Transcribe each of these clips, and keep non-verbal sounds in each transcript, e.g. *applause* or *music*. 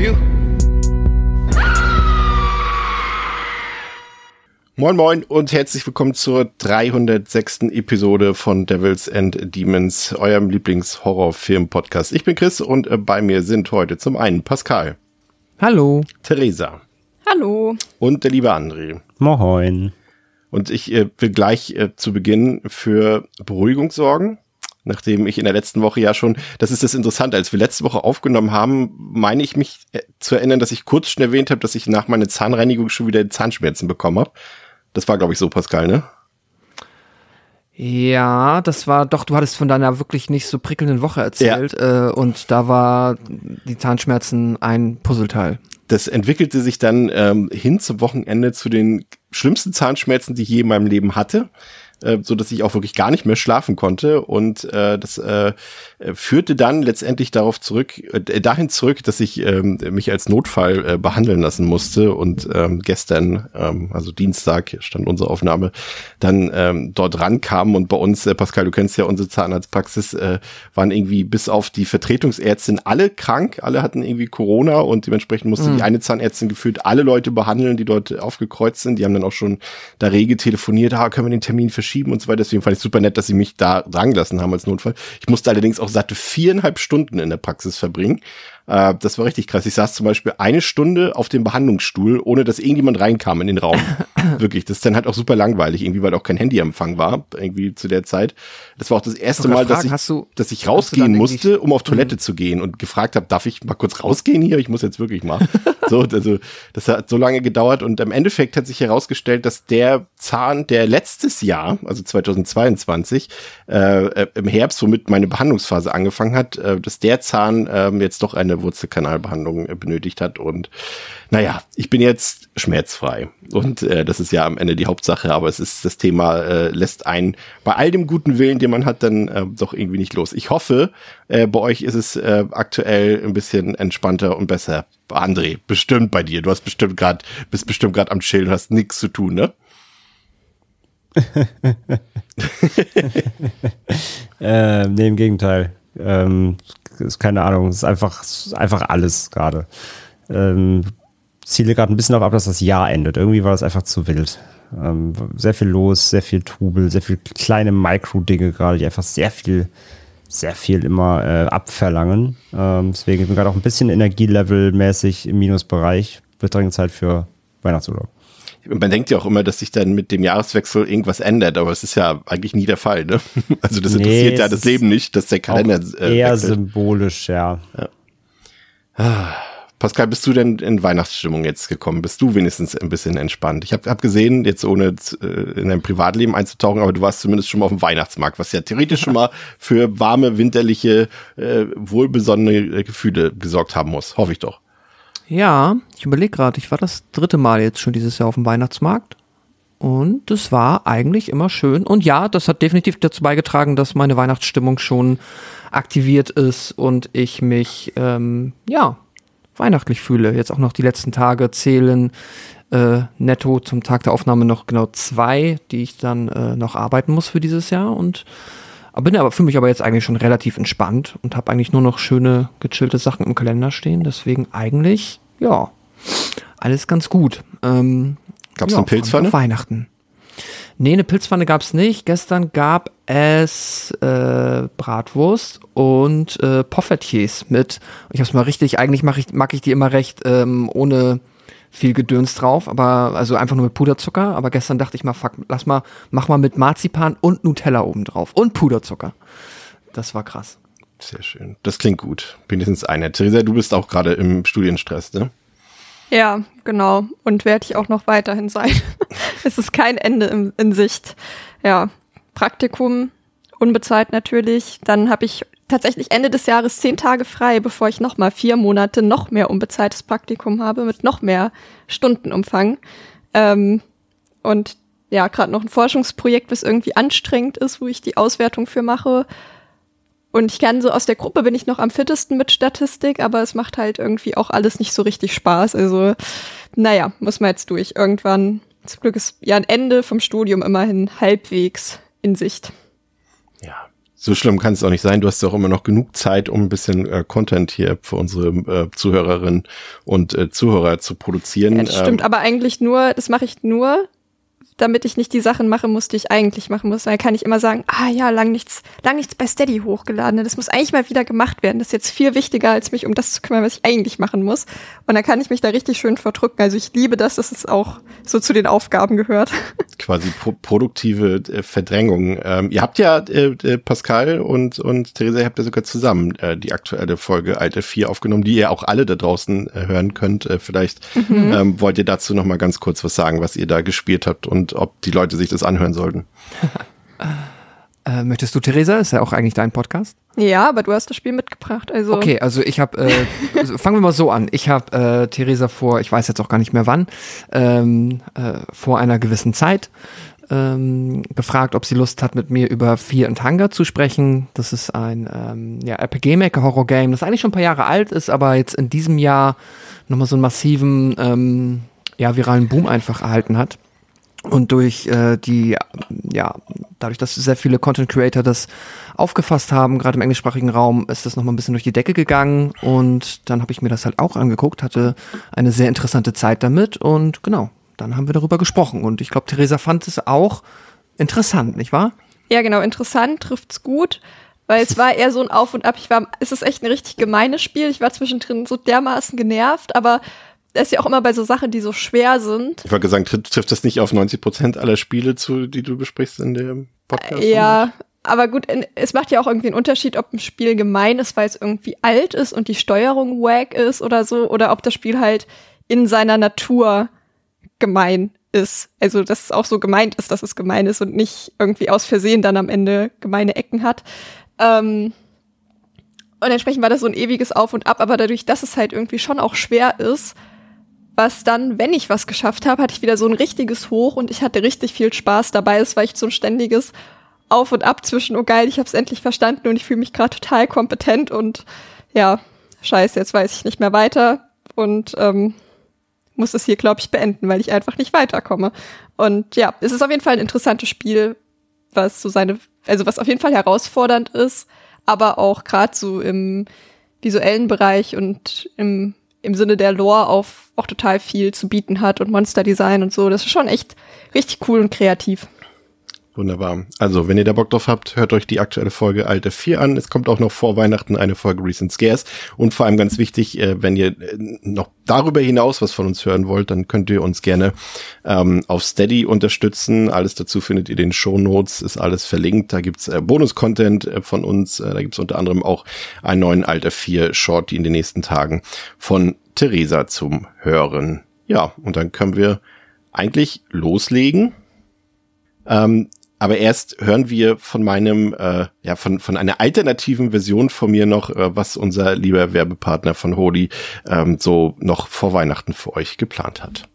You. Moin Moin und herzlich willkommen zur 306. Episode von Devils and Demons, eurem Lieblings-Horrorfilm-Podcast. Ich bin Chris und äh, bei mir sind heute zum einen Pascal, Hallo. Theresa Hallo. und der liebe André. Moin. Und ich äh, will gleich äh, zu Beginn für Beruhigung sorgen. Nachdem ich in der letzten Woche ja schon, das ist das Interessante, als wir letzte Woche aufgenommen haben, meine ich mich äh, zu erinnern, dass ich kurz schon erwähnt habe, dass ich nach meiner Zahnreinigung schon wieder Zahnschmerzen bekommen habe. Das war, glaube ich, so, Pascal, ne? Ja, das war doch, du hattest von deiner wirklich nicht so prickelnden Woche erzählt äh, und da war die Zahnschmerzen ein Puzzleteil. Das entwickelte sich dann ähm, hin zum Wochenende zu den schlimmsten Zahnschmerzen, die ich je in meinem Leben hatte. Äh, so dass ich auch wirklich gar nicht mehr schlafen konnte. Und äh, das äh, führte dann letztendlich darauf zurück, äh, dahin zurück, dass ich ähm, mich als Notfall äh, behandeln lassen musste. Und ähm, gestern, ähm, also Dienstag stand unsere Aufnahme, dann ähm, dort rankam. Und bei uns, äh, Pascal, du kennst ja unsere Zahnarztpraxis, äh, waren irgendwie bis auf die Vertretungsärztin alle krank, alle hatten irgendwie Corona und dementsprechend musste Mhm. die eine Zahnärztin gefühlt alle Leute behandeln, die dort aufgekreuzt sind. Die haben dann auch schon da rege telefoniert, ah, können wir den Termin verschieben und so weiter. Deswegen fand ich super nett, dass sie mich da rangelassen haben als Notfall. Ich musste allerdings auch satte viereinhalb Stunden in der Praxis verbringen. Äh, das war richtig krass. Ich saß zum Beispiel eine Stunde auf dem Behandlungsstuhl, ohne dass irgendjemand reinkam in den Raum. *coughs* Wirklich. Das ist dann halt auch super langweilig, irgendwie, weil auch kein Handyempfang war, irgendwie zu der Zeit. Das war auch das erste Mal, gerade dass ich, fragen, du- dass ich rausgehen musste, um auf Toilette zu gehen und gefragt habe, darf ich mal kurz rausgehen hier? Ich muss jetzt wirklich mal. *laughs* so, also, das hat so lange gedauert und im Endeffekt hat sich herausgestellt, dass der Zahn, der letztes Jahr, also 2022, äh, äh, im Herbst, womit meine Behandlungsphase angefangen hat, äh, dass der Zahn äh, jetzt doch eine Wurzelkanalbehandlung äh, benötigt hat und naja, ich bin jetzt schmerzfrei und äh, das ist ja am Ende die Hauptsache, aber es ist das Thema äh, lässt einen bei all dem guten Willen, den man hat, dann äh, doch irgendwie nicht los. Ich hoffe, äh, bei euch ist es äh, aktuell ein bisschen entspannter und besser. André, bestimmt bei dir. Du hast bestimmt gerade bist bestimmt gerade am Chillen, hast nichts zu tun, ne? *laughs* Äh, nee, im Gegenteil. Ähm, ist keine Ahnung, es ist einfach, einfach alles gerade. Ähm, ziele gerade ein bisschen darauf ab, dass das Jahr endet. Irgendwie war das einfach zu wild. Ähm, sehr viel los, sehr viel Trubel, sehr viel kleine Micro-Dinge gerade, die einfach sehr viel, sehr viel immer äh, abverlangen. Ähm, deswegen bin ich gerade auch ein bisschen Energielevel-mäßig im Minusbereich. Wird dringend Zeit für Weihnachtsurlaub. Man denkt ja auch immer, dass sich dann mit dem Jahreswechsel irgendwas ändert, aber es ist ja eigentlich nie der Fall, ne? *laughs* Also das Nee, interessiert ja es das Leben nicht, dass der Kalender äh, eher wechselt. symbolisch, ja. Pascal, bist du denn in Weihnachtsstimmung jetzt gekommen? Bist du wenigstens ein bisschen entspannt? Ich habe hab gesehen, jetzt ohne äh, in dein Privatleben einzutauchen, aber du warst zumindest schon mal auf dem Weihnachtsmarkt, was ja theoretisch schon mal für warme, winterliche, äh, wohlbesonnene Gefühle gesorgt haben muss. Hoffe ich doch. Ja, ich überlege gerade, ich war das dritte Mal jetzt schon dieses Jahr auf dem Weihnachtsmarkt und es war eigentlich immer schön. Und ja, das hat definitiv dazu beigetragen, dass meine Weihnachtsstimmung schon aktiviert ist und ich mich, ähm, ja, weihnachtlich fühle. Jetzt auch noch die letzten Tage zählen äh, netto zum Tag der Aufnahme noch genau zwei, die ich dann äh, noch arbeiten muss für dieses Jahr und bin aber fühle mich aber jetzt eigentlich schon relativ entspannt und habe eigentlich nur noch schöne gechillte Sachen im Kalender stehen. Deswegen eigentlich ja alles ganz gut. Ähm, Gab's ja, eine Pilzpfanne? Weihnachten. Nee, eine Pilzpfanne gab's nicht. Gestern gab es äh, Bratwurst und äh, Poffertjes mit. Ich hab's mal richtig, eigentlich mag ich, mag ich die immer recht ähm, ohne viel Gedöns drauf, aber also einfach nur mit Puderzucker. Aber gestern dachte ich mal, fuck, lass mal, mach mal mit Marzipan und Nutella oben drauf und Puderzucker. Das war krass. Sehr schön. Das klingt gut. Wenigstens einer. Theresa, du bist auch gerade im Studienstress, ne? Ja, genau. Und werde ich auch noch weiterhin sein. *laughs* es ist kein Ende in, in Sicht. Ja, Praktikum, unbezahlt natürlich. Dann habe ich tatsächlich Ende des Jahres zehn Tage frei, bevor ich noch mal vier Monate noch mehr unbezahltes Praktikum habe mit noch mehr Stundenumfang. Ähm, und ja, gerade noch ein Forschungsprojekt, was irgendwie anstrengend ist, wo ich die Auswertung für mache. Und ich kann so aus der Gruppe bin ich noch am fittesten mit Statistik, aber es macht halt irgendwie auch alles nicht so richtig Spaß. Also, naja, muss man jetzt durch. Irgendwann, zum Glück ist ja ein Ende vom Studium immerhin halbwegs in Sicht. So schlimm kann es auch nicht sein. Du hast ja auch immer noch genug Zeit, um ein bisschen äh, Content hier für unsere äh, Zuhörerinnen und äh, Zuhörer zu produzieren. Ja, das stimmt, Ähm, aber eigentlich nur, das mache ich nur, damit ich nicht die Sachen machen muss, die ich eigentlich machen muss. Dann kann ich immer sagen, ah ja, lang nichts, lang nichts bei Steady hochgeladen. Das muss eigentlich mal wieder gemacht werden. Das ist jetzt viel wichtiger, als mich um das zu kümmern, was ich eigentlich machen muss. Und dann kann ich mich da richtig schön verdrücken. Also ich liebe das, dass es auch so zu den Aufgaben gehört. *laughs* quasi pro produktive äh, Verdrängung. Ähm, ihr habt ja, äh, äh, Pascal und, und Theresa, ihr habt ja sogar zusammen äh, die aktuelle Folge Alte 4 aufgenommen, die ihr auch alle da draußen äh, hören könnt. Äh, vielleicht ähm, wollt ihr dazu noch mal ganz kurz was sagen, was ihr da gespielt habt und ob die Leute sich das anhören sollten. Äh, möchtest du, Theresa? Ist ja auch eigentlich dein Podcast. ja, aber du hast das Spiel mitgebracht. Also Okay, also ich habe, äh, *laughs* also fangen wir mal so an. Ich habe äh, Theresa vor, ich weiß jetzt auch gar nicht mehr wann, ähm, äh, vor einer gewissen Zeit ähm, gefragt, ob sie Lust hat, mit mir über Fear and Hunger zu sprechen. Das ist ein ähm, ja, RPG Maker Horror Game, das eigentlich schon ein paar Jahre alt ist, aber jetzt in diesem Jahr nochmal so einen massiven ähm, ja, viralen Boom einfach erhalten hat. Und durch äh, die, ja, dadurch, dass sehr viele Content Creator das aufgefasst haben, gerade im englischsprachigen Raum, ist das nochmal ein bisschen durch die Decke gegangen. Und dann habe ich mir das halt auch angeguckt, hatte eine sehr interessante Zeit damit und genau, dann haben wir darüber gesprochen. Und ich glaube, Theresa fand es auch interessant, nicht wahr? Ja, genau, interessant, trifft's gut. Weil es war eher so ein Auf und Ab. Ich war, es ist echt ein richtig gemeines Spiel. Ich war zwischendrin so dermaßen genervt, aber es ist ja auch immer bei so Sachen, die so schwer sind. Ich wollte sagen, trifft, das nicht auf 90 Prozent aller Spiele zu, die du besprichst in dem Podcast? Ja, aber gut, es macht ja auch irgendwie einen Unterschied, ob ein Spiel gemein ist, weil es irgendwie alt ist und die Steuerung wack ist oder so, oder ob das Spiel halt in seiner Natur gemein ist. Also, dass es auch so gemeint ist, dass es gemein ist und nicht irgendwie aus Versehen dann am Ende gemeine Ecken hat. Ähm, und entsprechend war das so ein ewiges Auf und Ab, aber dadurch, dass es halt irgendwie schon auch schwer ist, was dann, wenn ich was geschafft habe, hatte ich wieder so ein richtiges Hoch und ich hatte richtig viel Spaß dabei. Es war echt so ein ständiges Auf und Ab zwischen, oh geil, ich habe es endlich verstanden und ich fühle mich gerade total kompetent und ja, scheiße, jetzt weiß ich nicht mehr weiter und ähm, muss es hier, glaube ich, beenden, weil ich einfach nicht weiterkomme. Und ja, es ist auf jeden Fall ein interessantes Spiel, was so seine, also was auf jeden Fall herausfordernd ist, aber auch gerade so im visuellen Bereich und im, im Sinne der Lore auf auch total viel zu bieten hat und Monsterdesign und so. Das ist schon echt richtig cool und kreativ. Wunderbar. Also, wenn ihr da Bock drauf habt, hört euch die aktuelle Folge Alte 4 an. Es kommt auch noch vor Weihnachten eine Folge Recent Scares. Und vor allem ganz wichtig, äh, wenn ihr äh, noch darüber hinaus was von uns hören wollt, dann könnt ihr uns gerne ähm, auf Steady unterstützen. Alles dazu findet ihr in den Show Notes, ist alles verlinkt. Da gibt's äh, Bonus-Content äh, von uns. Äh, da gibt's unter anderem auch einen neuen Alter 4 Short, die in den nächsten Tagen von Theresa zum Hören. Ja, und dann können wir eigentlich loslegen. Ähm, aber erst hören wir von meinem, äh, ja, von, von einer alternativen Version von mir noch, äh, was unser lieber Werbepartner von Holy ähm, so noch vor Weihnachten für euch geplant hat.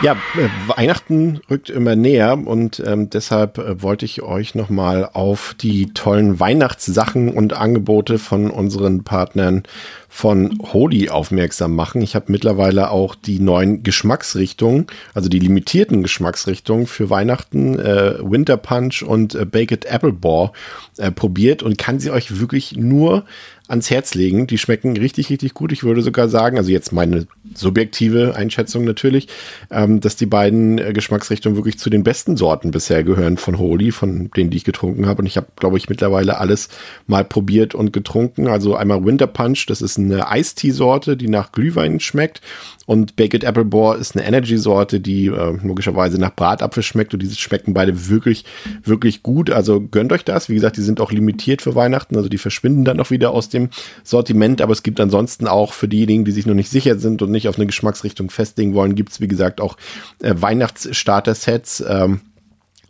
Ja, äh, Weihnachten rückt immer näher und ähm, deshalb äh, wollte ich euch nochmal auf die tollen Weihnachtssachen und Angebote von unseren Partnern von Holy aufmerksam machen. Ich habe mittlerweile auch die neuen Geschmacksrichtungen, also die limitierten Geschmacksrichtungen für Weihnachten, äh, Winter Punch und äh, Baked Apple Bore äh, probiert und kann sie euch wirklich nur ans Herz legen. Die schmecken richtig, richtig gut. Ich würde sogar sagen, also jetzt meine subjektive Einschätzung natürlich, ähm, dass die beiden äh, Geschmacksrichtungen wirklich zu den besten Sorten bisher gehören von Holy, von denen, die ich getrunken habe. Und ich habe, glaube ich, mittlerweile alles mal probiert und getrunken. Also einmal Winter Punch, das ist eine Eistee-Sorte, die nach Glühwein schmeckt. Und Baked Apple Bore ist eine Energy-Sorte, die äh, logischerweise nach Bratapfel schmeckt. Und diese schmecken beide wirklich, wirklich gut. Also gönnt euch das. Wie gesagt, die sind auch limitiert für Weihnachten. Also die verschwinden dann noch wieder aus dem Sortiment. Aber es gibt ansonsten auch für diejenigen, die sich noch nicht sicher sind und nicht auf eine Geschmacksrichtung festlegen wollen, gibt es, wie gesagt, auch äh, Weihnachtsstarter-Sets. Ähm,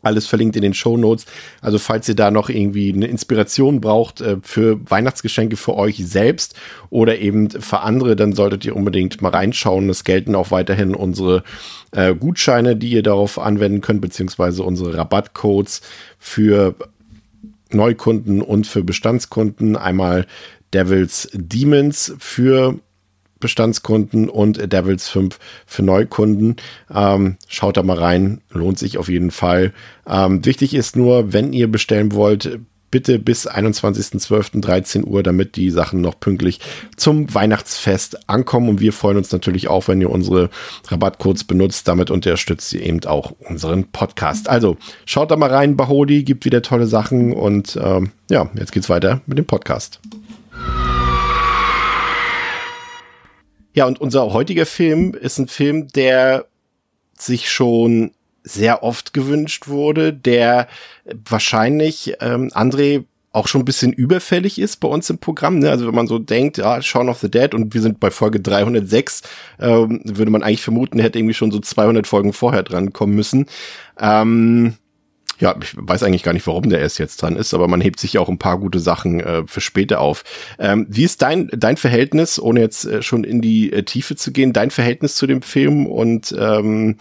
Alles verlinkt in den Show Notes. Also falls ihr da noch irgendwie eine Inspiration braucht äh, für Weihnachtsgeschenke für euch selbst oder eben für andere, dann solltet ihr unbedingt mal reinschauen. Es gelten auch weiterhin unsere äh, Gutscheine, die ihr darauf anwenden könnt, beziehungsweise unsere Rabattcodes für Neukunden und für Bestandskunden. Einmal Devils Demons für Bestandskunden und Devils 5 für Neukunden. Ähm, schaut da mal rein, lohnt sich auf jeden Fall. Ähm, wichtig ist nur, wenn ihr bestellen wollt, bitte bis 21.12.13 Uhr, damit die Sachen noch pünktlich zum Weihnachtsfest ankommen. Und wir freuen uns natürlich auch, wenn ihr unsere Rabattcodes benutzt. Damit unterstützt ihr eben auch unseren Podcast. Also schaut da mal rein, Bahodi gibt wieder tolle Sachen und ähm, ja, jetzt geht's weiter mit dem Podcast. Ja, und unser heutiger Film ist ein Film, der sich schon sehr oft gewünscht wurde, der wahrscheinlich ähm, André auch schon ein bisschen überfällig ist bei uns im Programm. Ne? Also wenn man so denkt, ja, Shaun of the Dead und wir sind bei Folge 306, ähm, würde man eigentlich vermuten, hätte irgendwie schon so 200 Folgen vorher dran kommen müssen. Ähm, ja, ich weiß eigentlich gar nicht, warum der erst jetzt dran ist, aber man hebt sich ja auch ein paar gute Sachen äh, für später auf. Ähm, wie ist dein, dein Verhältnis, ohne jetzt äh, schon in die äh, Tiefe zu gehen, dein Verhältnis zu dem Film und ähm,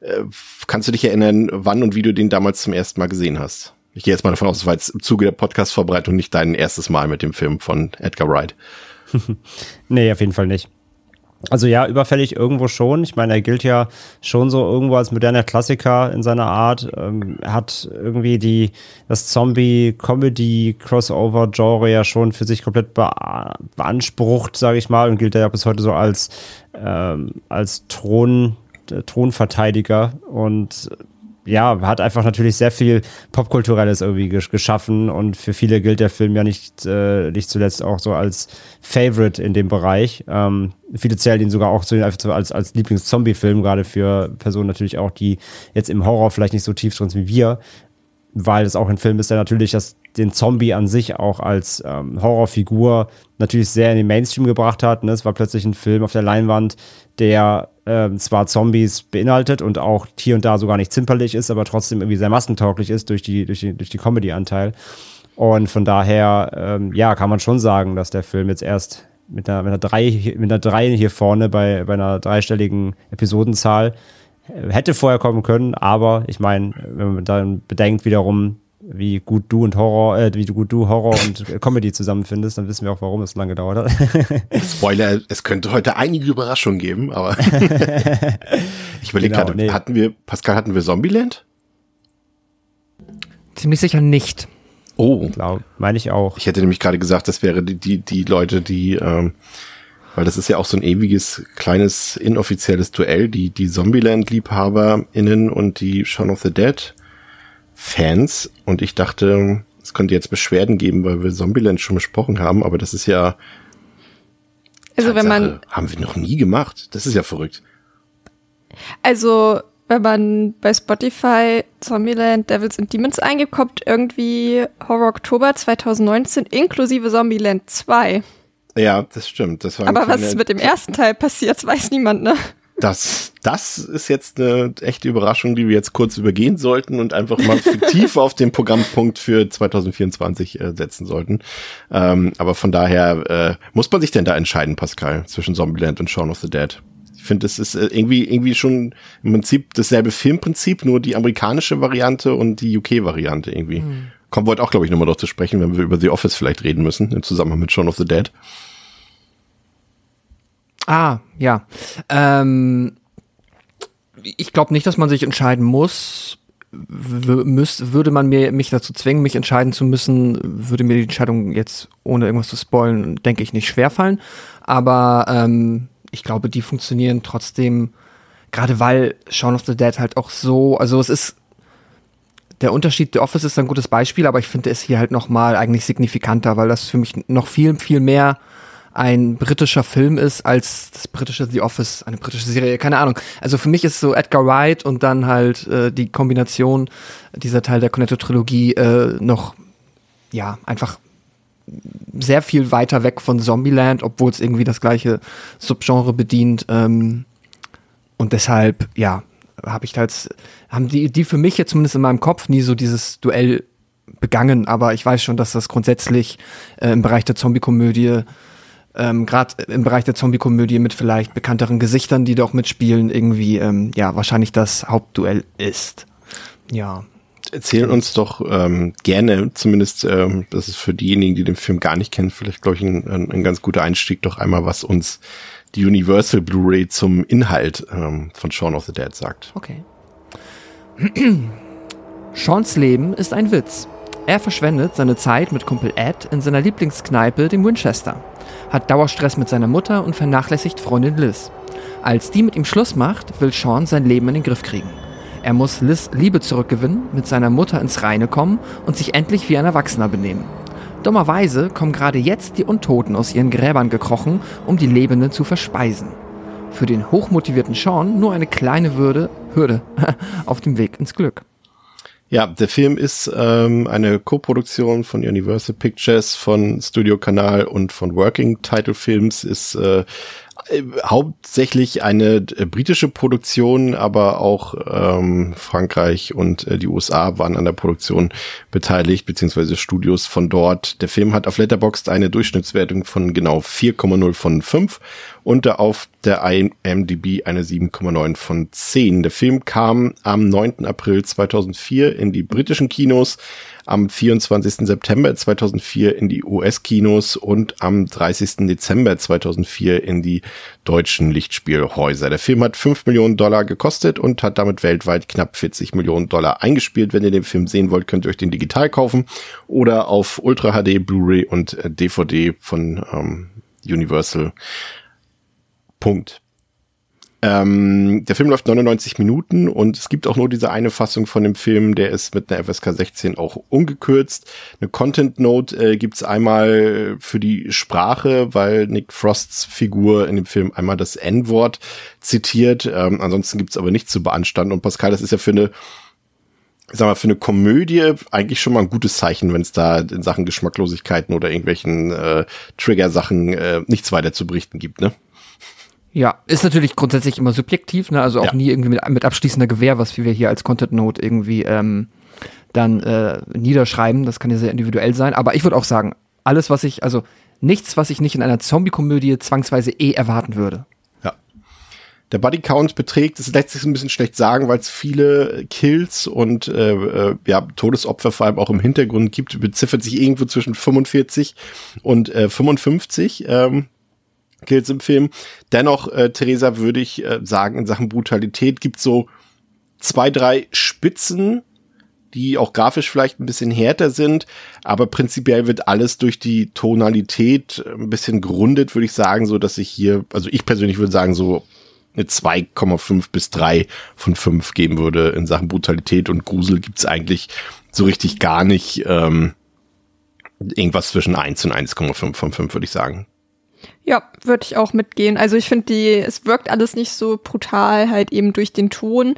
äh, kannst du dich erinnern, wann und wie du den damals zum ersten Mal gesehen hast? Ich gehe jetzt mal davon aus, es war jetzt im Zuge der Podcast-Vorbereitung nicht dein erstes Mal mit dem Film von Edgar Wright. *laughs* nee, auf jeden Fall nicht. Also ja, überfällig irgendwo schon. Ich meine, er gilt ja schon so irgendwo als moderner Klassiker in seiner Art. Ähm, er hat irgendwie die, das Zombie-Comedy-Crossover-Genre ja schon für sich komplett be beansprucht, sage ich mal, und gilt ja bis heute so als, ähm, als Thron, äh, Thronverteidiger und ja, hat einfach natürlich sehr viel Popkulturelles irgendwie geschaffen und für viele gilt der Film ja nicht, äh, nicht zuletzt auch so als Favorite in dem Bereich. Ähm, viele zählen ihn sogar auch zu, als, als Lieblings-Zombie-Film, gerade für Personen natürlich auch, die jetzt im Horror vielleicht nicht so tief drin sind wie wir, weil es auch ein Film ist, der natürlich das, den Zombie an sich auch als ähm, Horrorfigur natürlich sehr in den Mainstream gebracht hat. Ne? Es war plötzlich ein Film auf der Leinwand, der äh, zwar Zombies beinhaltet und auch hier und da sogar nicht zimperlich ist, aber trotzdem irgendwie sehr massentauglich ist durch die, durch die, durch die Comedy-Anteil. Und von daher, ähm, ja, kann man schon sagen, dass der Film jetzt erst mit einer, mit einer drei, mit einer drei hier vorne bei, bei einer dreistelligen Episodenzahl äh, hätte vorher kommen können, aber ich meine, wenn man dann bedenkt wiederum, wie gut du und Horror, äh, wie gut du Horror und Comedy zusammenfindest, dann wissen wir auch, warum es lange gedauert hat. *laughs* Spoiler, es könnte heute einige Überraschungen geben, aber *laughs* ich überlege genau, gerade, nee. hatten wir, Pascal, hatten wir Zombieland? Ziemlich sicher nicht. Oh. Meine ich auch. Ich hätte nämlich gerade gesagt, das wäre die, die, die Leute, die, ähm, weil das ist ja auch so ein ewiges, kleines, inoffizielles Duell, die, die Zombieland-LiebhaberInnen und die Shaun of the Dead Fans und ich dachte, es könnte jetzt Beschwerden geben, weil wir Zombieland schon besprochen haben, aber das ist ja also Tatsache, wenn man haben wir noch nie gemacht. Das ist ja verrückt. Also wenn man bei Spotify Zombieland Devils and Demons eingibt, kommt irgendwie Horror Oktober 2019 inklusive Zombieland 2. Ja, das stimmt. Das war Aber was ist mit dem ersten Teil passiert, *laughs* weiß niemand, ne? Das, das ist jetzt eine echte Überraschung, die wir jetzt kurz übergehen sollten und einfach mal *laughs* fiktiv auf den Programmpunkt für 2024 äh, setzen sollten. Ähm, aber von daher äh, muss man sich denn da entscheiden, Pascal, zwischen Zombieland und Shaun of the Dead? Ich finde, es ist äh, irgendwie, irgendwie schon im Prinzip dasselbe Filmprinzip, nur die amerikanische Variante und die UK-Variante irgendwie. Mhm. Kommen wir heute auch, glaube ich, nochmal doch zu sprechen, wenn wir über The Office vielleicht reden müssen, im Zusammenhang mit Shaun of the Dead. Ah, ja. Ähm, ich glaube nicht, dass man sich entscheiden muss. Müsst, würde man mir mich dazu zwingen, mich entscheiden zu müssen, würde mir die Entscheidung jetzt, ohne irgendwas zu spoilen, denke ich, nicht schwerfallen. Aber ähm, ich glaube, die funktionieren trotzdem, gerade weil Shaun of the Dead halt auch so, also es ist der Unterschied, The Office ist ein gutes Beispiel, aber ich finde es hier halt noch mal eigentlich signifikanter, weil das für mich noch viel, viel mehr ein britischer Film ist als das britische The Office, eine britische Serie, keine Ahnung. Also für mich ist so Edgar Wright und dann halt äh, die Kombination dieser Teil der Cornetto-Trilogie äh, noch, ja, einfach sehr viel weiter weg von Zombieland, obwohl es irgendwie das gleiche Subgenre bedient. Ähm, und deshalb, ja, habe ich als, haben die, die für mich jetzt zumindest in meinem Kopf nie so dieses Duell begangen, aber ich weiß schon, dass das grundsätzlich äh, im Bereich der Zombie-Komödie, ähm, gerade im Bereich der Zombie-Komödie mit vielleicht bekannteren Gesichtern, die doch mitspielen, irgendwie, ähm, ja, wahrscheinlich das Hauptduell ist. Ja. Erzählen uns doch ähm, gerne, zumindest ähm, das ist für diejenigen, die den Film gar nicht kennen, vielleicht glaube ich ein, ein, ein ganz guter Einstieg, doch einmal, was uns die Universal Blu-ray zum Inhalt ähm, von Shaun of the Dead sagt. Okay. *clears throat* Seans Leben ist ein Witz. Er verschwendet seine Zeit mit Kumpel Ed in seiner Lieblingskneipe, dem Winchester, hat Dauerstress mit seiner Mutter und vernachlässigt Freundin Liz. Als die mit ihm Schluss macht, will Sean sein Leben in den Griff kriegen. Er muss Liz Liebe zurückgewinnen, mit seiner Mutter ins Reine kommen und sich endlich wie ein Erwachsener benehmen. Dummerweise kommen gerade jetzt die Untoten aus ihren Gräbern gekrochen, um die Lebenden zu verspeisen. Für den hochmotivierten Sean nur eine kleine Würde, Hürde *laughs* auf dem Weg ins Glück. Ja, der Film ist ähm, eine Koproduktion von Universal Pictures, von Studio Kanal und von Working Title Films, ist äh, äh, hauptsächlich eine äh, britische Produktion, aber auch ähm, Frankreich und äh, die USA waren an der Produktion beteiligt, beziehungsweise Studios von dort. Der Film hat auf Letterboxd eine Durchschnittswertung von genau 4,0 von 5 und auf der IMDb eine 7,9 von 10. Der Film kam am 9. April 2004 in die britischen Kinos am 24. September 2004 in die US-Kinos und am 30. Dezember 2004 in die deutschen Lichtspielhäuser. Der Film hat 5 Millionen Dollar gekostet und hat damit weltweit knapp 40 Millionen Dollar eingespielt. Wenn ihr den Film sehen wollt, könnt ihr euch den digital kaufen oder auf Ultra HD, Blu-ray und DVD von ähm, Universal. Punkt. Ähm, der Film läuft 99 Minuten und es gibt auch nur diese eine Fassung von dem Film, der ist mit einer FSK 16 auch ungekürzt. Eine Content Note äh, gibt's einmal für die Sprache, weil Nick Frosts Figur in dem Film einmal das N-Wort zitiert. Ähm, ansonsten gibt's aber nichts zu beanstanden. Und Pascal, das ist ja für eine ich sag mal, für eine Komödie eigentlich schon mal ein gutes Zeichen, wenn es da in Sachen Geschmacklosigkeiten oder irgendwelchen äh, Trigger-Sachen äh, nichts weiter zu berichten gibt, ne? Ja, ist natürlich grundsätzlich immer subjektiv, ne? also auch ja. nie irgendwie mit, mit abschließender Gewähr, was wir hier als Content Note irgendwie ähm, dann äh, niederschreiben. Das kann ja sehr individuell sein. Aber ich würde auch sagen, alles, was ich, also nichts, was ich nicht in einer Zombie-Komödie zwangsweise eh erwarten würde. Ja. Der Body Count beträgt, das lässt sich ein bisschen schlecht sagen, weil es viele Kills und äh, äh, ja, Todesopfer vor allem auch im Hintergrund gibt, beziffert sich irgendwo zwischen 45 und äh, 55. Ähm, Kills im Film. Dennoch, äh, Theresa, würde ich äh, sagen, in Sachen Brutalität gibt so zwei, drei Spitzen, die auch grafisch vielleicht ein bisschen härter sind, aber prinzipiell wird alles durch die Tonalität ein bisschen gerundet, würde ich sagen, so dass ich hier, also ich persönlich würde sagen, so eine 2,5 bis 3 von 5 geben würde in Sachen Brutalität und Grusel gibt's eigentlich so richtig gar nicht. Ähm, irgendwas zwischen 1 und 1,5 von 5, würde ich sagen. Ja, würde ich auch mitgehen. Also ich finde, die, es wirkt alles nicht so brutal, halt eben durch den Ton.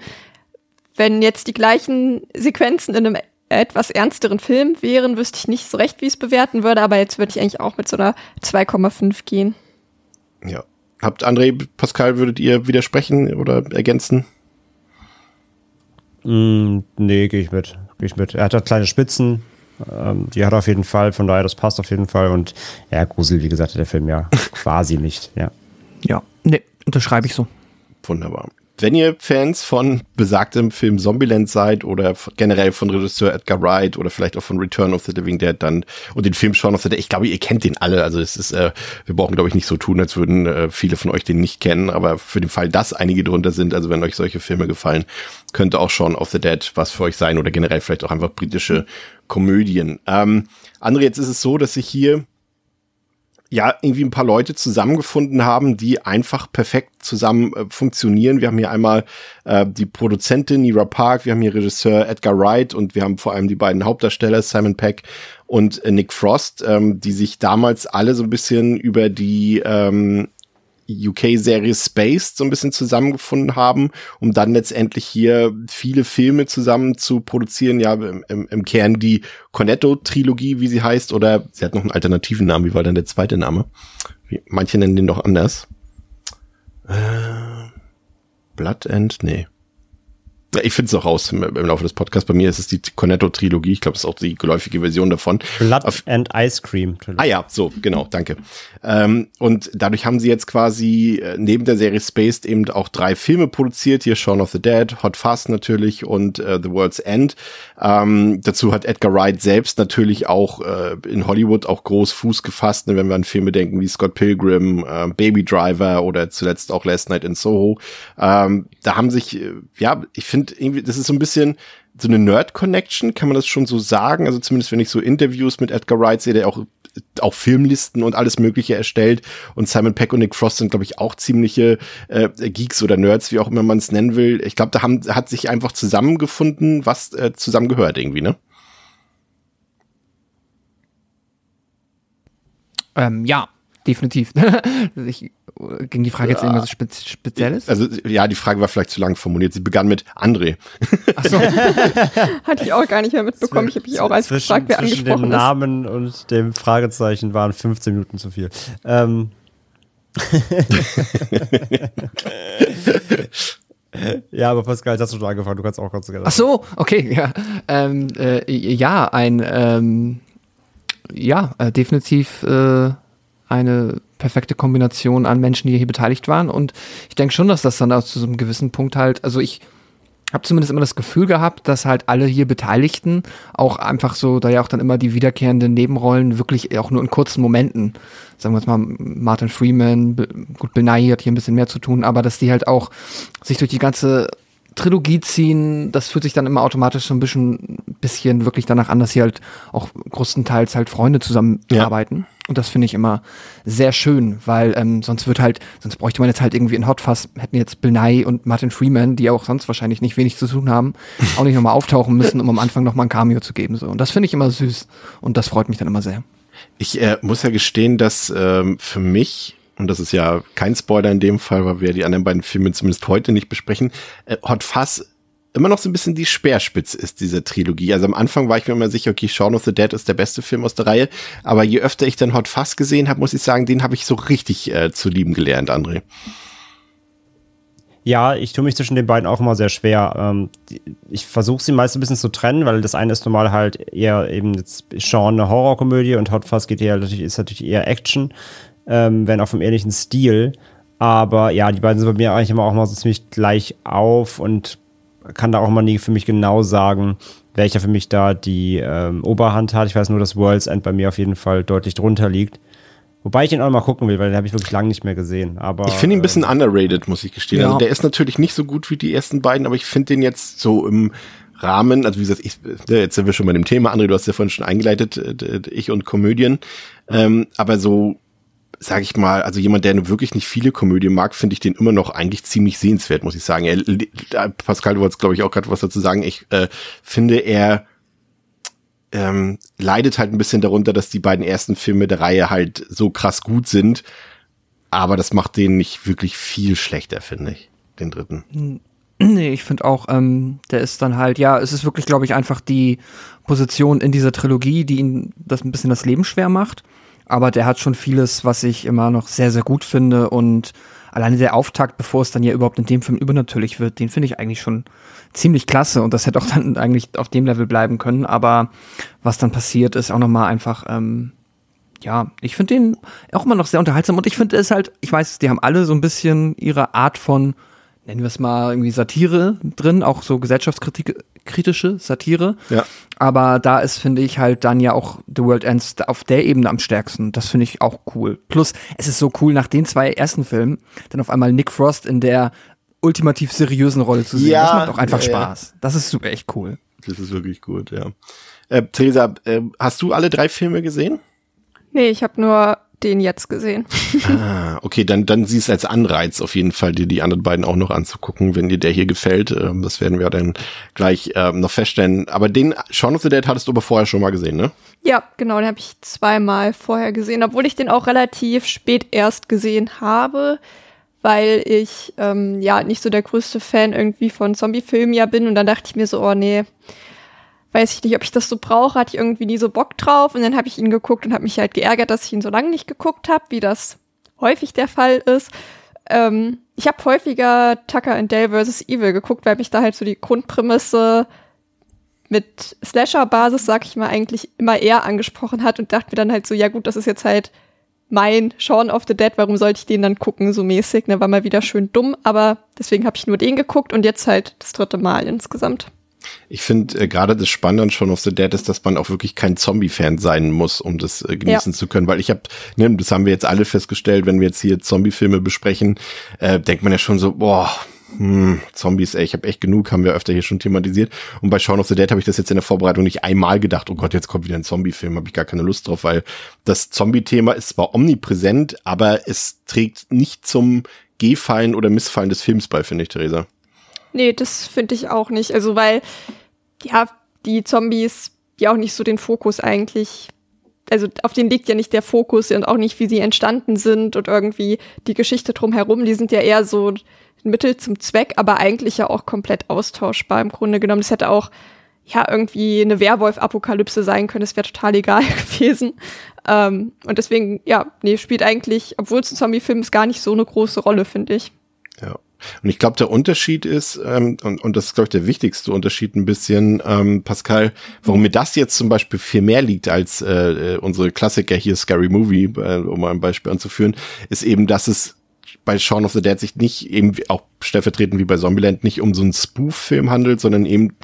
Wenn jetzt die gleichen Sequenzen in einem etwas ernsteren Film wären, wüsste ich nicht so recht, wie ich es bewerten würde, aber jetzt würde ich eigentlich auch mit so einer 2,5 gehen. Ja. Habt André, Pascal, würdet ihr widersprechen oder ergänzen? Mm, nee, gehe ich mit. Gehe ich mit. Er hat halt kleine Spitzen, ähm, die hat auf jeden Fall, von daher, das passt auf jeden Fall. Und ja, Grusel, wie gesagt, der Film ja *laughs* quasi nicht, ja. Ja, nee, unterschreibe ich so. Wunderbar. Wenn ihr Fans von besagtem Film Zombieland seid oder generell von Regisseur Edgar Wright oder vielleicht auch von Return of the Living Dead dann und den Film Shaun of the Dead, ich glaube, ihr kennt den alle. Also es ist, äh, wir brauchen, glaube ich, nicht so tun, als würden äh, viele von euch den nicht kennen. Aber für den Fall, dass einige drunter sind, also wenn euch solche Filme gefallen, könnte auch Shaun of the Dead was für euch sein oder generell vielleicht auch einfach britische Komödien. Ähm, André, jetzt ist es so, dass ich hier ja irgendwie ein paar Leute zusammengefunden haben, die einfach perfekt zusammen äh, funktionieren. Wir haben hier einmal äh, die Produzentin Nira Park, wir haben hier Regisseur Edgar Wright und wir haben vor allem die beiden Hauptdarsteller Simon Peck und äh, Nick Frost, ähm, die sich damals alle so ein bisschen über die ähm, UK-Serie Spaced so ein bisschen zusammengefunden haben, um dann letztendlich hier viele Filme zusammen zu produzieren. Ja, im, im Kern die Cornetto-Trilogie, wie sie heißt, oder sie hat noch einen alternativen Namen. Wie war denn der zweite Name? Manche nennen den doch anders. Äh, Blood End? Nee. Ich finde es auch raus im, im, Laufe des Podcasts. Bei mir ist es die Cornetto-Trilogie. Ich glaube, es ist auch die geläufige Version davon. Blood Auf, and Ice Cream. Ah ja, so, genau, danke. Ähm, und dadurch haben sie jetzt quasi äh, neben der Serie Spaced eben auch drei Filme produziert. Hier Shaun of the Dead, Hot Fast natürlich und äh, The World's End. Ähm, dazu hat Edgar Wright selbst natürlich auch äh, in Hollywood auch groß Fuß gefasst, ne, wenn wir an Filme denken wie Scott Pilgrim, äh, Baby Driver oder zuletzt auch Last Night in Soho. Ähm, da haben sich, äh, ja, ich finde, irgendwie, das ist so ein bisschen so eine Nerd-Connection, kann man das schon so sagen? Also zumindest wenn ich so Interviews mit Edgar Wright sehe, der auch auch Filmlisten und alles Mögliche erstellt. Und Simon Peck und Nick Frost sind, glaube ich, auch ziemliche äh, Geeks oder Nerds, wie auch immer man es nennen will. Ich glaube, da haben, hat sich einfach zusammengefunden, was äh, zusammengehört irgendwie, ne? Ähm, ja, definitiv. *laughs* ich, ging die Frage jetzt ja. irgendwas Spez Spezielles? Also ja, die Frage war vielleicht zu lang formuliert. Sie begann mit André. Ach so. *laughs* Hatte ich auch gar nicht mehr mitbekommen. Ich habe mich auch als zwischen, gefragt, wer zwischen angesprochen dem Namen und dem Fragezeichen waren 15 Minuten zu viel. Ähm. *laughs* ja, aber Pascal, jetzt hast du schon angefangen. Du kannst auch ganz gerne. Ach so, okay, ja. Ähm, äh, ja, ein ähm, ja, äh, definitiv äh, eine perfekte Kombination an Menschen, die hier beteiligt waren. Und ich denke schon, dass das dann auch zu so einem gewissen Punkt halt, also ich habe zumindest immer das Gefühl gehabt, dass halt alle hier Beteiligten auch einfach so, da ja auch dann immer die wiederkehrenden Nebenrollen wirklich auch nur in kurzen Momenten, sagen wir jetzt mal Martin Freeman, gut, Bill Nye hat hier ein bisschen mehr zu tun, aber dass die halt auch sich durch die ganze Trilogie ziehen, das fühlt sich dann immer automatisch so ein bisschen, bisschen wirklich danach an, dass sie halt auch größtenteils halt Freunde zusammenarbeiten. Ja. Und das finde ich immer sehr schön, weil ähm, sonst wird halt, sonst bräuchte man jetzt halt irgendwie in Hotfuss, hätten jetzt Bill Nye und Martin Freeman, die auch sonst wahrscheinlich nicht wenig zu tun haben, *laughs* auch nicht nochmal auftauchen müssen, um am Anfang nochmal ein Cameo zu geben. So. Und das finde ich immer süß. Und das freut mich dann immer sehr. Ich äh, muss ja gestehen, dass ähm, für mich und das ist ja kein Spoiler in dem Fall, weil wir die anderen beiden Filme zumindest heute nicht besprechen, äh, Hot Fuzz immer noch so ein bisschen die Speerspitze ist dieser Trilogie. Also am Anfang war ich mir immer sicher, okay, Shaun of the Dead ist der beste Film aus der Reihe, aber je öfter ich dann Hot Fuzz gesehen habe, muss ich sagen, den habe ich so richtig äh, zu lieben gelernt, André. Ja, ich tue mich zwischen den beiden auch immer sehr schwer. Ähm, ich versuche sie meist ein bisschen zu trennen, weil das eine ist normal halt eher eben jetzt Sean eine Horrorkomödie und Hot Fuzz geht eher, ist natürlich eher Action ähm, wenn auch vom ähnlichen Stil. Aber ja, die beiden sind bei mir eigentlich immer auch mal so ziemlich gleich auf und kann da auch mal nie für mich genau sagen, welcher für mich da die ähm, Oberhand hat. Ich weiß nur, dass World's End bei mir auf jeden Fall deutlich drunter liegt. Wobei ich ihn auch mal gucken will, weil den habe ich wirklich lange nicht mehr gesehen. Aber, ich finde ihn ein bisschen äh, underrated, muss ich gestehen. Ja. Also der ist natürlich nicht so gut wie die ersten beiden, aber ich finde den jetzt so im Rahmen, also wie gesagt, ich, jetzt sind wir schon bei dem Thema, André, du hast ja vorhin schon eingeleitet, äh, ich und Komödien. Ähm, aber so sag ich mal, also jemand, der wirklich nicht viele Komödien mag, finde ich den immer noch eigentlich ziemlich sehenswert, muss ich sagen. Er, Pascal, du wolltest, glaube ich, auch gerade was dazu sagen. Ich äh, finde, er ähm, leidet halt ein bisschen darunter, dass die beiden ersten Filme der Reihe halt so krass gut sind. Aber das macht den nicht wirklich viel schlechter, finde ich, den dritten. *clears throat* Nee, ich finde auch, ähm, der ist dann halt, ja, es ist wirklich, glaube ich, einfach die Position in dieser Trilogie, die ihn das ein bisschen das Leben schwer macht aber der hat schon vieles, was ich immer noch sehr, sehr gut finde. Und alleine der Auftakt, bevor es dann ja überhaupt in dem Film übernatürlich wird, den finde ich eigentlich schon ziemlich klasse. Und das hätte auch dann *laughs* eigentlich auf dem Level bleiben können, aber was dann passiert, ist auch nochmal einfach, ähm, ja, ich finde den auch immer noch sehr unterhaltsam. Und ich finde es halt, ich weiß, die haben alle so ein bisschen ihre Art von nennen wir es mal irgendwie Satire drin, auch so gesellschaftskritische Satire. Ja. Aber da ist, finde ich, halt dann ja auch The World Ends auf der Ebene am stärksten. Das finde ich auch cool. Plus, es ist so cool, nach den zwei ersten Filmen dann auf einmal Nick Frost in der ultimativ seriösen Rolle zu sehen. Ja, das macht auch einfach ja, Spaß. Das ist super echt cool. Das ist wirklich gut, ja. Äh, Theresa, äh, hast du alle drei Filme gesehen? Nee, ich habe nur den jetzt gesehen. ah, okay, dann, dann sieh es als Anreiz auf jeden Fall, dir die anderen beiden auch noch anzugucken, wenn dir der hier gefällt. Ähm, das werden wir dann gleich ähm, noch feststellen. Aber den Shaun of the Dead hattest du aber vorher schon mal gesehen, ne? Ja, genau, den habe ich zweimal vorher gesehen, obwohl ich den auch relativ spät erst gesehen habe, weil ich ähm, ja nicht so der größte Fan irgendwie von Zombie-Filmen ja bin und dann dachte ich mir so, oh nee, weiß ich nicht, ob ich das so brauche, hatte ich irgendwie nie so Bock drauf und dann habe ich ihn geguckt und habe mich halt geärgert, dass ich ihn so lange nicht geguckt habe, wie das häufig der Fall ist. Ähm, ich habe häufiger Tucker and Dale vs. Evil geguckt, weil mich da halt so die Grundprämisse mit Slasher-Basis, sag ich mal, eigentlich immer eher angesprochen hat und dachte mir dann halt so, ja gut, das ist jetzt halt mein Shaun of the Dead, warum sollte ich den dann gucken, so mäßig, ne, war mal wieder schön dumm, aber deswegen habe ich nur den geguckt und jetzt halt das dritte Mal insgesamt. Ich finde äh, gerade das Spannende an Shaun of the Dead ist, dass man auch wirklich kein Zombie-Fan sein muss, um das äh, genießen ja. zu können. Weil ich habe, ne, das haben wir jetzt alle festgestellt, wenn wir jetzt hier Zombie-Filme besprechen, äh, denkt man ja schon so, boah, hm, Zombies, ey, ich habe echt genug, haben wir öfter hier schon thematisiert. Und bei Shaun of the Dead habe ich das jetzt in der Vorbereitung nicht einmal gedacht, oh Gott, jetzt kommt wieder ein Zombie-Film, habe ich gar keine Lust drauf, weil das Zombie-Thema ist zwar omnipräsent, aber es trägt nicht zum Gehfallen oder Missfallen des Films bei, finde ich, Theresa. Nee, das finde ich auch nicht. Also, weil, ja, die Zombies ja auch nicht so den Fokus eigentlich also auf den liegt ja nicht der Fokus und auch nicht, wie sie entstanden sind und irgendwie die Geschichte drumherum. Die sind ja eher so ein Mittel zum Zweck, aber eigentlich ja auch komplett austauschbar im Grunde genommen. Das hätte auch ja irgendwie eine Werwolf-Apokalypse sein können. Das wäre total egal *laughs* gewesen. Ähm, und deswegen, ja, nee, spielt eigentlich, obwohl es ein Zombie-Film ist, gar nicht so eine große Rolle, finde ich. Ja. Und ich glaube, der Unterschied ist, ähm, und, und das ist, glaube ich, der wichtigste Unterschied ein bisschen, ähm, Pascal, warum mir das jetzt zum Beispiel viel mehr liegt als äh, äh unsere Klassiker hier, Scary Movie, äh, um mal ein Beispiel anzuführen, ist eben, dass es bei Shaun of the Dead sich nicht eben auch stellvertretend wie bei Zombieland nicht um so einen Spoof-Film handelt, sondern eben,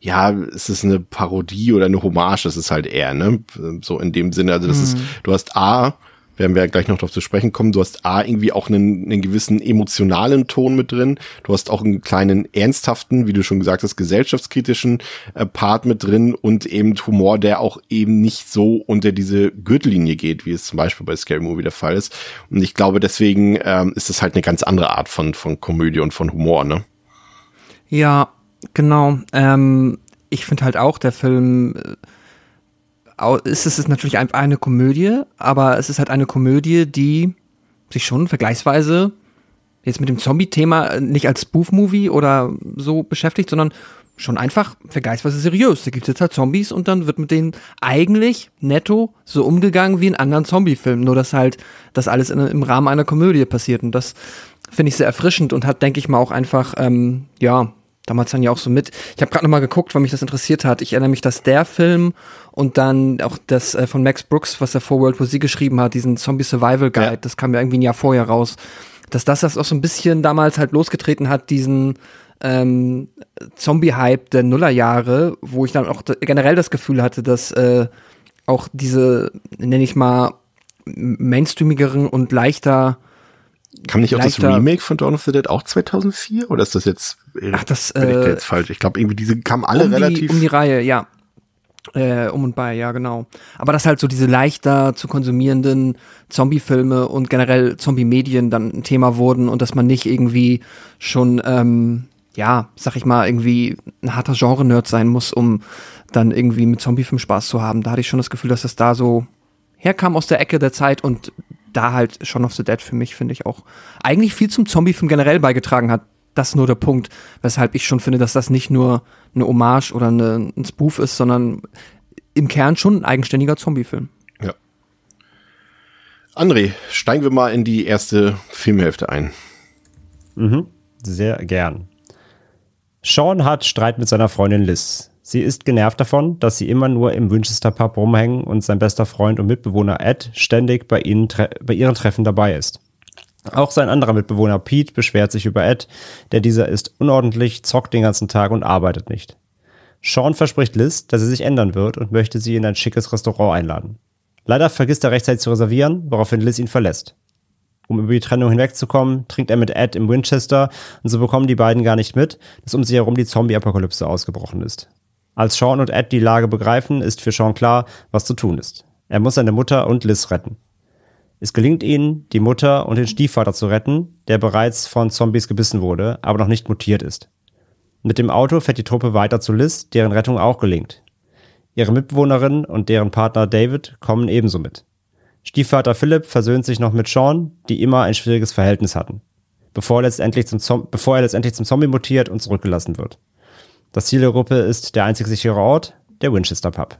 ja, es ist eine Parodie oder eine Hommage, das ist halt eher, ne? So in dem Sinne, also das mhm. ist, du hast A, werden wir ja gleich noch darauf zu sprechen kommen. Du hast A, irgendwie auch einen, einen gewissen emotionalen Ton mit drin. Du hast auch einen kleinen ernsthaften, wie du schon gesagt hast, gesellschaftskritischen äh, Part mit drin und eben Humor, der auch eben nicht so unter diese Gürtellinie geht, wie es zum Beispiel bei Scary Movie der Fall ist. Und ich glaube, deswegen ähm, ist es halt eine ganz andere Art von, von Komödie und von Humor, ne? Ja, genau. Ähm, ich finde halt auch, der Film äh, ist es natürlich einfach eine Komödie, aber es ist halt eine Komödie, die sich schon vergleichsweise jetzt mit dem Zombie-Thema nicht als Spoof-Movie oder so beschäftigt, sondern schon einfach vergleichsweise seriös. Da gibt es jetzt halt Zombies und dann wird mit denen eigentlich netto so umgegangen wie in anderen Zombie-Filmen. Nur dass halt das alles in, im Rahmen einer Komödie passiert. Und das finde ich sehr erfrischend und hat, denke ich mal, auch einfach, ähm, ja, damals dann ja auch so mit. Ich habe gerade noch mal geguckt, weil mich das interessiert hat. Ich erinnere mich, dass der Film und dann auch das äh, von Max Brooks, was er vor World War Z geschrieben hat, diesen Zombie Survival Guide, ja. das kam ja irgendwie ein Jahr vorher raus, dass das das auch so ein bisschen damals halt losgetreten hat, diesen ähm, Zombie-Hype der Nullerjahre, wo ich dann auch generell das Gefühl hatte, dass äh, auch diese, nenne ich mal, mainstreamigeren und leichter Kam nicht auch das Remake von Dawn of the Dead auch 2004? Oder ist das jetzt, Ach, das, bin äh, ich jetzt falsch? Ich glaube, irgendwie diese kamen alle um relativ. Die, um die Reihe, ja. Äh, um und bei, ja, genau. Aber dass halt so diese leichter zu konsumierenden Zombie-Filme und generell Zombie-Medien dann ein Thema wurden und dass man nicht irgendwie schon, ähm, ja, sag ich mal, irgendwie ein harter Genre-Nerd sein muss, um dann irgendwie mit Zombie-Film Spaß zu haben. Da hatte ich schon das Gefühl, dass das da so herkam aus der Ecke der Zeit und da halt Shaun of the Dead für mich, finde ich, auch eigentlich viel zum Zombie-Film generell beigetragen hat. Das ist nur der Punkt, weshalb ich schon finde, dass das nicht nur eine Hommage oder eine, ein Spoof ist, sondern im Kern schon ein eigenständiger Zombie-Film. Ja. André, steigen wir mal in die erste Filmhälfte ein. Mhm, sehr gern. Sean hat Streit mit seiner Freundin Liz. Sie ist genervt davon, dass sie immer nur im Winchester Pub rumhängen und sein bester Freund und Mitbewohner Ed ständig bei, ihnen bei ihren Treffen dabei ist. Auch sein anderer Mitbewohner Pete beschwert sich über Ed, der dieser ist unordentlich, zockt den ganzen Tag und arbeitet nicht. Sean verspricht Liz, dass er sich ändern wird und möchte sie in ein schickes Restaurant einladen. Leider vergisst er rechtzeitig zu reservieren, woraufhin Liz ihn verlässt. Um über die Trennung hinwegzukommen, trinkt er mit Ed im Winchester und so bekommen die beiden gar nicht mit, dass um sie herum die Zombie-Apokalypse ausgebrochen ist. Als Sean und Ed die Lage begreifen, ist für Sean klar, was zu tun ist. Er muss seine Mutter und Liz retten. Es gelingt ihnen, die Mutter und den Stiefvater zu retten, der bereits von Zombies gebissen wurde, aber noch nicht mutiert ist. Mit dem Auto fährt die Truppe weiter zu Liz, deren Rettung auch gelingt. Ihre Mitbewohnerin und deren Partner David kommen ebenso mit. Stiefvater Philipp versöhnt sich noch mit Sean, die immer ein schwieriges Verhältnis hatten, bevor er letztendlich zum, bevor er letztendlich zum Zombie mutiert und zurückgelassen wird. Das Ziel der Gruppe ist der einzig sichere Ort, der Winchester Pub.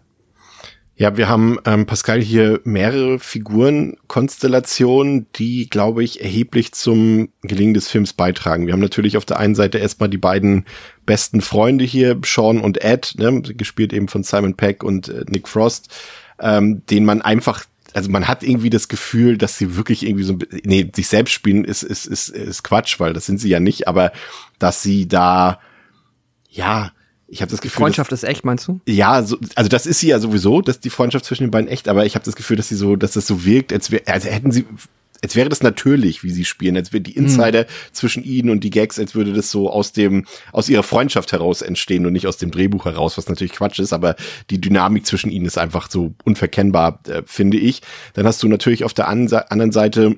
Ja, wir haben, ähm, Pascal, hier mehrere Figurenkonstellationen, die, glaube ich, erheblich zum Gelingen des Films beitragen. Wir haben natürlich auf der einen Seite erstmal die beiden besten Freunde hier, Sean und Ed, ne, gespielt eben von Simon Peck und äh, Nick Frost, ähm, den man einfach also man hat irgendwie das Gefühl, dass sie wirklich irgendwie so, nee, sich selbst spielen ist, ist, ist, ist Quatsch, weil das sind sie ja nicht, aber dass sie da, ja, ich habe das Gefühl. Freundschaft dass, ist echt, meinst du? Ja, so, also das ist sie ja sowieso, dass die Freundschaft zwischen den beiden echt, aber ich habe das Gefühl, dass sie so, dass das so wirkt, als, wär, als hätten sie, als wäre das natürlich, wie sie spielen, als wäre die Insider mhm. zwischen ihnen und die Gags, als würde das so aus dem, aus ihrer Freundschaft heraus entstehen und nicht aus dem Drehbuch heraus, was natürlich Quatsch ist, aber die Dynamik zwischen ihnen ist einfach so unverkennbar, äh, finde ich. Dann hast du natürlich auf der anderen Seite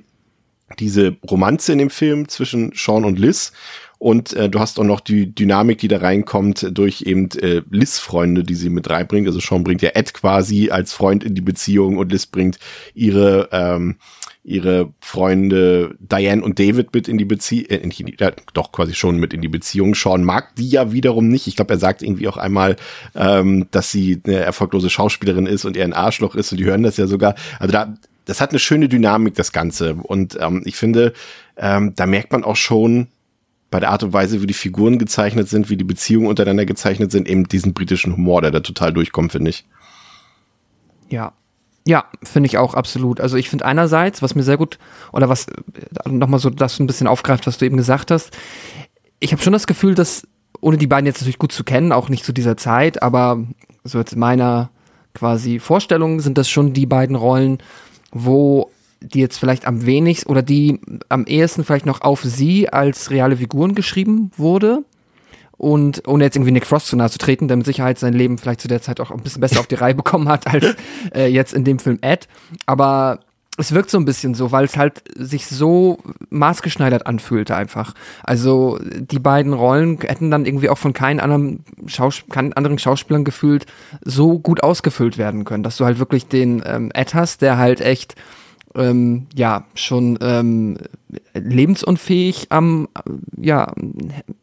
diese Romanze in dem Film zwischen Sean und Liz und äh, du hast auch noch die Dynamik, die da reinkommt durch eben äh, Liz-Freunde, die sie mit reinbringt. Also Sean bringt ja Ed quasi als Freund in die Beziehung und Liz bringt ihre ähm, ihre Freunde Diane und David mit in die Beziehung, äh, ja, doch quasi schon mit in die Beziehung. Sean mag die ja wiederum nicht. Ich glaube, er sagt irgendwie auch einmal, ähm, dass sie eine erfolglose Schauspielerin ist und er ein Arschloch ist und die hören das ja sogar. Also da, das hat eine schöne Dynamik, das Ganze. Und ähm, ich finde, ähm, da merkt man auch schon, bei der Art und Weise, wie die Figuren gezeichnet sind, wie die Beziehungen untereinander gezeichnet sind, eben diesen britischen Humor, der da total durchkommt, finde ich. Ja. Ja, finde ich auch absolut. Also ich finde einerseits, was mir sehr gut, oder was äh, nochmal so das ein bisschen aufgreift, was du eben gesagt hast, ich habe schon das Gefühl, dass, ohne die beiden jetzt natürlich gut zu kennen, auch nicht zu dieser Zeit, aber so jetzt meiner quasi Vorstellung sind das schon die beiden Rollen, wo die jetzt vielleicht am wenigsten oder die am ehesten vielleicht noch auf sie als reale Figuren geschrieben wurde. Und ohne jetzt irgendwie Nick Frost zu nahe zu treten, der mit Sicherheit sein Leben vielleicht zu der Zeit auch ein bisschen besser auf die Reihe bekommen hat als *laughs* äh, jetzt in dem Film Ed. Aber es wirkt so ein bisschen so, weil es halt sich so maßgeschneidert anfühlte einfach. Also die beiden Rollen hätten dann irgendwie auch von keinen anderen, Schaus keinen anderen Schauspielern gefühlt so gut ausgefüllt werden können, dass du halt wirklich den ähm, Ed hast, der halt echt ähm, ja schon ähm, lebensunfähig am ja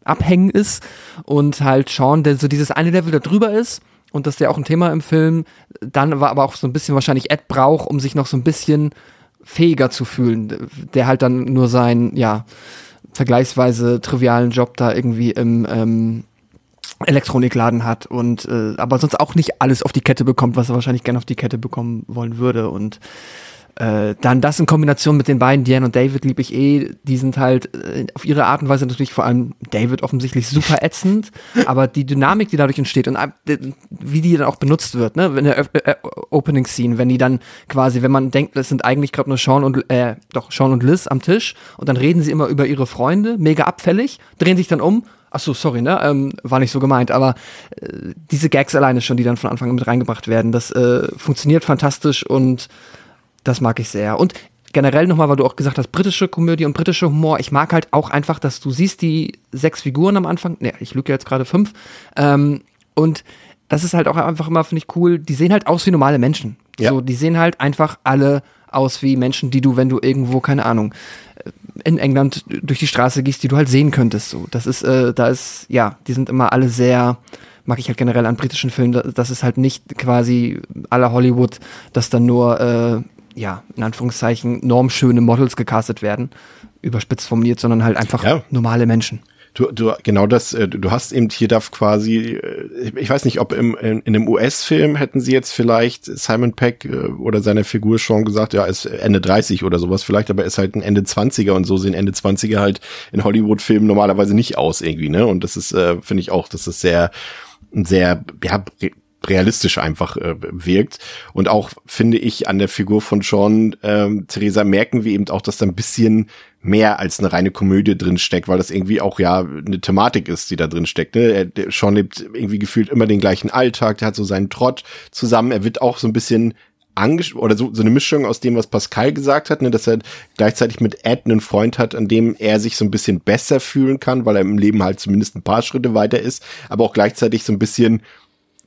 abhängen ist und halt Sean, der so dieses eine Level da drüber ist und das ist ja auch ein Thema im Film, dann war aber auch so ein bisschen wahrscheinlich Ed braucht, um sich noch so ein bisschen fähiger zu fühlen, der halt dann nur seinen ja vergleichsweise trivialen Job da irgendwie im ähm, Elektronikladen hat und äh, aber sonst auch nicht alles auf die Kette bekommt, was er wahrscheinlich gerne auf die Kette bekommen wollen würde und äh, dann das in Kombination mit den beiden, Diane und David, lieb ich eh. Die sind halt äh, auf ihre Art und Weise natürlich vor allem David offensichtlich super ätzend, *laughs* aber die Dynamik, die dadurch entsteht und äh, wie die dann auch benutzt wird, ne, in der Opening Scene, wenn die dann quasi, wenn man denkt, es sind eigentlich gerade nur Sean und äh, doch Sean und Liz am Tisch und dann reden sie immer über ihre Freunde, mega abfällig, drehen sich dann um, Ach so, sorry, ne? Ähm, war nicht so gemeint, aber äh, diese Gags alleine schon, die dann von Anfang an mit reingebracht werden, das äh, funktioniert fantastisch und das mag ich sehr. Und generell nochmal, weil du auch gesagt hast, britische Komödie und britischer Humor. Ich mag halt auch einfach, dass du siehst die sechs Figuren am Anfang. Ne, ich lüge jetzt gerade fünf. Ähm, und das ist halt auch einfach immer, finde ich, cool. Die sehen halt aus wie normale Menschen. Ja. So, die sehen halt einfach alle aus wie Menschen, die du, wenn du irgendwo, keine Ahnung, in England durch die Straße gehst, die du halt sehen könntest. So, das ist, äh, da ist, ja, die sind immer alle sehr, mag ich halt generell an britischen Filmen, das ist halt nicht quasi aller Hollywood, dass dann nur äh, ja, in Anführungszeichen, normschöne Models gecastet werden, überspitzt formuliert, sondern halt einfach ja. normale Menschen. Du, du, genau das, äh, du hast eben hier darf quasi, äh, ich weiß nicht, ob im, in, in einem US-Film hätten sie jetzt vielleicht Simon Peck äh, oder seine Figur schon gesagt, ja, ist Ende 30 oder sowas vielleicht, aber er ist halt ein Ende 20er und so sehen Ende 20er halt in Hollywood-Filmen normalerweise nicht aus irgendwie, ne? Und das ist, äh, finde ich auch, das ist sehr, sehr, ja, realistisch einfach äh, wirkt. Und auch finde ich an der Figur von Sean äh, Theresa merken wir eben auch, dass da ein bisschen mehr als eine reine Komödie drin steckt, weil das irgendwie auch ja eine Thematik ist, die da drin steckt. Ne? Er, der Sean lebt irgendwie gefühlt immer den gleichen Alltag, der hat so seinen Trott zusammen. Er wird auch so ein bisschen oder so, so eine Mischung aus dem, was Pascal gesagt hat, ne, dass er gleichzeitig mit Ed einen Freund hat, an dem er sich so ein bisschen besser fühlen kann, weil er im Leben halt zumindest ein paar Schritte weiter ist, aber auch gleichzeitig so ein bisschen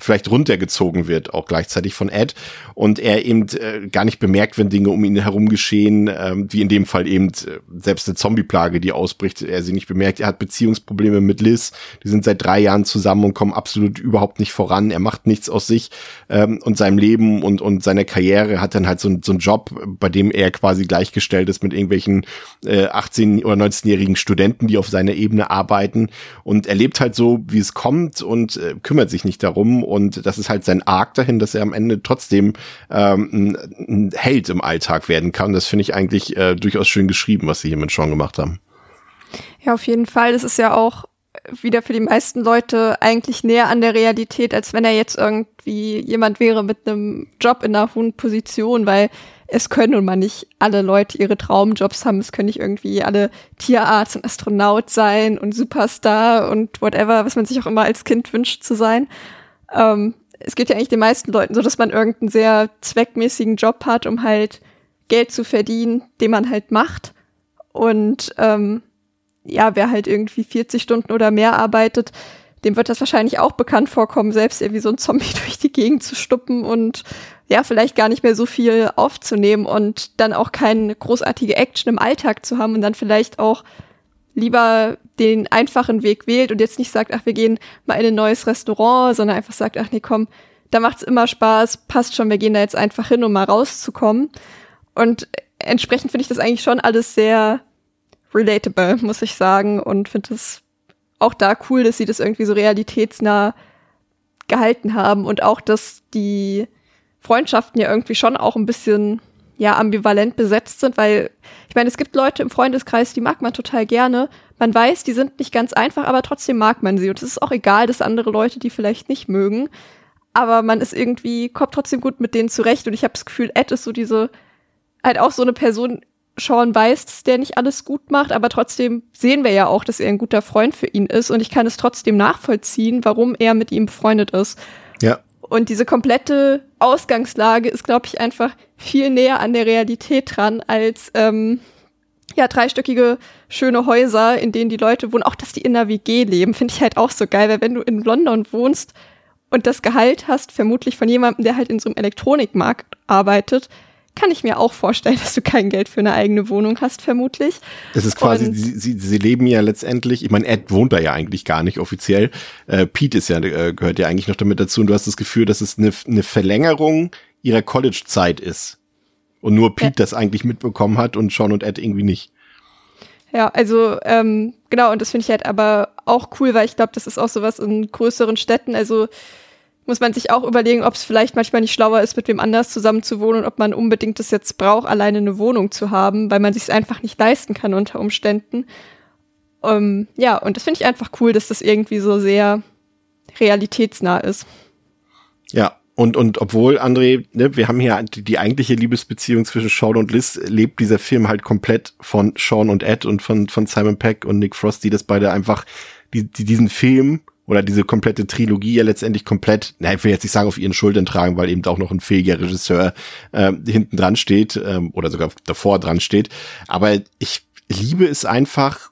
vielleicht runtergezogen wird, auch gleichzeitig von Ed. Und er eben äh, gar nicht bemerkt, wenn Dinge um ihn herum geschehen, ähm, wie in dem Fall eben äh, selbst eine Zombie-Plage, die ausbricht, er sie nicht bemerkt. Er hat Beziehungsprobleme mit Liz, die sind seit drei Jahren zusammen und kommen absolut überhaupt nicht voran. Er macht nichts aus sich ähm, und seinem Leben und, und seiner Karriere, hat dann halt so, so einen Job, bei dem er quasi gleichgestellt ist mit irgendwelchen äh, 18- oder 19-jährigen Studenten, die auf seiner Ebene arbeiten. Und er lebt halt so, wie es kommt und äh, kümmert sich nicht darum und das ist halt sein Arc dahin, dass er am Ende trotzdem ähm, ein, ein Held im Alltag werden kann. Das finde ich eigentlich äh, durchaus schön geschrieben, was sie hier mit Sean gemacht haben. Ja, auf jeden Fall. Das ist ja auch wieder für die meisten Leute eigentlich näher an der Realität, als wenn er jetzt irgendwie jemand wäre mit einem Job in einer hohen Position, weil es können nun mal nicht alle Leute ihre Traumjobs haben. Es können nicht irgendwie alle Tierarzt und Astronaut sein und Superstar und whatever, was man sich auch immer als Kind wünscht zu sein. Ähm, es geht ja eigentlich den meisten Leuten so, dass man irgendeinen sehr zweckmäßigen Job hat, um halt Geld zu verdienen, den man halt macht. Und ähm, ja, wer halt irgendwie 40 Stunden oder mehr arbeitet, dem wird das wahrscheinlich auch bekannt vorkommen, selbst irgendwie so ein Zombie *laughs* durch die Gegend zu stuppen und ja, vielleicht gar nicht mehr so viel aufzunehmen und dann auch keine großartige Action im Alltag zu haben und dann vielleicht auch lieber den einfachen Weg wählt und jetzt nicht sagt, ach, wir gehen mal in ein neues Restaurant, sondern einfach sagt, ach nee, komm, da macht's immer Spaß, passt schon, wir gehen da jetzt einfach hin, um mal rauszukommen. Und entsprechend finde ich das eigentlich schon alles sehr relatable, muss ich sagen, und finde es auch da cool, dass sie das irgendwie so realitätsnah gehalten haben und auch, dass die Freundschaften ja irgendwie schon auch ein bisschen ja ambivalent besetzt sind, weil ich meine, es gibt Leute im Freundeskreis, die mag man total gerne. Man weiß, die sind nicht ganz einfach, aber trotzdem mag man sie. Und es ist auch egal, dass andere Leute die vielleicht nicht mögen. Aber man ist irgendwie, kommt trotzdem gut mit denen zurecht. Und ich habe das Gefühl, Ed ist so diese, halt auch so eine Person, Sean weiß, dass der nicht alles gut macht, aber trotzdem sehen wir ja auch, dass er ein guter Freund für ihn ist. Und ich kann es trotzdem nachvollziehen, warum er mit ihm befreundet ist. Ja. Und diese komplette Ausgangslage ist, glaube ich, einfach viel näher an der Realität dran als ähm, ja dreistöckige schöne Häuser, in denen die Leute wohnen. Auch dass die in einer WG leben, finde ich halt auch so geil, weil wenn du in London wohnst und das Gehalt hast, vermutlich von jemandem, der halt in so einem Elektronikmarkt arbeitet, kann ich mir auch vorstellen, *laughs* dass du kein Geld für eine eigene Wohnung hast, vermutlich. Das ist quasi, sie, sie, sie leben ja letztendlich, ich meine, Ed wohnt da ja eigentlich gar nicht offiziell. Äh, Pete ist ja, äh, gehört ja eigentlich noch damit dazu und du hast das Gefühl, dass es eine, eine Verlängerung ihrer College-Zeit ist. Und nur Pete ja. das eigentlich mitbekommen hat und Sean und Ed irgendwie nicht. Ja, also ähm, genau, und das finde ich halt aber auch cool, weil ich glaube, das ist auch sowas in größeren Städten. Also muss man sich auch überlegen, ob es vielleicht manchmal nicht schlauer ist, mit wem anders zusammen zu wohnen und ob man unbedingt das jetzt braucht, alleine eine Wohnung zu haben, weil man sich es einfach nicht leisten kann unter Umständen. Um, ähm, ja, und das finde ich einfach cool, dass das irgendwie so sehr realitätsnah ist. Ja, und, und obwohl, André, ne, wir haben hier die, die eigentliche Liebesbeziehung zwischen Sean und Liz, lebt dieser Film halt komplett von Sean und Ed und von, von Simon Peck und Nick Frost, die das beide einfach, die, die diesen Film oder diese komplette Trilogie ja letztendlich komplett, na, ich will jetzt nicht sagen auf ihren Schultern tragen, weil eben auch noch ein fähiger Regisseur äh, hinten dran steht ähm, oder sogar davor dran steht. Aber ich liebe es einfach,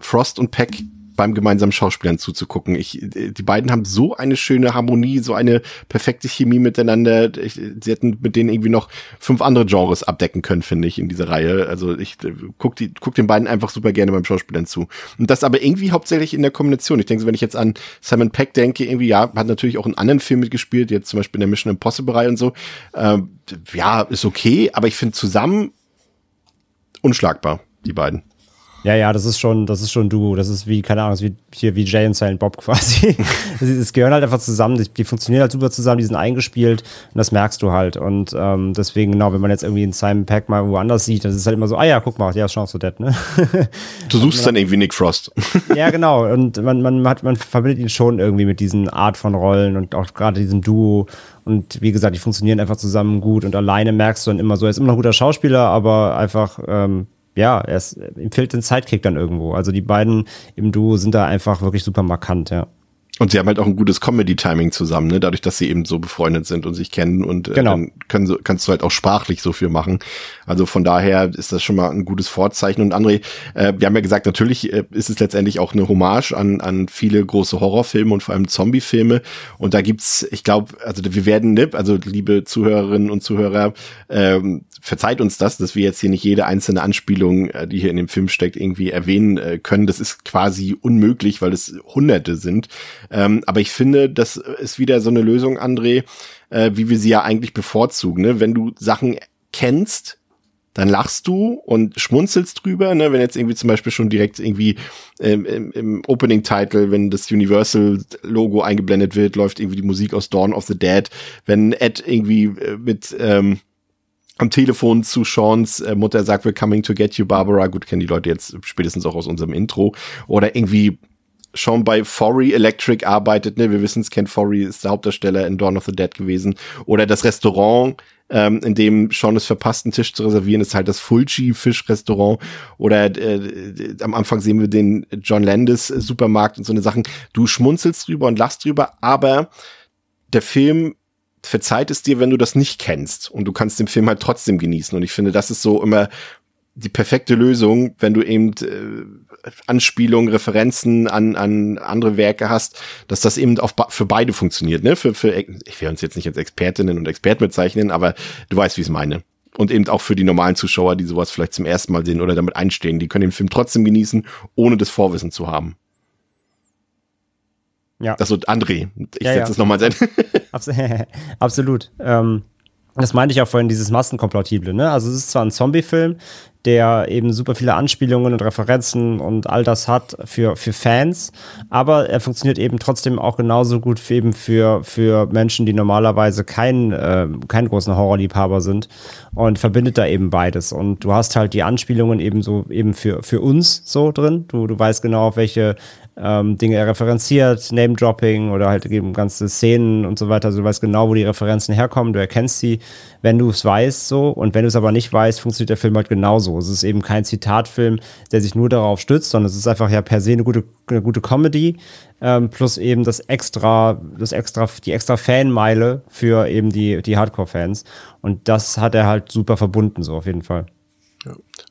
Frost und Peck beim gemeinsamen Schauspielern zuzugucken. Ich, die beiden haben so eine schöne Harmonie, so eine perfekte Chemie miteinander. Ich, sie hätten mit denen irgendwie noch fünf andere Genres abdecken können, finde ich, in dieser Reihe. Also ich guck, die, guck den beiden einfach super gerne beim Schauspielern zu. Und das aber irgendwie hauptsächlich in der Kombination. Ich denke, wenn ich jetzt an Simon Peck denke, irgendwie, ja, hat natürlich auch in anderen Filmen mitgespielt, jetzt zum Beispiel in der Mission Impossible-Reihe und so. Ähm, ja, ist okay, aber ich finde zusammen unschlagbar, die beiden. Ja, ja, das ist schon, das ist schon du. Das ist wie, keine Ahnung, wie hier wie Jay und Silent Bob *laughs* quasi. Es gehören halt einfach zusammen, die, die, funktionieren halt super zusammen, die sind eingespielt und das merkst du halt. Und ähm, deswegen, genau, wenn man jetzt irgendwie einen Simon Pack mal woanders sieht, dann ist es halt immer so, ah ja, guck mal, ja, ist Chance to Dead, ne? *laughs* Du suchst dann irgendwie Nick Frost. *laughs* ja, genau. Und man, man hat, man verbindet ihn schon irgendwie mit diesen Art von Rollen und auch gerade diesem Duo. Und wie gesagt, die funktionieren einfach zusammen gut und alleine merkst du dann immer so, er ist immer noch ein guter Schauspieler, aber einfach, ähm, ja, er ist, ihm fehlt den Sidekick dann irgendwo. Also die beiden im Duo sind da einfach wirklich super markant, ja. Und sie haben halt auch ein gutes Comedy-Timing zusammen, ne? dadurch, dass sie eben so befreundet sind und sich kennen und äh, Genau. dann können, kannst du halt auch sprachlich so viel machen. Also von daher ist das schon mal ein gutes Vorzeichen. Und André, äh, wir haben ja gesagt, natürlich äh, ist es letztendlich auch eine Hommage an, an viele große Horrorfilme und vor allem Zombie-Filme. Und da gibt's, ich glaube, also wir werden, ne, also liebe Zuhörerinnen und Zuhörer, ähm, verzeiht uns das, dass wir jetzt hier nicht jede einzelne Anspielung, äh, die hier in dem Film steckt, irgendwie erwähnen äh, können. Das ist quasi unmöglich, weil es Hunderte sind. Ähm, aber ich finde, das ist wieder so eine Lösung, André, äh, wie wir sie ja eigentlich bevorzugen. Ne? Wenn du Sachen kennst, dann lachst du und schmunzelst drüber, ne? wenn jetzt irgendwie zum Beispiel schon direkt irgendwie ähm, im, im Opening-Title, wenn das Universal-Logo eingeblendet wird, läuft irgendwie die Musik aus Dawn of the Dead. Wenn Ed irgendwie äh, mit ähm, am Telefon zu Seans äh, Mutter sagt, we're coming to get you, Barbara. Gut, kennen die Leute jetzt spätestens auch aus unserem Intro. Oder irgendwie Sean bei Forey Electric arbeitet, ne? Wir wissen es, Ken Forey ist der Hauptdarsteller in Dawn of the Dead gewesen. Oder das Restaurant, ähm, in dem Sean es verpasst, einen Tisch zu reservieren, ist halt das Fulci Fischrestaurant. Oder äh, am Anfang sehen wir den John Landis äh, Supermarkt und so eine Sachen. Du schmunzelst drüber und lachst drüber, aber der Film verzeiht es dir, wenn du das nicht kennst und du kannst den Film halt trotzdem genießen. Und ich finde, das ist so immer die perfekte Lösung, wenn du eben äh, Anspielungen, Referenzen an, an andere Werke hast, dass das eben auch ba- für beide funktioniert. Ne? Für, für, ich will uns jetzt nicht als Expertinnen und Experten bezeichnen, aber du weißt, wie ich es meine. Und eben auch für die normalen Zuschauer, die sowas vielleicht zum ersten Mal sehen oder damit einstehen, die können den Film trotzdem genießen, ohne das Vorwissen zu haben. Ja. Das so, André, ich Ja, setze ja. es nochmal sein. *laughs* Abs *laughs* Absolut. Ähm, das meinte ich auch vorhin, dieses Massenkompatible. Ne? Also es ist zwar ein Zombie-Film, der eben super viele Anspielungen und Referenzen und all das hat für, für Fans, aber er funktioniert eben trotzdem auch genauso gut für eben für, für Menschen, die normalerweise kein, äh, kein großer Horrorliebhaber sind und verbindet da eben beides. Und du hast halt die Anspielungen eben so eben für, für uns so drin. Du, du weißt genau, auf welche ähm, Dinge er referenziert, Name-Dropping oder halt eben ganze Szenen und so weiter. Also du weißt genau, wo die Referenzen herkommen, du erkennst sie, wenn du es weißt so. Und wenn du es aber nicht weißt, funktioniert der Film halt genauso. Es ist eben kein Zitatfilm, der sich nur darauf stützt, sondern es ist einfach ja per se eine gute, eine gute Comedy, ähm, plus eben das extra, das extra, die extra Fanmeile für eben die, die Hardcore-Fans. Und das hat er halt super verbunden, so auf jeden Fall.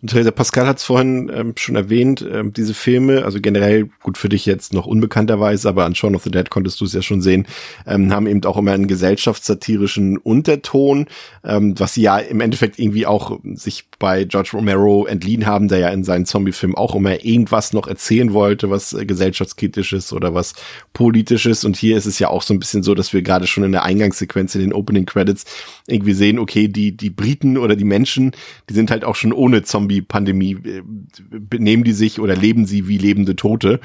Und Theresa Pascal hat es vorhin ähm, schon erwähnt, ähm, diese Filme, also generell gut für dich jetzt noch unbekannterweise, aber an Shaun of the Dead konntest du es ja schon sehen, ähm, haben eben auch immer einen gesellschaftssatirischen Unterton, ähm, was sie ja im Endeffekt irgendwie auch sich bei George Romero entliehen haben, der ja in seinen Zombie-Filmen auch immer irgendwas noch erzählen wollte, was äh, gesellschaftskritisches oder was politisches. Und hier ist es ja auch so ein bisschen so, dass wir gerade schon in der Eingangssequenz in den Opening Credits irgendwie sehen, okay, die, die Briten oder die Menschen, die sind halt auch schon ohne Zombie-Pandemie, äh, benehmen die sich oder leben sie wie lebende Tote.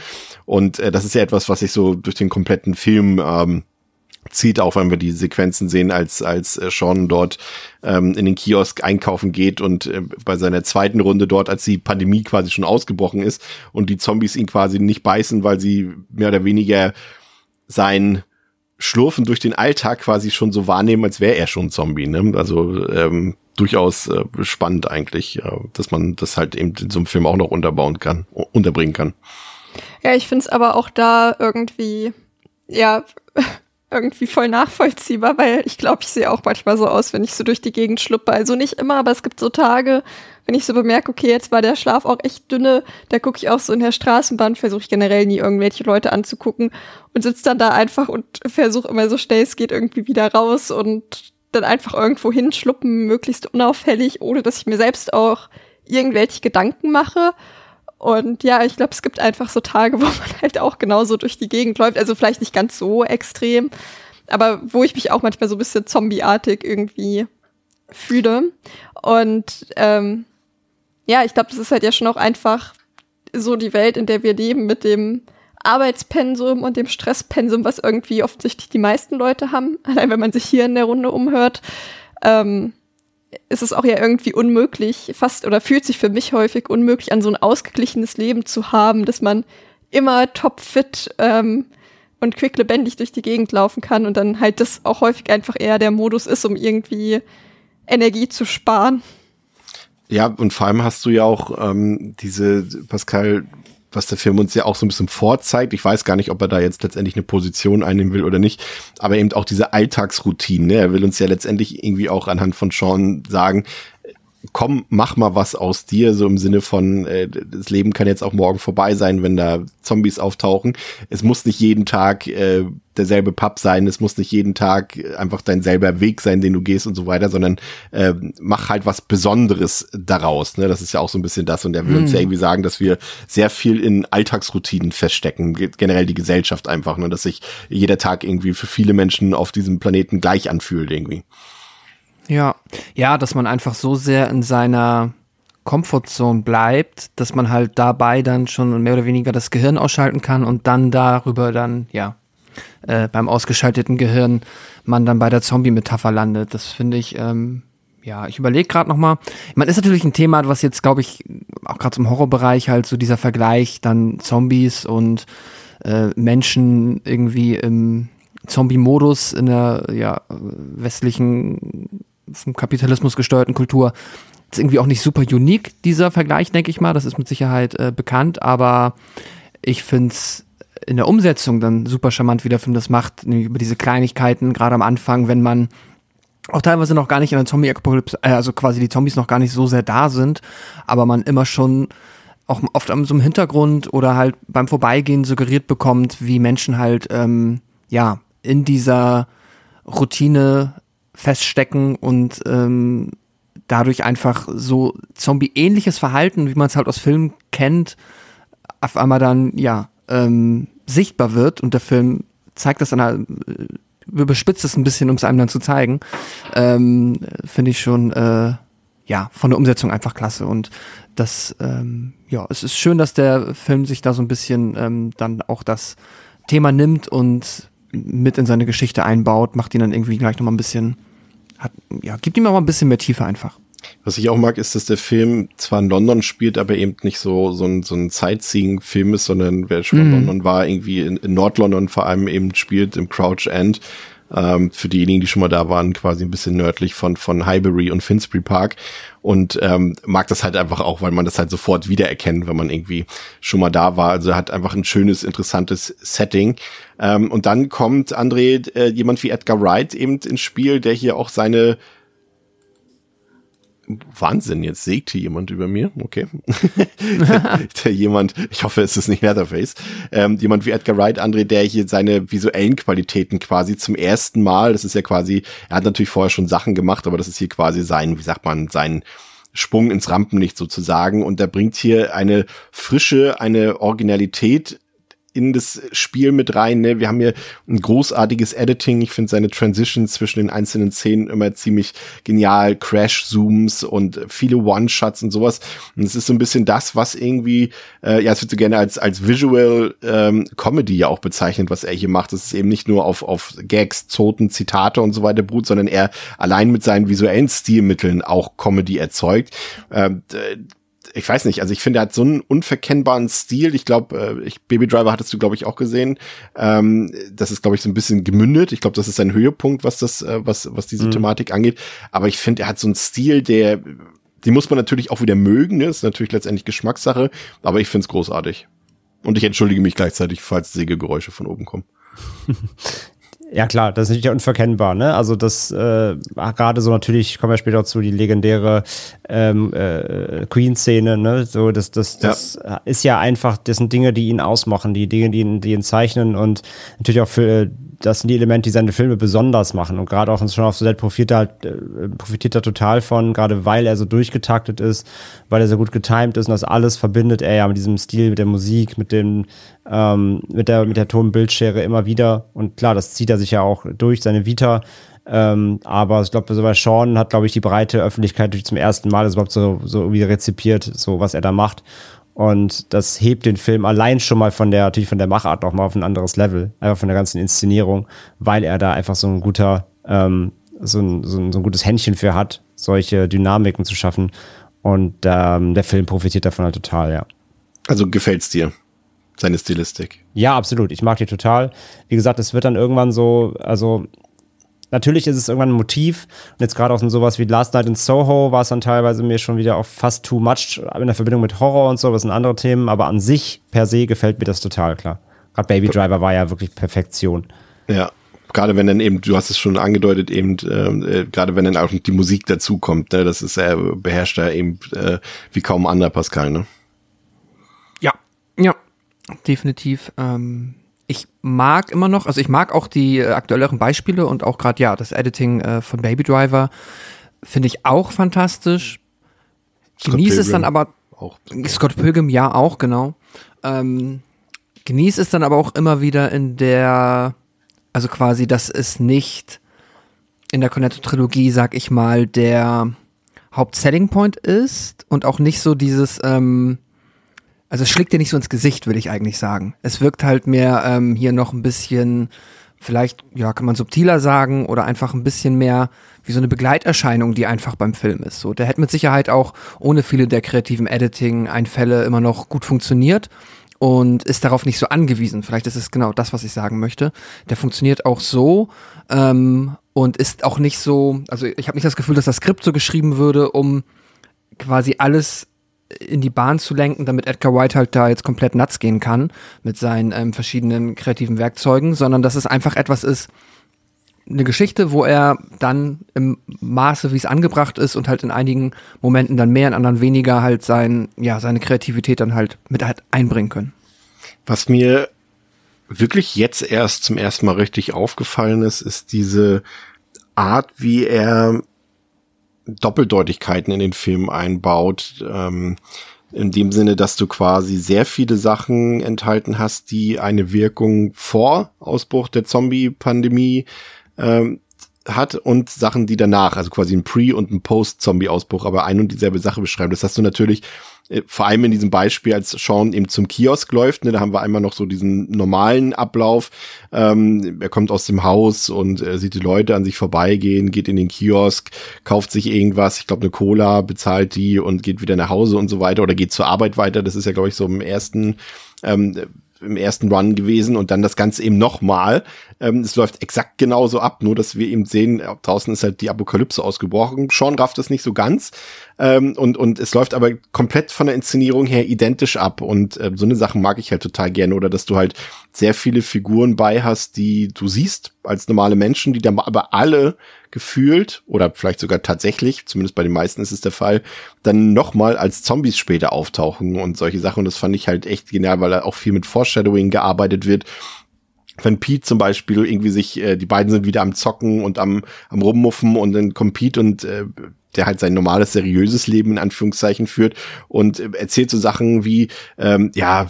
Und äh, das ist ja etwas, was sich so durch den kompletten Film ähm, zieht, auch wenn wir die Sequenzen sehen, als, als äh, Sean dort ähm, in den Kiosk einkaufen geht und äh, bei seiner zweiten Runde dort, als die Pandemie quasi schon ausgebrochen ist und die Zombies ihn quasi nicht beißen, weil sie mehr oder weniger sein Schlurfen durch den Alltag quasi schon so wahrnehmen, als wäre er schon ein Zombie. Ne? Also ähm, durchaus äh, spannend eigentlich, äh, dass man das halt eben in so einem Film auch noch unterbauen kann, unterbringen kann. Ja, ich find's aber auch da irgendwie, ja, *laughs* irgendwie voll nachvollziehbar, weil ich glaube, ich sehe auch manchmal so aus, wenn ich so durch die Gegend schluppe. Also nicht immer, aber es gibt so Tage, wenn ich so bemerke, okay, jetzt war der Schlaf auch echt dünne, da gucke ich auch so in der Straßenbahn, versuche ich generell nie irgendwelche Leute anzugucken und sitze dann da einfach und versuche immer so schnell es geht irgendwie wieder raus und dann einfach irgendwo hinschluppen, möglichst unauffällig, ohne dass ich mir selbst auch irgendwelche Gedanken mache. Und ja, ich glaube, es gibt einfach so Tage, *laughs* wo man halt auch genauso durch die Gegend läuft. Also vielleicht nicht ganz so extrem, aber wo ich mich auch manchmal so ein bisschen zombieartig irgendwie fühle. Und ähm, ja, ich glaube, das ist halt ja schon auch einfach so die Welt, in der wir leben, mit dem Arbeitspensum und dem Stresspensum, was irgendwie offensichtlich die meisten Leute haben. *laughs* Allein wenn man sich hier in der Runde umhört. Ähm, ist es auch ja irgendwie unmöglich, fast oder fühlt sich für mich häufig unmöglich an, so ein ausgeglichenes Leben zu haben, dass man immer topfit ähm, und quicklebendig durch die Gegend laufen kann und dann halt das auch häufig einfach eher der Modus ist, um irgendwie Energie zu sparen. Ja, und vor allem hast du ja auch ähm, diese, Pascal, was der Film uns ja auch so ein bisschen vorzeigt. Ich weiß gar nicht, ob er da jetzt letztendlich eine Position einnehmen will oder nicht, aber eben auch diese Alltagsroutinen. Ne? Er will uns ja letztendlich irgendwie auch anhand von Sean sagen, komm, mach mal was aus dir, so im Sinne von, äh, das Leben kann jetzt auch morgen vorbei sein, wenn da Zombies auftauchen. Es muss nicht jeden Tag äh, derselbe Pub sein, es muss nicht jeden Tag einfach dein selber Weg sein, den du gehst und so weiter, sondern äh, mach halt was Besonderes daraus. Ne? Das ist ja auch so ein bisschen das. Und er will mm. uns ja mhm. irgendwie sagen, dass wir sehr viel in Alltagsroutinen feststecken, generell die Gesellschaft einfach, ne? dass sich jeder Tag irgendwie für viele Menschen auf diesem Planeten gleich anfühlt irgendwie. Ja, ja, dass man einfach so sehr in seiner Comfortzone bleibt, dass man halt dabei dann schon mehr oder weniger das Gehirn ausschalten kann und dann darüber dann, ja, äh, beim ausgeschalteten Gehirn man dann bei der Zombie-Metapher landet. Das finde ich, ähm, ja, ich überlege gerade noch mal. Man ist natürlich ein Thema, was jetzt, glaube ich, auch gerade im Horrorbereich halt so dieser Vergleich dann Zombies und äh, Menschen irgendwie im Zombie-Modus in der ja, westlichen vom Kapitalismus gesteuerten Kultur ist irgendwie auch nicht super unique, dieser Vergleich, denke ich mal. Das ist mit Sicherheit äh, bekannt, aber ich finde es in der Umsetzung dann super charmant, wie der Film das macht, nämlich über diese Kleinigkeiten, gerade am Anfang, wenn man auch teilweise noch gar nicht in der Zombie-Apokalypse, äh, also quasi die Zombies noch gar nicht so sehr da sind, aber man immer schon auch oft an so einem Hintergrund oder halt beim Vorbeigehen suggeriert bekommt, wie Menschen halt, ähm, ja, in dieser Routine feststecken und ähm, dadurch einfach so Zombie-ähnliches Verhalten, wie man es halt aus Filmen kennt, auf einmal dann, ja, ähm, sichtbar wird. Und der Film zeigt das an einer, äh, überspitzt es ein bisschen, um es einem dann zu zeigen, ähm, finde ich schon, äh, ja, von der Umsetzung einfach klasse. Und das, ähm, ja, es ist schön, dass der Film sich da so ein bisschen ähm, dann auch das Thema nimmt und mit in seine Geschichte einbaut, macht ihn dann irgendwie gleich nochmal ein bisschen hat, ja, gibt ihm auch mal ein bisschen mehr Tiefe einfach. Was ich auch mag, ist, dass der Film zwar in London spielt, aber eben nicht so, so ein, so ein Sightseeing-Film ist, sondern wer schon mm. in London war, irgendwie in, in Nord-London vor allem eben spielt, im Crouch End. Ähm, für diejenigen, die schon mal da waren, quasi ein bisschen nördlich von, von Highbury und Finsbury Park. Und ähm, mag das halt einfach auch, weil man das halt sofort wiedererkennt, wenn man irgendwie schon mal da war. Also hat einfach ein schönes, interessantes Setting. Ähm, und dann kommt André, äh, jemand wie Edgar Wright eben ins Spiel, der hier auch seine Wahnsinn, jetzt sägt hier jemand über mir. Okay. *laughs* der, jemand, ich hoffe, es ist nicht Leatherface. Ähm, jemand wie Edgar Wright, André, der hier seine visuellen Qualitäten quasi zum ersten Mal, das ist ja quasi, er hat natürlich vorher schon Sachen gemacht, aber das ist hier quasi sein, wie sagt man, sein Sprung ins Rampenlicht sozusagen. Und der bringt hier eine Frische, eine Originalität in das Spiel mit rein. Ne? Wir haben hier ein großartiges Editing. Ich finde seine Transitions zwischen den einzelnen Szenen immer ziemlich genial. Crash-Zooms und viele One-Shots und sowas. Und es ist so ein bisschen das, was irgendwie, äh, ja, es wird so gerne als, als Visual ähm, Comedy ja auch bezeichnet, was er hier macht. Es ist eben nicht nur auf, auf Gags, Zoten, Zitate und so weiter beruht, sondern er allein mit seinen visuellen Stilmitteln auch Comedy erzeugt. Ähm, ich weiß nicht, also ich finde, er hat so einen unverkennbaren Stil. Ich glaube, äh, ich, Baby Driver hattest du, glaube ich, auch gesehen. Ähm, das ist, glaube ich, so ein bisschen gemündet. Ich glaube, das ist sein Höhepunkt, was das, äh, was, was diese mhm. Thematik angeht. Aber ich finde, er hat so einen Stil, der, die muss man natürlich auch wieder mögen. Ne? Das ist natürlich letztendlich Geschmackssache. Aber ich finde es großartig. Und ich entschuldige mich gleichzeitig, falls Sägegeräusche von oben kommen. *laughs* Ja klar, das ist natürlich unverkennbar, ne? Also das äh, gerade so natürlich, kommen wir später zu, die legendäre ähm, äh, Queen-Szene, ne? So, das, das, das ja. ist ja einfach, das sind Dinge, die ihn ausmachen, die Dinge, die ihn, die ihn zeichnen und natürlich auch für das sind die Elemente, die seine Filme besonders machen. Und gerade auch schon auf Set profitiert er halt, äh, profitiert er total von, gerade weil er so durchgetaktet ist, weil er so gut getimed ist und das alles verbindet er ja mit diesem Stil, mit der Musik, mit dem, ähm, mit der, mit der Tonbildschere immer wieder. Und klar, das zieht er sich ja auch durch, seine Vita. Ähm, aber ich glaube, so bei Sean hat, glaube ich, die breite Öffentlichkeit zum ersten Mal das überhaupt so, so wieder rezipiert, so was er da macht. Und das hebt den Film allein schon mal von der, natürlich von der Machart noch mal auf ein anderes Level, einfach von der ganzen Inszenierung, weil er da einfach so ein guter, ähm, so, ein, so, ein, so ein gutes Händchen für hat, solche Dynamiken zu schaffen. Und ähm, der Film profitiert davon halt total, ja. Also gefällt's dir? Seine Stilistik. Ja, absolut. Ich mag die total. Wie gesagt, es wird dann irgendwann so, also natürlich ist es irgendwann ein Motiv. Und jetzt gerade auch in sowas wie Last Night in Soho war es dann teilweise mir schon wieder auch fast too much in der Verbindung mit Horror und so, das sind andere Themen. Aber an sich, per se, gefällt mir das total klar. Gerade Baby Driver war ja wirklich Perfektion. Ja, gerade wenn dann eben, du hast es schon angedeutet, eben, äh, gerade wenn dann auch die Musik dazukommt, ne, das ist er beherrscht er eben äh, wie kaum anderer Pascal, ne? Ja, ja, definitiv. Ähm, ich mag immer noch, also ich mag auch die äh, aktuelleren Beispiele und auch gerade ja das Editing äh, von Baby Driver finde ich auch fantastisch. Genieße es dann aber auch. Scott Pilgrim ja auch genau. Ähm, genieße es dann aber auch immer wieder in der, also quasi, dass es nicht in der Cornetto-Trilogie, sag ich mal, der Haupt-Selling Point ist und auch nicht so dieses, ähm, also es schlägt dir nicht so ins Gesicht, will ich eigentlich sagen. Es wirkt halt mehr ähm, hier noch ein bisschen, vielleicht, ja, kann man subtiler sagen oder einfach ein bisschen mehr wie so eine Begleiterscheinung, die einfach beim Film ist. So, der hätte mit Sicherheit auch ohne viele der kreativen Editing-Einfälle immer noch gut funktioniert und ist darauf nicht so angewiesen. Vielleicht ist es genau das, was ich sagen möchte. Der funktioniert auch so ähm, und ist auch nicht so, also ich habe nicht das Gefühl, dass das Skript so geschrieben würde, um quasi alles in die Bahn zu lenken, damit Edgar White halt da jetzt komplett nuts gehen kann mit seinen ähm, verschiedenen kreativen Werkzeugen, sondern dass es einfach etwas ist, eine Geschichte, wo er dann im Maße, wie es angebracht ist und halt in einigen Momenten dann mehr, in anderen weniger halt sein, ja, seine Kreativität dann halt mit halt einbringen können. Was mir wirklich jetzt erst zum ersten Mal richtig aufgefallen ist, ist diese Art, wie er Doppeldeutigkeiten in den Film einbaut. Ähm, in dem Sinne, dass du quasi sehr viele Sachen enthalten hast, die eine Wirkung vor Ausbruch der Zombie-Pandemie ähm, hat und Sachen, die danach, also quasi ein Pre- und ein Post-Zombie-Ausbruch, aber ein und dieselbe Sache beschreiben. Das hast du natürlich vor allem in diesem Beispiel, als Sean eben zum Kiosk läuft, ne, da haben wir einmal noch so diesen normalen Ablauf. Ähm, er kommt aus dem Haus und äh, sieht die Leute an sich vorbeigehen, geht in den Kiosk, kauft sich irgendwas, ich glaube eine Cola, bezahlt die und geht wieder nach Hause und so weiter oder geht zur Arbeit weiter. Das ist ja, glaube ich, so im ersten ähm, im ersten Run gewesen und dann das Ganze eben nochmal. Ähm, es läuft exakt genauso ab, nur dass wir eben sehen, draußen ist halt die Apokalypse ausgebrochen. Sean rafft es nicht so ganz, ähm, und, und es läuft aber komplett von der Inszenierung her identisch ab. Und äh, so eine Sache mag ich halt total gerne. Oder dass du halt sehr viele Figuren bei hast, die du siehst als normale Menschen, die dann aber alle gefühlt oder vielleicht sogar tatsächlich, zumindest bei den meisten ist es der Fall, dann nochmal als Zombies später auftauchen und solche Sachen. Und das fand ich halt echt genial, weil da auch viel mit Foreshadowing gearbeitet wird wenn Pete zum Beispiel irgendwie sich, äh, die beiden sind wieder am Zocken und am, am Rummuffen und dann kommt Pete und äh, der halt sein normales, seriöses Leben in Anführungszeichen führt und äh, erzählt so Sachen wie, ähm, ja,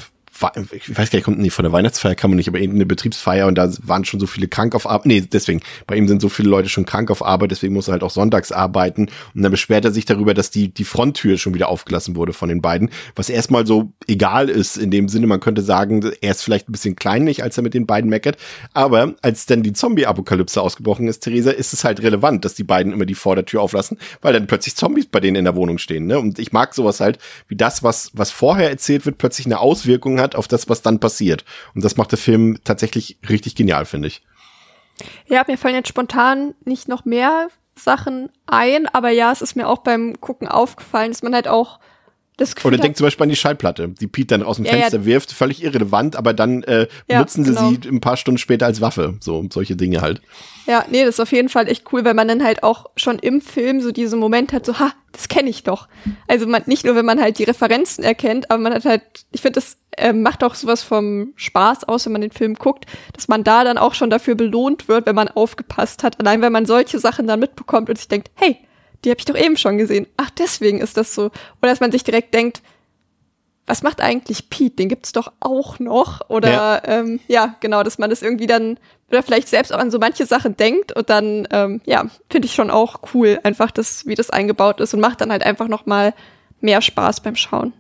ich weiß gar nicht, kommt nicht von der Weihnachtsfeier kann man nicht, aber irgendeine Betriebsfeier und da waren schon so viele krank auf Arbeit. Nee, deswegen, bei ihm sind so viele Leute schon krank auf Arbeit, deswegen muss er halt auch sonntags arbeiten. Und dann beschwert er sich darüber, dass die, die Fronttür schon wieder aufgelassen wurde von den beiden, was erstmal so egal ist, in dem Sinne, man könnte sagen, er ist vielleicht ein bisschen kleinlich, als er mit den beiden meckert. Aber als dann die Zombie-Apokalypse ausgebrochen ist, Theresa, ist es halt relevant, dass die beiden immer die Vordertür auflassen, weil dann plötzlich Zombies bei denen in der Wohnung stehen. Ne? Und ich mag sowas halt, wie das, was, was vorher erzählt wird, plötzlich eine Auswirkung hat auf das, was dann passiert. Und das macht der Film tatsächlich richtig genial, finde ich. Ja, mir fallen jetzt spontan nicht noch mehr Sachen ein, aber ja, es ist mir auch beim Gucken aufgefallen, dass man halt auch Gefühl Oder denkt zum Beispiel an die Schallplatte, die Pete dann aus dem Ja, Fenster ja. wirft, völlig irrelevant, aber dann äh, Ja, benutzen sie genau. sie ein paar Stunden später als Waffe. So solche Dinge halt. Ja, nee, das ist auf jeden Fall echt cool, weil man dann halt auch schon im Film so diesen Moment hat, so, ha, das kenne ich doch. Also man, nicht nur, wenn man halt die Referenzen erkennt, aber man hat halt, ich finde, das ähm, macht auch sowas vom Spaß aus, wenn man den Film guckt, dass man da dann auch schon dafür belohnt wird, wenn man aufgepasst hat. Allein wenn man solche Sachen dann mitbekommt und sich denkt, hey, die habe ich doch eben schon gesehen. Ach, deswegen ist das so. Oder dass man sich direkt denkt, was macht eigentlich Pete? Den gibt's doch auch noch. Oder Ja. ähm, ja genau, dass man das irgendwie dann oder vielleicht selbst auch an so manche Sachen denkt und dann ähm, ja finde ich schon auch cool, einfach das wie das eingebaut ist und macht dann halt einfach noch mal mehr Spaß beim Schauen.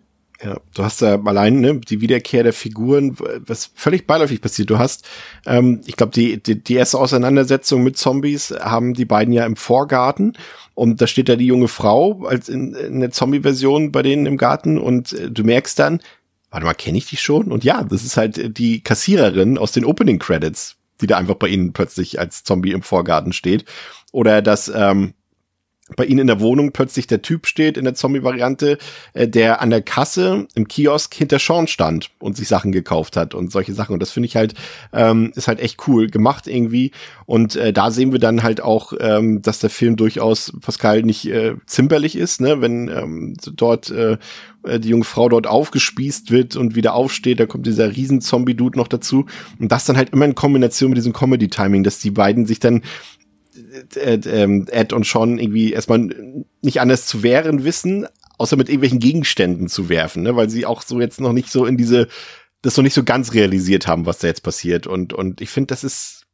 Ja, du hast ja allein ne, die Wiederkehr der Figuren, was völlig beiläufig passiert. Du hast, ähm, ich glaube, die, die, die erste Auseinandersetzung mit Zombies haben die beiden ja im Vorgarten und da steht da die junge Frau als in, in der Zombie-Version bei denen im Garten und äh, du merkst dann, warte mal, kenne ich die schon? Und ja, das ist halt äh, die Kassiererin aus den Opening Credits die da einfach bei ihnen plötzlich als Zombie im Vorgarten steht. Oder dass ähm, bei ihnen in der Wohnung plötzlich der Typ steht in der Zombie-Variante, äh, der an der Kasse im Kiosk hinter Sean stand und sich Sachen gekauft hat und solche Sachen. Und das finde ich halt, ähm, ist halt echt cool gemacht irgendwie. Und äh, da sehen wir dann halt auch, ähm, dass der Film durchaus, Pascal, nicht äh, zimperlich ist, ne? wenn ähm, dort äh, äh die junge Frau dort aufgespießt wird und wieder aufsteht, da kommt dieser riesen Zombie-Dude noch dazu. Und das dann halt immer in Kombination mit diesem Comedy-Timing, dass die beiden sich dann äh, äh, Ed und Sean irgendwie erstmal nicht anders zu wehren wissen, außer mit irgendwelchen Gegenständen zu werfen, ne? weil sie auch so jetzt noch nicht so in diese, das noch nicht so ganz realisiert haben, was da jetzt passiert. Und, und ich finde, das ist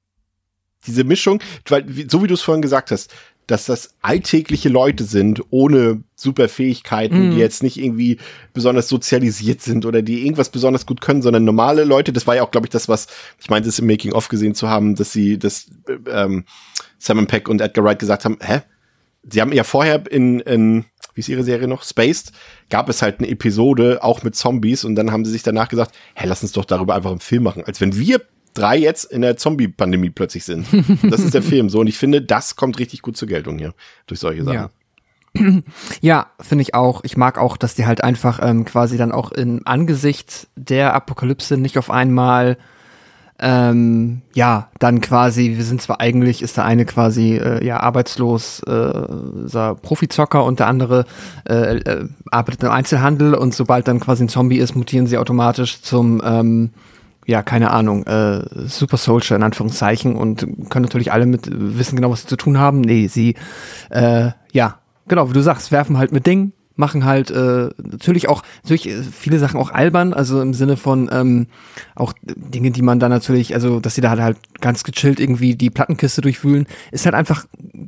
diese Mischung, weil, so wie du es vorhin gesagt hast, dass das alltägliche Leute sind, ohne Superfähigkeiten, mm. die mhm. jetzt nicht irgendwie besonders sozialisiert sind oder die irgendwas besonders gut können, sondern normale Leute. Das war ja auch, glaube ich, das, was ich meinte, es im Making-of gesehen zu haben, dass sie, dass ähm, Simon Peck und Edgar Wright gesagt haben, hä? Sie haben ja vorher in, in wie ist ihre Serie noch? Spaced, gab es halt eine Episode auch mit Zombies und dann haben sie sich danach gesagt, hä, lass uns doch darüber einfach einen Film machen. Als wenn wir drei jetzt in der Zombie-Pandemie plötzlich sind. *laughs* Das ist der Film so. Und ich finde, das kommt richtig gut zur Geltung hier durch solche Sachen. Ja. *clears throat* Ja, finde ich auch. Ich mag auch, dass die halt einfach ähm, quasi dann auch im Angesicht der Apokalypse nicht auf einmal ähm, ja, dann quasi, wir sind zwar eigentlich, ist der eine quasi äh, ja arbeitslos, äh, Profizocker und der andere äh, äh, arbeitet im Einzelhandel und sobald dann quasi ein Zombie ist, mutieren sie automatisch zum ähm, ja, keine Ahnung, äh, Super Soldier in Anführungszeichen und können natürlich alle mit wissen genau, was sie zu tun haben. Nee, sie, äh, ja, genau, wie du sagst, werfen halt mit Dingen, machen halt äh, natürlich auch natürlich äh, viele Sachen auch albern, also im Sinne von ähm, auch Dinge, die man dann natürlich, also dass sie da halt ganz gechillt irgendwie die Plattenkiste durchwühlen, ist halt einfach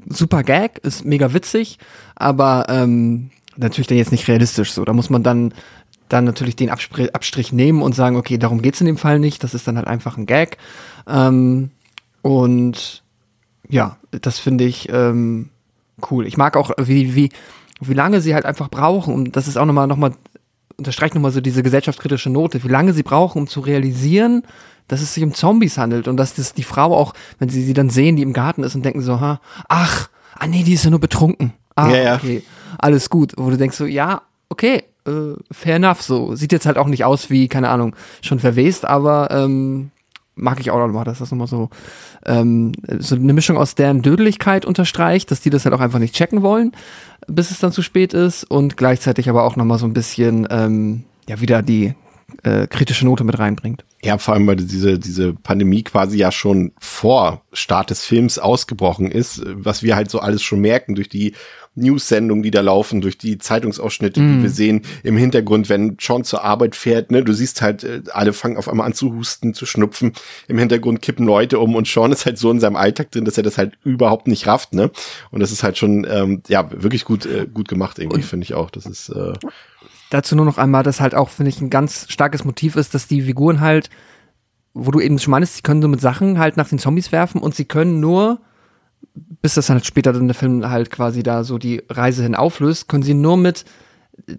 super Gag, ist mega witzig, aber ähm, natürlich dann jetzt nicht realistisch so. Da muss man dann dann natürlich den Abspr Abstrich nehmen und sagen, okay, darum geht's in dem Fall nicht, das ist dann halt einfach ein Gag. Ähm, und ja, das finde ich ähm, cool. Ich mag auch, wie, wie, wie lange sie halt einfach brauchen, und das ist auch nochmal, nochmal, unterstreicht nochmal so diese gesellschaftskritische Note, wie lange sie brauchen, um zu realisieren, dass es sich um Zombies handelt und dass das die Frau auch, wenn sie sie dann sehen, die im Garten ist und denken so, ha, ach, ah nee, die ist ja nur betrunken. Ah, ja, ja. okay, alles gut. Wo du denkst so, ja, okay, äh, fair enough. So sieht jetzt halt auch nicht aus wie, keine Ahnung, schon verwest, aber ähm, mag ich auch noch mal, dass das nochmal so ähm, so eine Mischung aus deren Dödeligkeit unterstreicht, dass die das halt auch einfach nicht checken wollen, bis es dann zu spät ist und gleichzeitig aber auch nochmal so ein bisschen ähm, ja wieder die äh, kritische Note mit reinbringt. Ja, vor allem, weil diese, diese Pandemie quasi ja schon vor Start des Films ausgebrochen ist, was wir halt so alles schon merken durch die News-Sendungen, die da laufen, durch die Zeitungsausschnitte, mm. die wir sehen im Hintergrund, wenn Sean zur Arbeit fährt, ne, du siehst halt, äh, alle fangen auf einmal an zu husten, zu schnupfen, im Hintergrund kippen Leute um und Sean ist halt so in seinem Alltag drin, dass er das halt überhaupt nicht rafft, ne? Und das ist halt schon, ähm, ja, wirklich gut, äh, gut gemacht irgendwie, finde ich auch. Das ist, äh Dazu nur noch einmal, dass halt auch, finde ich, ein ganz starkes Motiv ist, dass die Figuren halt, wo du eben schon meinst, sie können so mit Sachen halt nach den Zombies werfen und sie können nur bis das halt später dann der Film halt quasi da so die Reise hin auflöst, können sie nur mit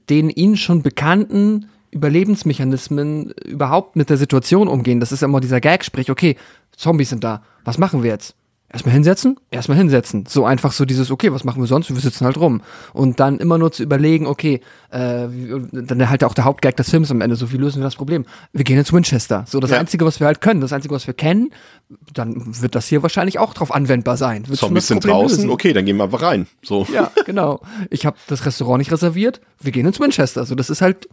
den ihnen schon bekannten Überlebensmechanismen überhaupt mit der Situation umgehen. Das ist immer dieser Gag, sprich, okay, Zombies sind da, was machen wir jetzt? Erstmal hinsetzen, erstmal hinsetzen. So einfach so dieses, okay, was machen wir sonst? Wir sitzen halt rum. Und dann immer nur zu überlegen, okay, äh, dann halt auch der Hauptgag des Films am Ende, so wie lösen wir das Problem? Wir gehen jetzt zu Winchester. So das ja. Einzige, was wir halt können, das Einzige, was wir kennen, dann wird das hier wahrscheinlich auch drauf anwendbar sein. Wird Zombies sind draußen, lösen. okay, dann gehen wir einfach rein. So. Ja, genau. Ich habe das Restaurant nicht reserviert, wir gehen ins Winchester. So, das ist halt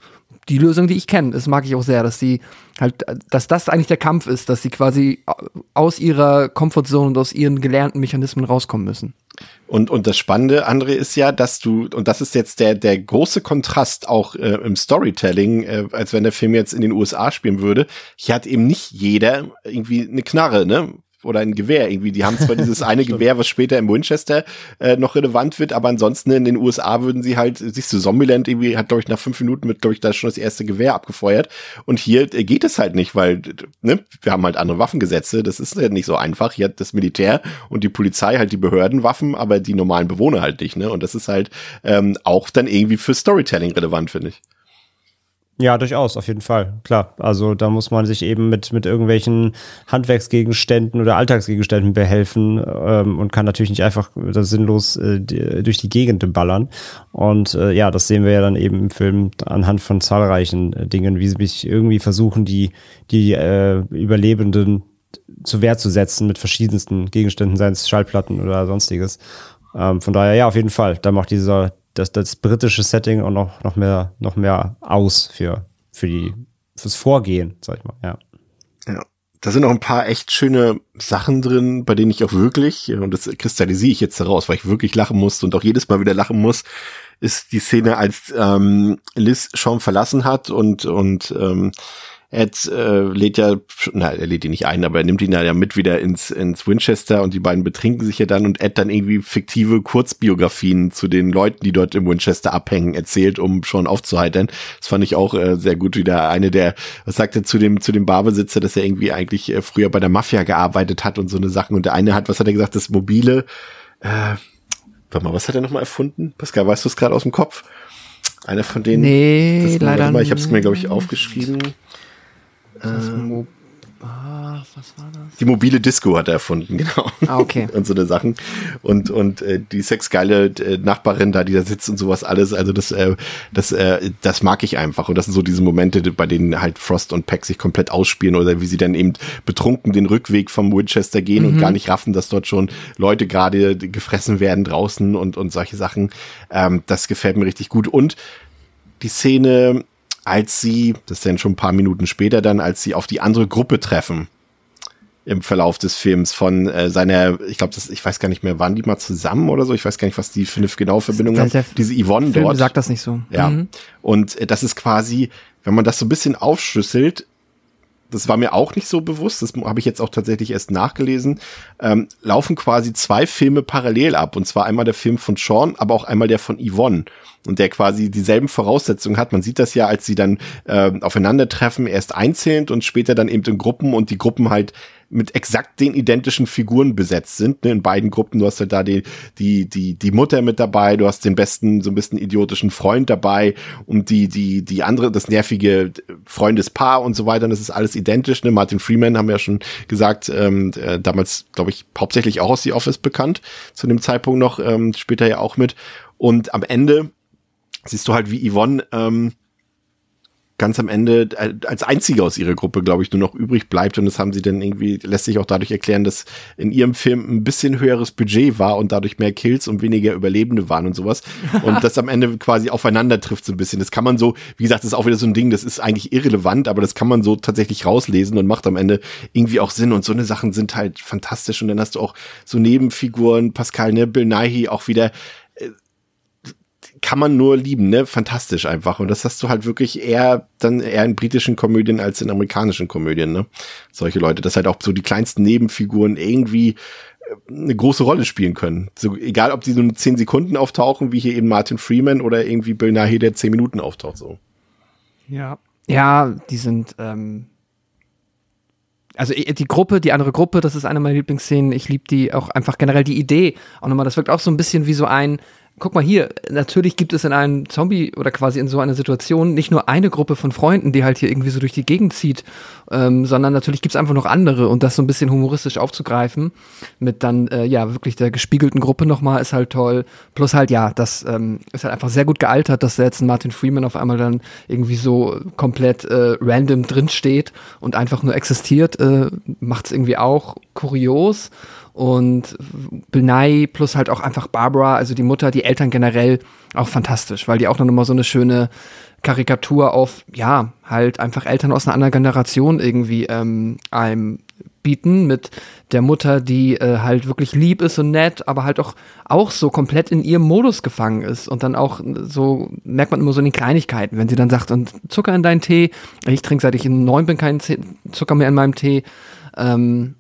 die Lösung, die ich kenne. Das mag ich auch sehr, dass sie halt, dass das eigentlich der Kampf ist, dass sie quasi aus ihrer Komfortzone und aus ihren gelernten Mechanismen rauskommen müssen. Und, und das Spannende, André, ist ja, dass du, und das ist jetzt der, der große Kontrast auch äh, im Storytelling, äh, als wenn der Film jetzt in den USA spielen würde. Hier hat eben nicht jeder irgendwie eine Knarre, ne? Oder ein Gewehr irgendwie. Die haben zwar dieses *laughs* eine Gewehr, was später im Winchester äh, noch relevant wird, aber ansonsten in den USA würden sie halt, siehst du, Zombieland irgendwie hat, glaube ich, nach fünf Minuten mit, glaube ich, da schon das erste Gewehr abgefeuert. Und hier äh, geht es halt nicht, weil, ne, wir haben halt andere Waffengesetze, das ist ja nicht so einfach. Hier hat das Militär und die Polizei halt die Behördenwaffen, aber die normalen Bewohner halt nicht, ne? Und das ist halt ähm, auch dann irgendwie für Storytelling relevant, finde ich. Ja, durchaus, auf jeden Fall, klar. Also da muss man sich eben mit, mit irgendwelchen Handwerksgegenständen oder Alltagsgegenständen behelfen ähm, und kann natürlich nicht einfach sinnlos äh, die, durch die Gegend ballern. Und äh, ja, das sehen wir ja dann eben im Film anhand von zahlreichen äh, Dingen, wie sie sich irgendwie versuchen, die, die äh, Überlebenden zu Wehr zu setzen mit verschiedensten Gegenständen, seien es Schallplatten oder sonstiges. Ähm, von daher, ja, auf jeden Fall. Da macht dieser das, das britische Setting auch noch, noch mehr, noch mehr aus für, für die, fürs Vorgehen, sag ich mal, ja. Ja. Da sind auch ein paar echt schöne Sachen drin, bei denen ich auch wirklich, und das kristallisiere ich jetzt heraus, weil ich wirklich lachen musste und auch jedes Mal wieder lachen muss, ist die Szene, als ähm, Liz Sean verlassen hat und, und ähm, Ed äh, lädt ja, na, er lädt ihn nicht ein, aber er nimmt ihn ja mit wieder ins, ins Winchester und die beiden betrinken sich ja dann und Ed dann irgendwie fiktive Kurzbiografien zu den Leuten, die dort im Winchester abhängen, erzählt, um schon aufzuheitern. Das fand ich auch äh, sehr gut wieder. Eine der, was sagt er zu dem, zu dem Barbesitzer, dass er irgendwie eigentlich äh, früher bei der Mafia gearbeitet hat und so eine Sachen. Und der eine hat, was hat er gesagt, das mobile, äh, warte mal, was hat er nochmal erfunden? Pascal, weißt du es gerade aus dem Kopf? Einer von denen. Nee, das, leider. Mal, ich habe es mir, glaube ich, aufgeschrieben. Mo ah, was war das? Die mobile Disco hat er erfunden, genau. *laughs* Ah, okay. und so eine Sachen. Und, und äh, die sexgeile äh, Nachbarin da, die da sitzt und sowas alles. Also das, äh, das, äh, das mag ich einfach. Und das sind so diese Momente, bei denen halt Frost und Peck sich komplett ausspielen oder wie sie dann eben betrunken den Rückweg vom Winchester gehen Mhm. und gar nicht raffen, dass dort schon Leute gerade gefressen werden draußen und, und solche Sachen. Ähm, das gefällt mir richtig gut. Und die Szene, als sie, das ist dann schon ein paar Minuten später dann, als sie auf die andere Gruppe treffen im Verlauf des Films von äh, seiner, ich glaube, das, ich weiß gar nicht mehr, waren die mal zusammen oder so? Ich weiß gar nicht, was die für eine genaue Verbindung haben. Diese Yvonne Film dort. sagt das nicht so. Ja. Mhm. Und äh, das ist quasi, wenn man das so ein bisschen aufschlüsselt, das war mir auch nicht so bewusst, das habe ich jetzt auch tatsächlich erst nachgelesen, ähm, laufen quasi zwei Filme parallel ab. Und zwar einmal der Film von Sean, aber auch einmal der von Yvonne. Und der quasi dieselben Voraussetzungen hat. Man sieht das ja, als sie dann äh, aufeinandertreffen, erst einzeln und später dann eben in Gruppen und die Gruppen halt mit exakt den identischen Figuren besetzt sind. Ne? In beiden Gruppen, du hast halt da die, die, die, die Mutter mit dabei, du hast den besten, so ein bisschen idiotischen Freund dabei und die, die, die andere, das nervige Freundespaar und so weiter. Und das ist alles identisch. Ne? Martin Freeman haben wir ja schon gesagt, ähm, äh, damals, glaube ich, hauptsächlich auch aus The Office bekannt, zu dem Zeitpunkt noch, ähm, später ja auch mit. Und am Ende siehst du halt, wie Yvonne ähm, ganz am Ende äh, als einzige aus ihrer Gruppe, glaube ich, nur noch übrig bleibt. Und das haben sie dann irgendwie, lässt sich auch dadurch erklären, dass in ihrem Film ein bisschen höheres Budget war und dadurch mehr Kills und weniger Überlebende waren und sowas. Und *laughs* das am Ende quasi aufeinander trifft so ein bisschen. Das kann man so, wie gesagt, das ist auch wieder so ein Ding, das ist eigentlich irrelevant, aber das kann man so tatsächlich rauslesen und macht am Ende irgendwie auch Sinn. Und so eine Sachen sind halt fantastisch. Und dann hast du auch so Nebenfiguren, Pascal, ne, Bill Nighy auch wieder kann man nur lieben, ne? Fantastisch einfach. Und das hast du halt wirklich eher dann eher in britischen Komödien als in amerikanischen Komödien, ne? Solche Leute, dass halt auch so die kleinsten Nebenfiguren irgendwie äh, eine große Rolle spielen können. So, egal, ob die nur zehn Sekunden auftauchen, wie hier eben Martin Freeman oder irgendwie Bill Nighy, der zehn Minuten auftaucht, so. Ja. Ja, die sind, ähm, also eh, die Gruppe, die andere Gruppe, das ist eine meiner Lieblingsszenen. Ich liebe die auch einfach generell die Idee. Auch nochmal, das wirkt auch so ein bisschen wie so ein, guck mal hier, natürlich gibt es in einem Zombie oder quasi in so einer Situation nicht nur eine Gruppe von Freunden, die halt hier irgendwie so durch die Gegend zieht, ähm, sondern natürlich gibt es einfach noch andere und das so ein bisschen humoristisch aufzugreifen mit dann, äh, ja, wirklich der gespiegelten Gruppe nochmal ist halt toll. Plus halt, ja, das ähm, ist halt einfach sehr gut gealtert, dass da jetzt ein Martin Freeman auf einmal dann irgendwie so komplett äh, random drin steht und einfach nur existiert, äh, macht es irgendwie auch kurios. Und Nye plus halt auch einfach Barbara, also die Mutter, die Eltern generell auch fantastisch, weil die auch noch mal so eine schöne Karikatur auf, ja, halt einfach Eltern aus einer anderen Generation irgendwie ähm, einem bieten mit der Mutter, die äh, halt wirklich lieb ist und nett, aber halt auch, auch so komplett in ihrem Modus gefangen ist. Und dann auch so, merkt man immer so in den Kleinigkeiten, wenn sie dann sagt, und Zucker in deinen Tee, ich trinke seit ich neun bin keinen Zucker mehr in meinem Tee. Ähm,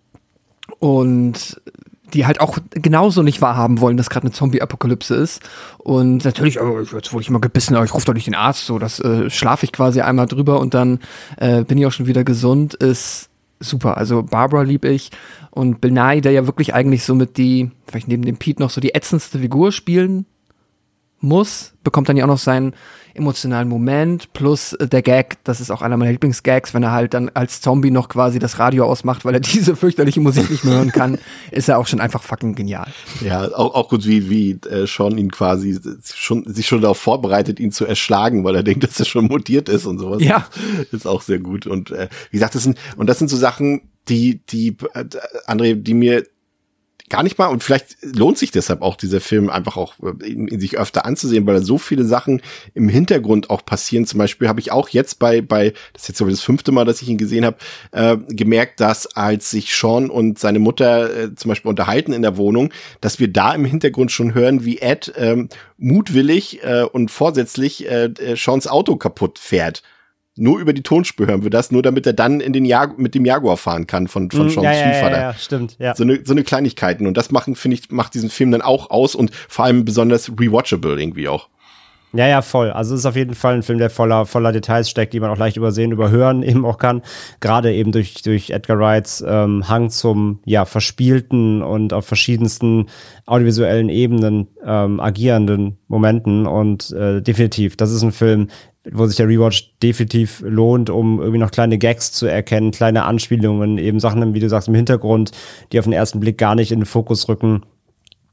und die halt auch genauso nicht wahrhaben wollen, dass gerade eine Zombie-Apokalypse ist. Und natürlich, oh, jetzt wurde ich mal gebissen, aber ich rufe doch nicht den Arzt, so, das äh, schlafe ich quasi einmal drüber und dann äh, bin ich auch schon wieder gesund, ist super. Also Barbara lieb ich und Bill Nye, der ja wirklich eigentlich so mit die, vielleicht neben dem Pete noch so die ätzendste Figur spielen muss, bekommt dann ja auch noch seinen emotionalen Moment plus äh, der Gag, das ist auch einer meiner Lieblingsgags, wenn er halt dann als Zombie noch quasi das Radio ausmacht, weil er *laughs* diese fürchterliche Musik nicht mehr hören kann, *laughs* ist er auch schon einfach fucking genial. Ja, auch, auch gut, wie, wie äh, Sean ihn quasi schon, sich schon darauf vorbereitet, ihn zu erschlagen, weil er denkt, dass er schon mutiert ist und sowas. Ja. Ist auch sehr gut. Und äh, wie gesagt, das sind, und das sind so Sachen, die, die, äh, André, die mir gar nicht mal und vielleicht lohnt sich deshalb auch dieser Film einfach auch äh, in, in sich öfter anzusehen, weil da so viele Sachen im Hintergrund auch passieren. Zum Beispiel habe ich auch jetzt bei bei das ist jetzt aber das fünfte Mal, dass ich ihn gesehen habe, äh, gemerkt, dass als sich Sean und seine Mutter äh, zum Beispiel unterhalten in der Wohnung, dass wir da im Hintergrund schon hören, wie Ed ähm, mutwillig äh, und vorsätzlich äh, äh Seans Auto kaputt fährt nur über die Tonspur hören wir das, nur damit er dann in den Jag mit dem Jaguar fahren kann von, von mm, Sean ja, Stiefvater. Ja, ja, stimmt, ja. So eine, so eine Kleinigkeiten. Und das machen, finde ich, macht diesen Film dann auch aus und vor allem besonders rewatchable irgendwie auch. Ja, ja, voll. Also es ist auf jeden Fall ein Film, der voller, voller Details steckt, die man auch leicht übersehen, überhören *laughs* eben auch kann. Gerade eben durch, durch Edgar Wrights ähm, Hang zum ja, verspielten und auf verschiedensten audiovisuellen Ebenen ähm, agierenden Momenten. Und äh, definitiv, das ist ein Film, wo sich der Rewatch definitiv lohnt, um irgendwie noch kleine Gags zu erkennen, kleine Anspielungen, eben Sachen, wie du sagst, im Hintergrund, die auf den ersten Blick gar nicht in den Fokus rücken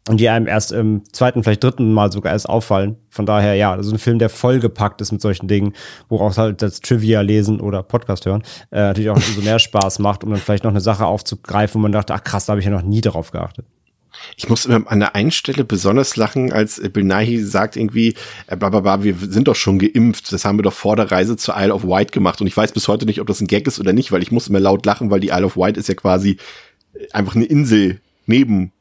und die einem erst im zweiten, vielleicht dritten Mal sogar erst auffallen. Von daher, ja, das ist ein Film, der vollgepackt ist mit solchen Dingen, woraus halt das Trivia lesen oder Podcast hören äh, natürlich auch umso mehr Spaß macht, um dann vielleicht noch eine Sache aufzugreifen, wo man dachte, ach krass, da habe ich ja noch nie darauf geachtet. Ich muss immer an der einen Stelle besonders lachen, als Bill Nighy sagt irgendwie, äh, blablabla, wir sind doch schon geimpft, das haben wir doch vor der Reise zur Isle of Wight gemacht. Und ich weiß bis heute nicht, ob das ein Gag ist oder nicht, weil ich muss immer laut lachen, weil die Isle of Wight ist ja quasi einfach eine Insel neben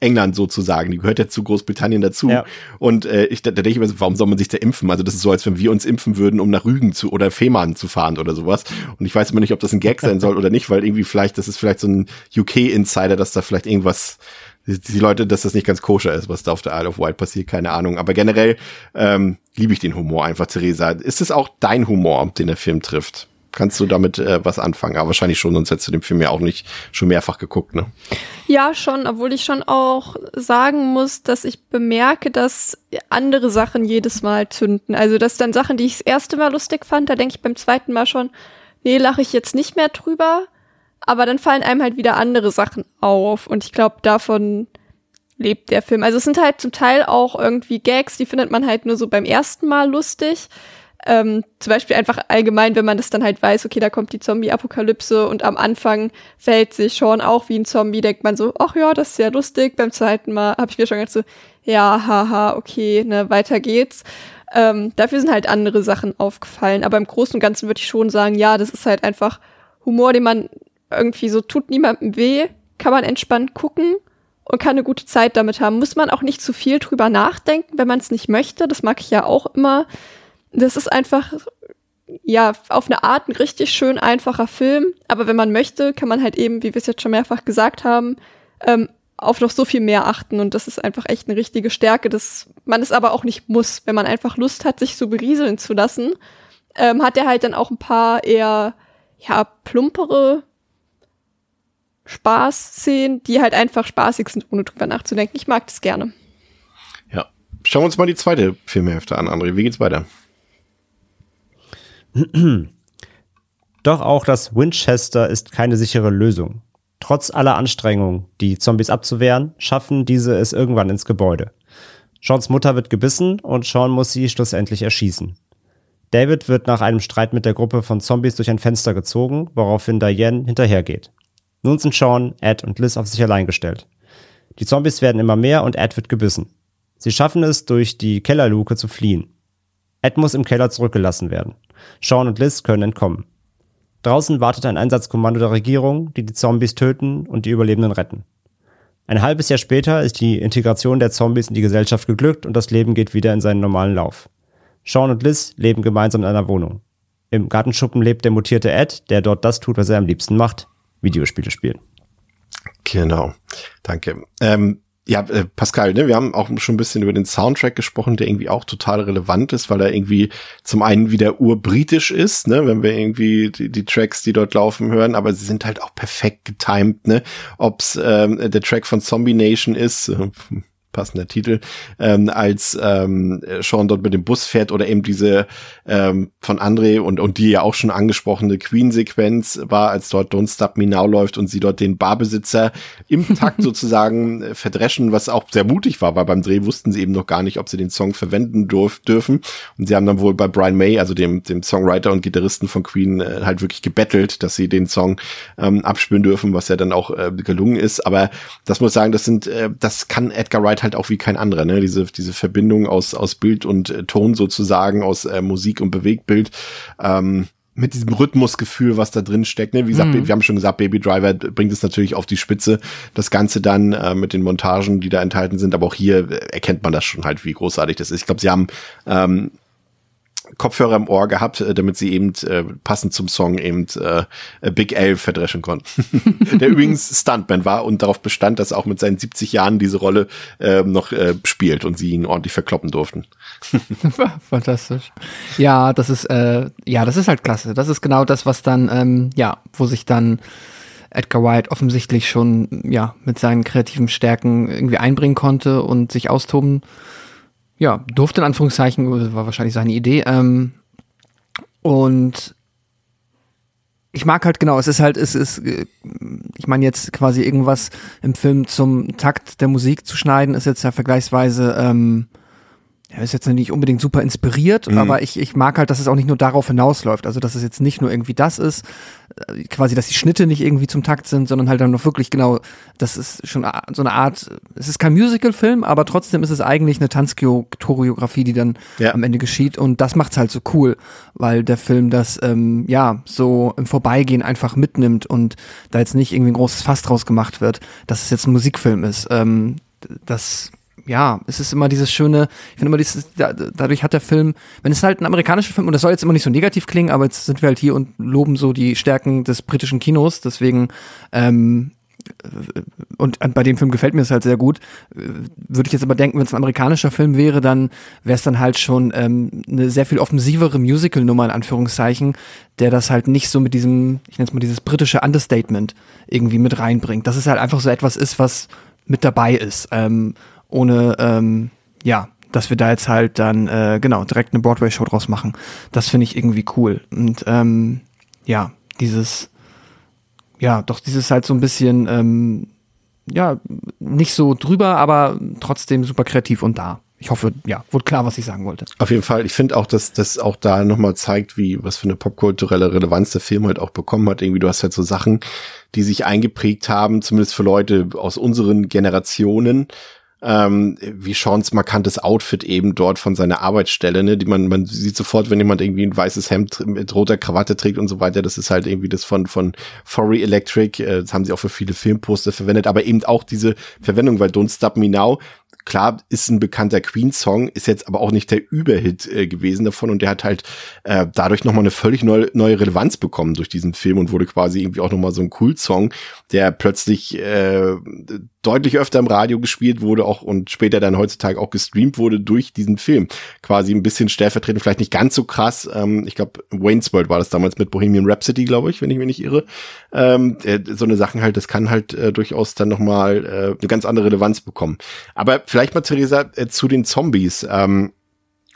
England sozusagen. Die gehört ja zu Großbritannien dazu. Ja. Und äh, ich, da, da denke ich mir so, warum soll man sich da impfen? Also das ist so, als wenn wir uns impfen würden, um nach Rügen zu oder Fehmarn zu fahren oder sowas. Und ich weiß immer nicht, ob das ein Gag sein soll *laughs* oder nicht, weil irgendwie vielleicht, das ist vielleicht so ein UK-Insider, dass da vielleicht irgendwas die, Leute, dass das nicht ganz koscher ist, was da auf der Isle of Wight passiert, keine Ahnung. Aber generell ähm, liebe ich den Humor einfach, Theresa. Ist es auch dein Humor, den der Film trifft? Kannst du damit äh, was anfangen? Aber wahrscheinlich schon, sonst hättest du den Film ja auch nicht schon mehrfach geguckt, ne? Ja, schon, obwohl ich schon auch sagen muss, dass ich bemerke, dass andere Sachen jedes Mal zünden. Also, dass dann Sachen, die ich das erste Mal lustig fand, da denke ich beim zweiten Mal schon, nee, lache ich jetzt nicht mehr drüber aber dann fallen einem halt wieder andere Sachen auf und ich glaube, davon lebt der Film. Also es sind halt zum Teil auch irgendwie Gags, die findet man halt nur so beim ersten Mal lustig. Ähm, zum Beispiel einfach allgemein, wenn man das dann halt weiß, okay, da kommt die Zombie-Apokalypse und am Anfang fällt sich Sean auch wie ein Zombie, denkt man so, ach ja, das ist sehr lustig. Beim zweiten Mal habe ich mir schon gedacht so, ja, haha, okay, ne, weiter geht's. Ähm, dafür sind halt andere Sachen aufgefallen. Aber im Großen und Ganzen würde ich schon sagen, ja, das ist halt einfach Humor, den man irgendwie so tut niemandem weh, kann man entspannt gucken und kann eine gute Zeit damit haben. Muss man auch nicht zu viel drüber nachdenken, wenn man es nicht möchte. Das mag ich ja auch immer. Das ist einfach, ja, auf eine Art ein richtig schön einfacher Film. Aber wenn man möchte, kann man halt eben, wie wir es jetzt schon mehrfach gesagt haben, ähm, auf noch so viel mehr achten. Und das ist einfach echt eine richtige Stärke, dass man es aber auch nicht muss. Wenn man einfach Lust hat, sich so berieseln zu lassen, ähm, hat er halt dann auch ein paar eher, ja, plumpere Spaß-Szenen, die halt einfach spaßig sind, ohne drüber nachzudenken. Ich mag das gerne. Ja. Schauen wir uns mal die zweite Filmhälfte an, André. Wie geht's weiter? Doch auch das Winchester ist keine sichere Lösung. Trotz aller Anstrengungen, die Zombies abzuwehren, schaffen diese es irgendwann ins Gebäude. Seans Mutter wird gebissen und Sean muss sie schlussendlich erschießen. David wird nach einem Streit mit der Gruppe von Zombies durch ein Fenster gezogen, woraufhin Diane hinterhergeht. Nun sind Sean, Ed und Liz auf sich allein gestellt. Die Zombies werden immer mehr und Ed wird gebissen. Sie schaffen es, durch die Kellerluke zu fliehen. Ed muss im Keller zurückgelassen werden. Sean und Liz können entkommen. Draußen wartet ein Einsatzkommando der Regierung, die die Zombies töten und die Überlebenden retten. Ein halbes Jahr später ist die Integration der Zombies in die Gesellschaft geglückt und das Leben geht wieder in seinen normalen Lauf. Sean und Liz leben gemeinsam in einer Wohnung. Im Gartenschuppen lebt der mutierte Ed, der dort das tut, was er am liebsten macht, Videospiele spielen. Genau, danke. Ähm, ja, äh, Pascal, ne, wir haben auch schon ein bisschen über den Soundtrack gesprochen, der irgendwie auch total relevant ist, weil er irgendwie zum einen wieder urbritisch ist, ne, wenn wir irgendwie die, die Tracks, die dort laufen, hören, aber sie sind halt auch perfekt getimed, ne, ob's ähm, der Track von Zombie Nation ist, äh, passender Titel, ähm, als ähm, Sean dort mit dem Bus fährt oder eben diese ähm, von André und, und die ja auch schon angesprochene Queen-Sequenz war, als dort Don't Stop Me Now läuft und sie dort den Barbesitzer im Takt *laughs* sozusagen äh, verdreschen, was auch sehr mutig war, weil beim Dreh wussten sie eben noch gar nicht, ob sie den Song verwenden durf, dürfen. Und sie haben dann wohl bei Brian May, also dem, dem Songwriter und Gitarristen von Queen, äh, halt wirklich gebettelt, dass sie den Song ähm, abspielen dürfen, was ja dann auch äh, gelungen ist. Aber das muss sagen, das sind, äh, das kann Edgar Wright halt auch wie kein anderer, ne? Diese, diese Verbindung aus, aus Bild und äh, Ton sozusagen, aus äh, Musik und Bewegtbild. Ähm, mit diesem Rhythmusgefühl, was da drin steckt. Ne? Wie gesagt, Mhm. wir haben schon gesagt, Baby Driver bringt es natürlich auf die Spitze. Das Ganze dann äh, mit den Montagen, die da enthalten sind. Aber auch hier äh, erkennt man das schon halt, wie großartig das ist. Ich glaube, sie haben ähm, Kopfhörer im Ohr gehabt, äh, damit sie eben äh, passend zum Song eben äh, Big L verdreschen konnten. *laughs* Der übrigens Stuntman war und darauf bestand, dass er auch mit seinen 70 Jahren diese Rolle äh, noch äh, spielt und sie ihn ordentlich verkloppen durften. *laughs* Fantastisch. Ja, das ist, äh, ja, das ist halt klasse. Das ist genau das, was dann, ähm, ja, wo sich dann Edgar Wright offensichtlich schon, ja, mit seinen kreativen Stärken irgendwie einbringen konnte und sich austoben, ja, durfte in Anführungszeichen, war wahrscheinlich seine Idee, ähm, und ich mag halt genau, es ist halt, es ist, äh, ich meine jetzt quasi irgendwas im Film zum Takt der Musik zu schneiden, ist jetzt ja vergleichsweise, ähm, ja, ist jetzt nicht unbedingt super inspiriert, Mhm. aber ich, ich mag halt, dass es auch nicht nur darauf hinausläuft. Also, dass es jetzt nicht nur irgendwie das ist, äh, quasi, dass die Schnitte nicht irgendwie zum Takt sind, sondern halt dann noch wirklich genau, das ist schon so eine Art, es ist kein Musical-Film, aber trotzdem ist es eigentlich eine Tanzchoreografie, die dann Ja. am Ende geschieht und das macht's halt so cool, weil der Film das, ähm, ja, so im Vorbeigehen einfach mitnimmt und da jetzt nicht irgendwie ein großes Fass draus gemacht wird, dass es jetzt ein Musikfilm ist. Ähm, das ja, es ist immer dieses schöne, ich finde immer dieses, da, dadurch hat der Film, wenn es halt ein amerikanischer Film, und das soll jetzt immer nicht so negativ klingen, aber jetzt sind wir halt hier und loben so die Stärken des britischen Kinos, deswegen, ähm, und bei dem Film gefällt mir es halt sehr gut. Würde ich jetzt aber denken, wenn es ein amerikanischer Film wäre, dann wäre es dann halt schon ähm, eine sehr viel offensivere Musical-Nummer in Anführungszeichen, der das halt nicht so mit diesem, ich nenne es mal dieses britische Understatement irgendwie mit reinbringt. Dass es halt einfach so etwas ist, was mit dabei ist, ähm, ohne, ähm, ja, dass wir da jetzt halt dann, äh, genau, direkt eine Broadway-Show draus machen. Das finde ich irgendwie cool. Und ähm, ja, dieses, ja, doch dieses halt so ein bisschen, ähm, ja, nicht so drüber, aber trotzdem super kreativ und da. Ich hoffe, ja, wurde klar, was ich sagen wollte. Auf jeden Fall. Ich finde auch, dass das auch da nochmal zeigt, wie, was für eine popkulturelle Relevanz der Film halt auch bekommen hat. Irgendwie, du hast halt so Sachen, die sich eingeprägt haben, zumindest für Leute aus unseren Generationen. Ähm, wie Seans markantes Outfit eben dort von seiner Arbeitsstelle, ne, die man, man sieht sofort, wenn jemand irgendwie ein weißes Hemd mit roter Krawatte trägt und so weiter, das ist halt irgendwie das von, von Forey Electric, äh, das haben sie auch für viele Filmposter verwendet, aber eben auch diese Verwendung, weil Don't Stop Me Now, klar, ist ein bekannter Queen-Song, ist jetzt aber auch nicht der Überhit äh, gewesen davon und der hat halt äh, dadurch nochmal eine völlig neue, neue Relevanz bekommen durch diesen Film und wurde quasi irgendwie auch nochmal so ein Cool-Song, der plötzlich äh, deutlich öfter im Radio gespielt wurde auch und später dann heutzutage auch gestreamt wurde durch diesen Film. Quasi ein bisschen stellvertretend, vielleicht nicht ganz so krass. Ähm, ich glaube, Wayne's World war das damals mit Bohemian Rhapsody, glaube ich, wenn ich mich nicht irre. Ähm, äh, so eine Sachen halt, das kann halt äh, durchaus dann nochmal äh, eine ganz andere Relevanz bekommen. Aber vielleicht mal, Theresa, äh, zu den Zombies. Ähm,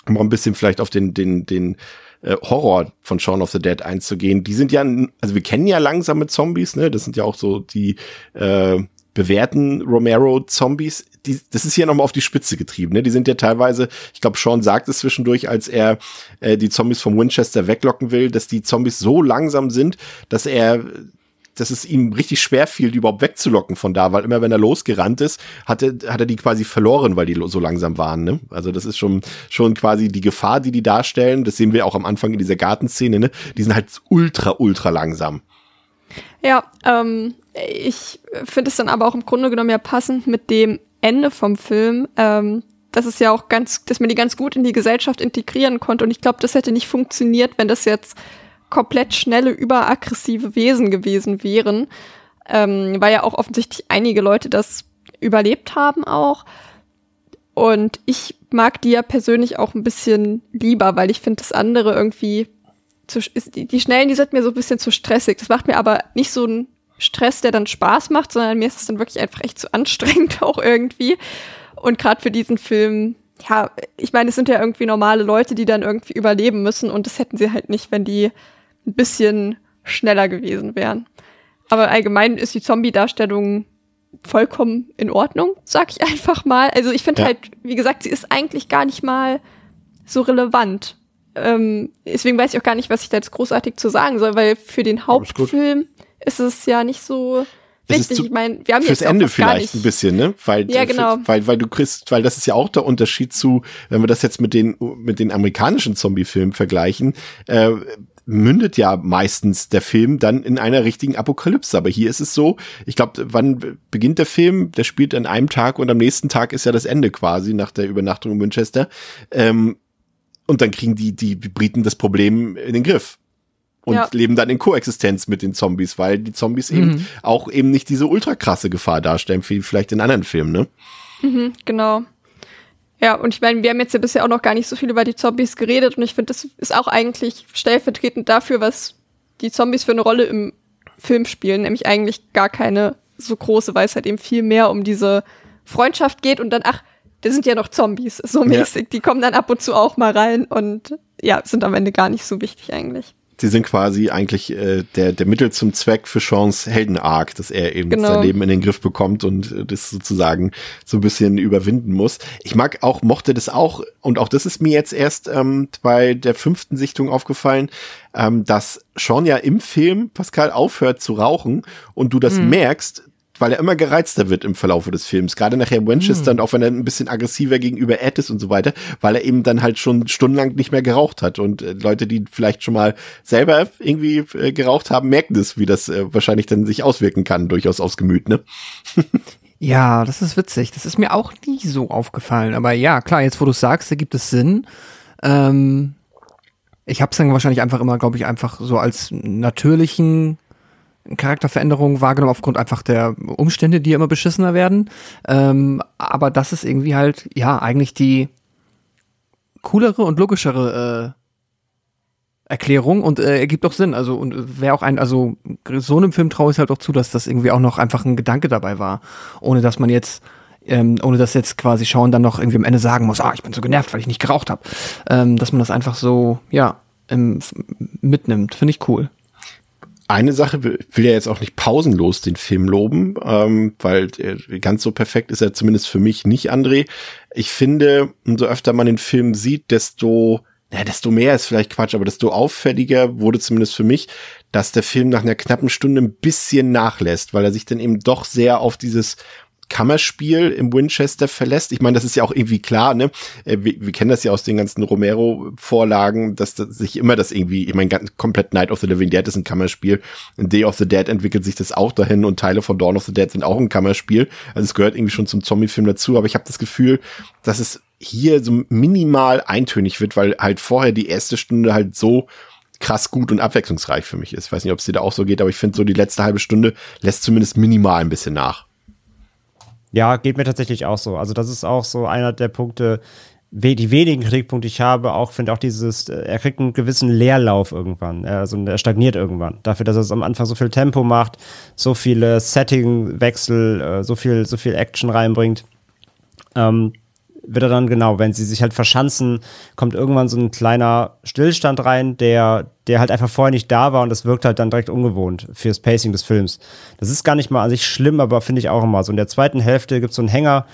um mal ein bisschen vielleicht auf den, den, den äh, Horror von Shaun of the Dead einzugehen. Die sind ja, also wir kennen ja langsame Zombies, ne? Das sind ja auch so die äh, bewährten Romero-Zombies. Die, das ist hier nochmal auf die Spitze getrieben. Ne? Die sind ja teilweise, ich glaube, Sean sagt es zwischendurch, als er äh, die Zombies vom Winchester weglocken will, dass die Zombies so langsam sind, dass er dass es ihm richtig schwer fiel, die überhaupt wegzulocken von da, weil immer wenn er losgerannt ist, hat er, hat er die quasi verloren, weil die so langsam waren. Ne? Also das ist schon, schon quasi die Gefahr, die die darstellen. Das sehen wir auch am Anfang in dieser Gartenszene. Ne? Die sind halt ultra, ultra langsam. Ja, ähm, ich finde es dann aber auch im Grunde genommen ja passend mit dem Ende vom Film, ähm, dass es ja auch ganz, dass man die ganz gut in die Gesellschaft integrieren konnte. Und ich glaube, das hätte nicht funktioniert, wenn das jetzt komplett schnelle, überaggressive Wesen gewesen wären. Ähm, weil ja auch offensichtlich einige Leute das überlebt haben auch. Und ich mag die ja persönlich auch ein bisschen lieber, weil ich finde das andere irgendwie zu, ist, die, die Schnellen, die sind mir so ein bisschen zu stressig. Das macht mir aber nicht so einen Stress, der dann Spaß macht, sondern mir ist es dann wirklich einfach echt zu anstrengend *laughs* auch irgendwie. Und gerade für diesen Film, ja, ich meine, es sind ja irgendwie normale Leute, die dann irgendwie überleben müssen und das hätten sie halt nicht, wenn die ein bisschen schneller gewesen wären. Aber allgemein ist die Zombie-Darstellung vollkommen in Ordnung, sag ich *laughs* einfach mal. Also ich finde Ja. halt, wie gesagt, sie ist eigentlich gar nicht mal so relevant. Ähm, deswegen weiß ich auch gar nicht, was ich da jetzt großartig zu sagen soll, weil für den. Hauptfilm ist es ja nicht so wichtig. zu- ich meine, wir haben Fürs jetzt auch Ende vielleicht ein bisschen, ne? Weil, Ja, genau. für, weil, weil du kriegst, weil das ist ja auch der Unterschied zu, wenn wir das jetzt mit den, mit den amerikanischen Zombie-Filmen vergleichen, äh, mündet ja meistens der Film dann in einer richtigen Apokalypse. Aber hier ist es so, ich glaube, wann beginnt der Film? Der spielt an einem Tag und am nächsten Tag ist ja das Ende quasi nach der Übernachtung in Winchester. Ähm, und dann kriegen die, die Briten das Problem in den Griff. Und Ja. leben dann in Koexistenz mit den Zombies, weil die Zombies eben auch eben nicht diese ultra krasse Gefahr darstellen, wie vielleicht in anderen Filmen, ne? Mhm, genau. Ja, und ich meine, wir haben jetzt ja bisher auch noch gar nicht so viel über die Zombies geredet und ich finde, das ist auch eigentlich stellvertretend dafür, was die Zombies für eine Rolle im Film spielen, nämlich eigentlich gar keine so große, weil es halt eben viel mehr um diese Freundschaft geht und dann, ach, da sind ja noch Zombies, so Ja. mäßig, die kommen dann ab und zu auch mal rein und ja, sind am Ende gar nicht so wichtig eigentlich. Sie sind quasi eigentlich äh, der, der Mittel zum Zweck für Seans Heldenarc, dass er eben Genau. sein Leben in den Griff bekommt und äh, das sozusagen so ein bisschen überwinden muss. Ich mag auch, mochte das auch, und auch das ist mir jetzt erst ähm, bei der fünften Sichtung aufgefallen, ähm, dass Sean ja im Film Pascal aufhört zu rauchen und du das merkst, weil er immer gereizter wird im Verlaufe des Films. Gerade nachher in Winchester und auch wenn er ein bisschen aggressiver gegenüber Ed ist und so weiter, weil er eben dann halt schon stundenlang nicht mehr geraucht hat. Und äh, Leute, die vielleicht schon mal selber irgendwie äh, geraucht haben, merken das, wie das äh, wahrscheinlich dann sich auswirken kann, durchaus aufs Gemüt, ne? *laughs* Ja, das ist witzig. Das ist mir auch nie so aufgefallen. Aber ja, klar, jetzt wo du sagst, ergibt es Sinn. Ähm, ich habe es dann wahrscheinlich einfach immer, glaube ich, einfach so als natürlichen Charakterveränderung wahrgenommen aufgrund einfach der Umstände, die immer beschissener werden. Ähm, aber das ist irgendwie halt, ja, eigentlich die coolere und logischere äh, Erklärung und äh, ergibt auch Sinn. Also und wäre auch ein, also so einem Film traue ich halt auch zu, dass das irgendwie auch noch einfach ein Gedanke dabei war, ohne dass man jetzt ähm, ohne dass jetzt quasi Sean dann noch irgendwie am Ende sagen muss, ah, ich bin so genervt, weil ich nicht geraucht habe. Ähm, dass man das einfach so, ja, f- mitnimmt. Finde ich cool. Eine Sache will ja jetzt auch nicht pausenlos den Film loben, ähm, weil äh, ganz so perfekt ist er zumindest für mich nicht, André. Ich finde, umso öfter man den Film sieht, desto, ja, desto mehr ist vielleicht Quatsch, aber desto auffälliger wurde zumindest für mich, dass der Film nach einer knappen Stunde ein bisschen nachlässt, weil er sich dann eben doch sehr auf dieses Kammerspiel im Winchester verlässt. Ich meine, das ist ja auch irgendwie klar, ne? Äh, Wir, wir kennen das ja aus den ganzen Romero-Vorlagen, dass das sich immer das irgendwie, ich meine, komplett Night of the Living Dead ist ein Kammerspiel. In Day of the Dead entwickelt sich das auch dahin und Teile von Dawn of the Dead sind auch ein Kammerspiel. Also es gehört irgendwie schon zum Zombie-Film dazu, aber ich habe das Gefühl, dass es hier so minimal eintönig wird, weil halt vorher die erste Stunde halt so krass gut und abwechslungsreich für mich ist. Ich weiß nicht, ob es dir da auch so geht, aber ich finde so die letzte halbe Stunde lässt zumindest minimal ein bisschen nach. Ja, geht mir tatsächlich auch so. Also das ist auch so einer der Punkte, die wenigen Kritikpunkte ich habe, auch finde auch dieses, äh, er kriegt einen gewissen Leerlauf irgendwann, also er stagniert irgendwann. Dafür, dass er es am Anfang so viel Tempo macht, so viele Settingwechsel, äh, so viel, so viel Action reinbringt. Ähm, wird er dann genau, wenn sie sich halt verschanzen, kommt irgendwann so ein kleiner Stillstand rein, der, der halt einfach vorher nicht da war und das wirkt halt dann direkt ungewohnt fürs Pacing des Films. Das ist gar nicht mal an sich schlimm, aber finde ich auch immer so. In der zweiten Hälfte gibt es so einen Hänger,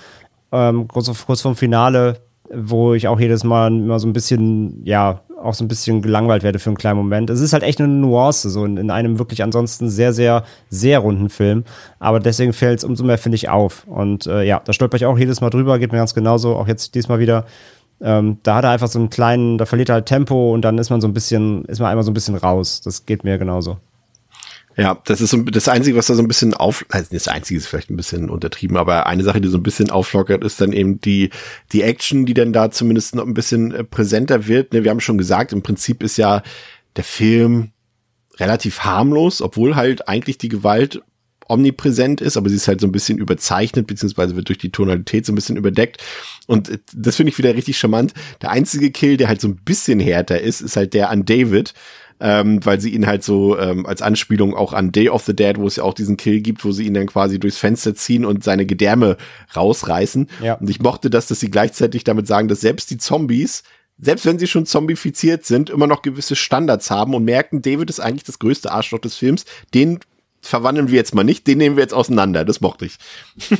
ähm, kurz, kurz vorm Finale, wo ich auch jedes Mal immer so ein bisschen, ja, auch so ein bisschen gelangweilt werde für einen kleinen Moment. Es ist halt echt eine Nuance, so in, in einem wirklich ansonsten sehr, sehr, sehr runden Film. Aber deswegen fällt es umso mehr, finde ich, auf. Und äh, ja, da stolper ich auch jedes Mal drüber, geht mir ganz genauso, auch jetzt diesmal wieder. Ähm, da hat er einfach so einen kleinen, da verliert er halt Tempo und dann ist man so ein bisschen, ist man einmal so ein bisschen raus. Das geht mir genauso. Ja, das ist so das Einzige, was da so ein bisschen auf, also das Einzige ist vielleicht ein bisschen untertrieben, aber eine Sache, die so ein bisschen auflockert, ist dann eben die, die Action, die dann da zumindest noch ein bisschen äh, präsenter wird. Ne, wir haben schon gesagt, im Prinzip ist ja der Film relativ harmlos, obwohl halt eigentlich die Gewalt omnipräsent ist, aber sie ist halt so ein bisschen überzeichnet, beziehungsweise wird durch die Tonalität so ein bisschen überdeckt. Und äh, das finde ich wieder richtig charmant. Der einzige Kill, der halt so ein bisschen härter ist, ist halt der an David, ähm, weil sie ihn halt so ähm, als Anspielung auch an Day of the Dead, wo es ja auch diesen Kill gibt, wo sie ihn dann quasi durchs Fenster ziehen und seine Gedärme rausreißen. Ja. Und ich mochte das, dass sie gleichzeitig damit sagen, dass selbst die Zombies selbst wenn sie schon zombifiziert sind, immer noch gewisse Standards haben und merken, David ist eigentlich das größte Arschloch des Films. Den verwandeln wir jetzt mal nicht, den nehmen wir jetzt auseinander. Das mochte ich. *laughs*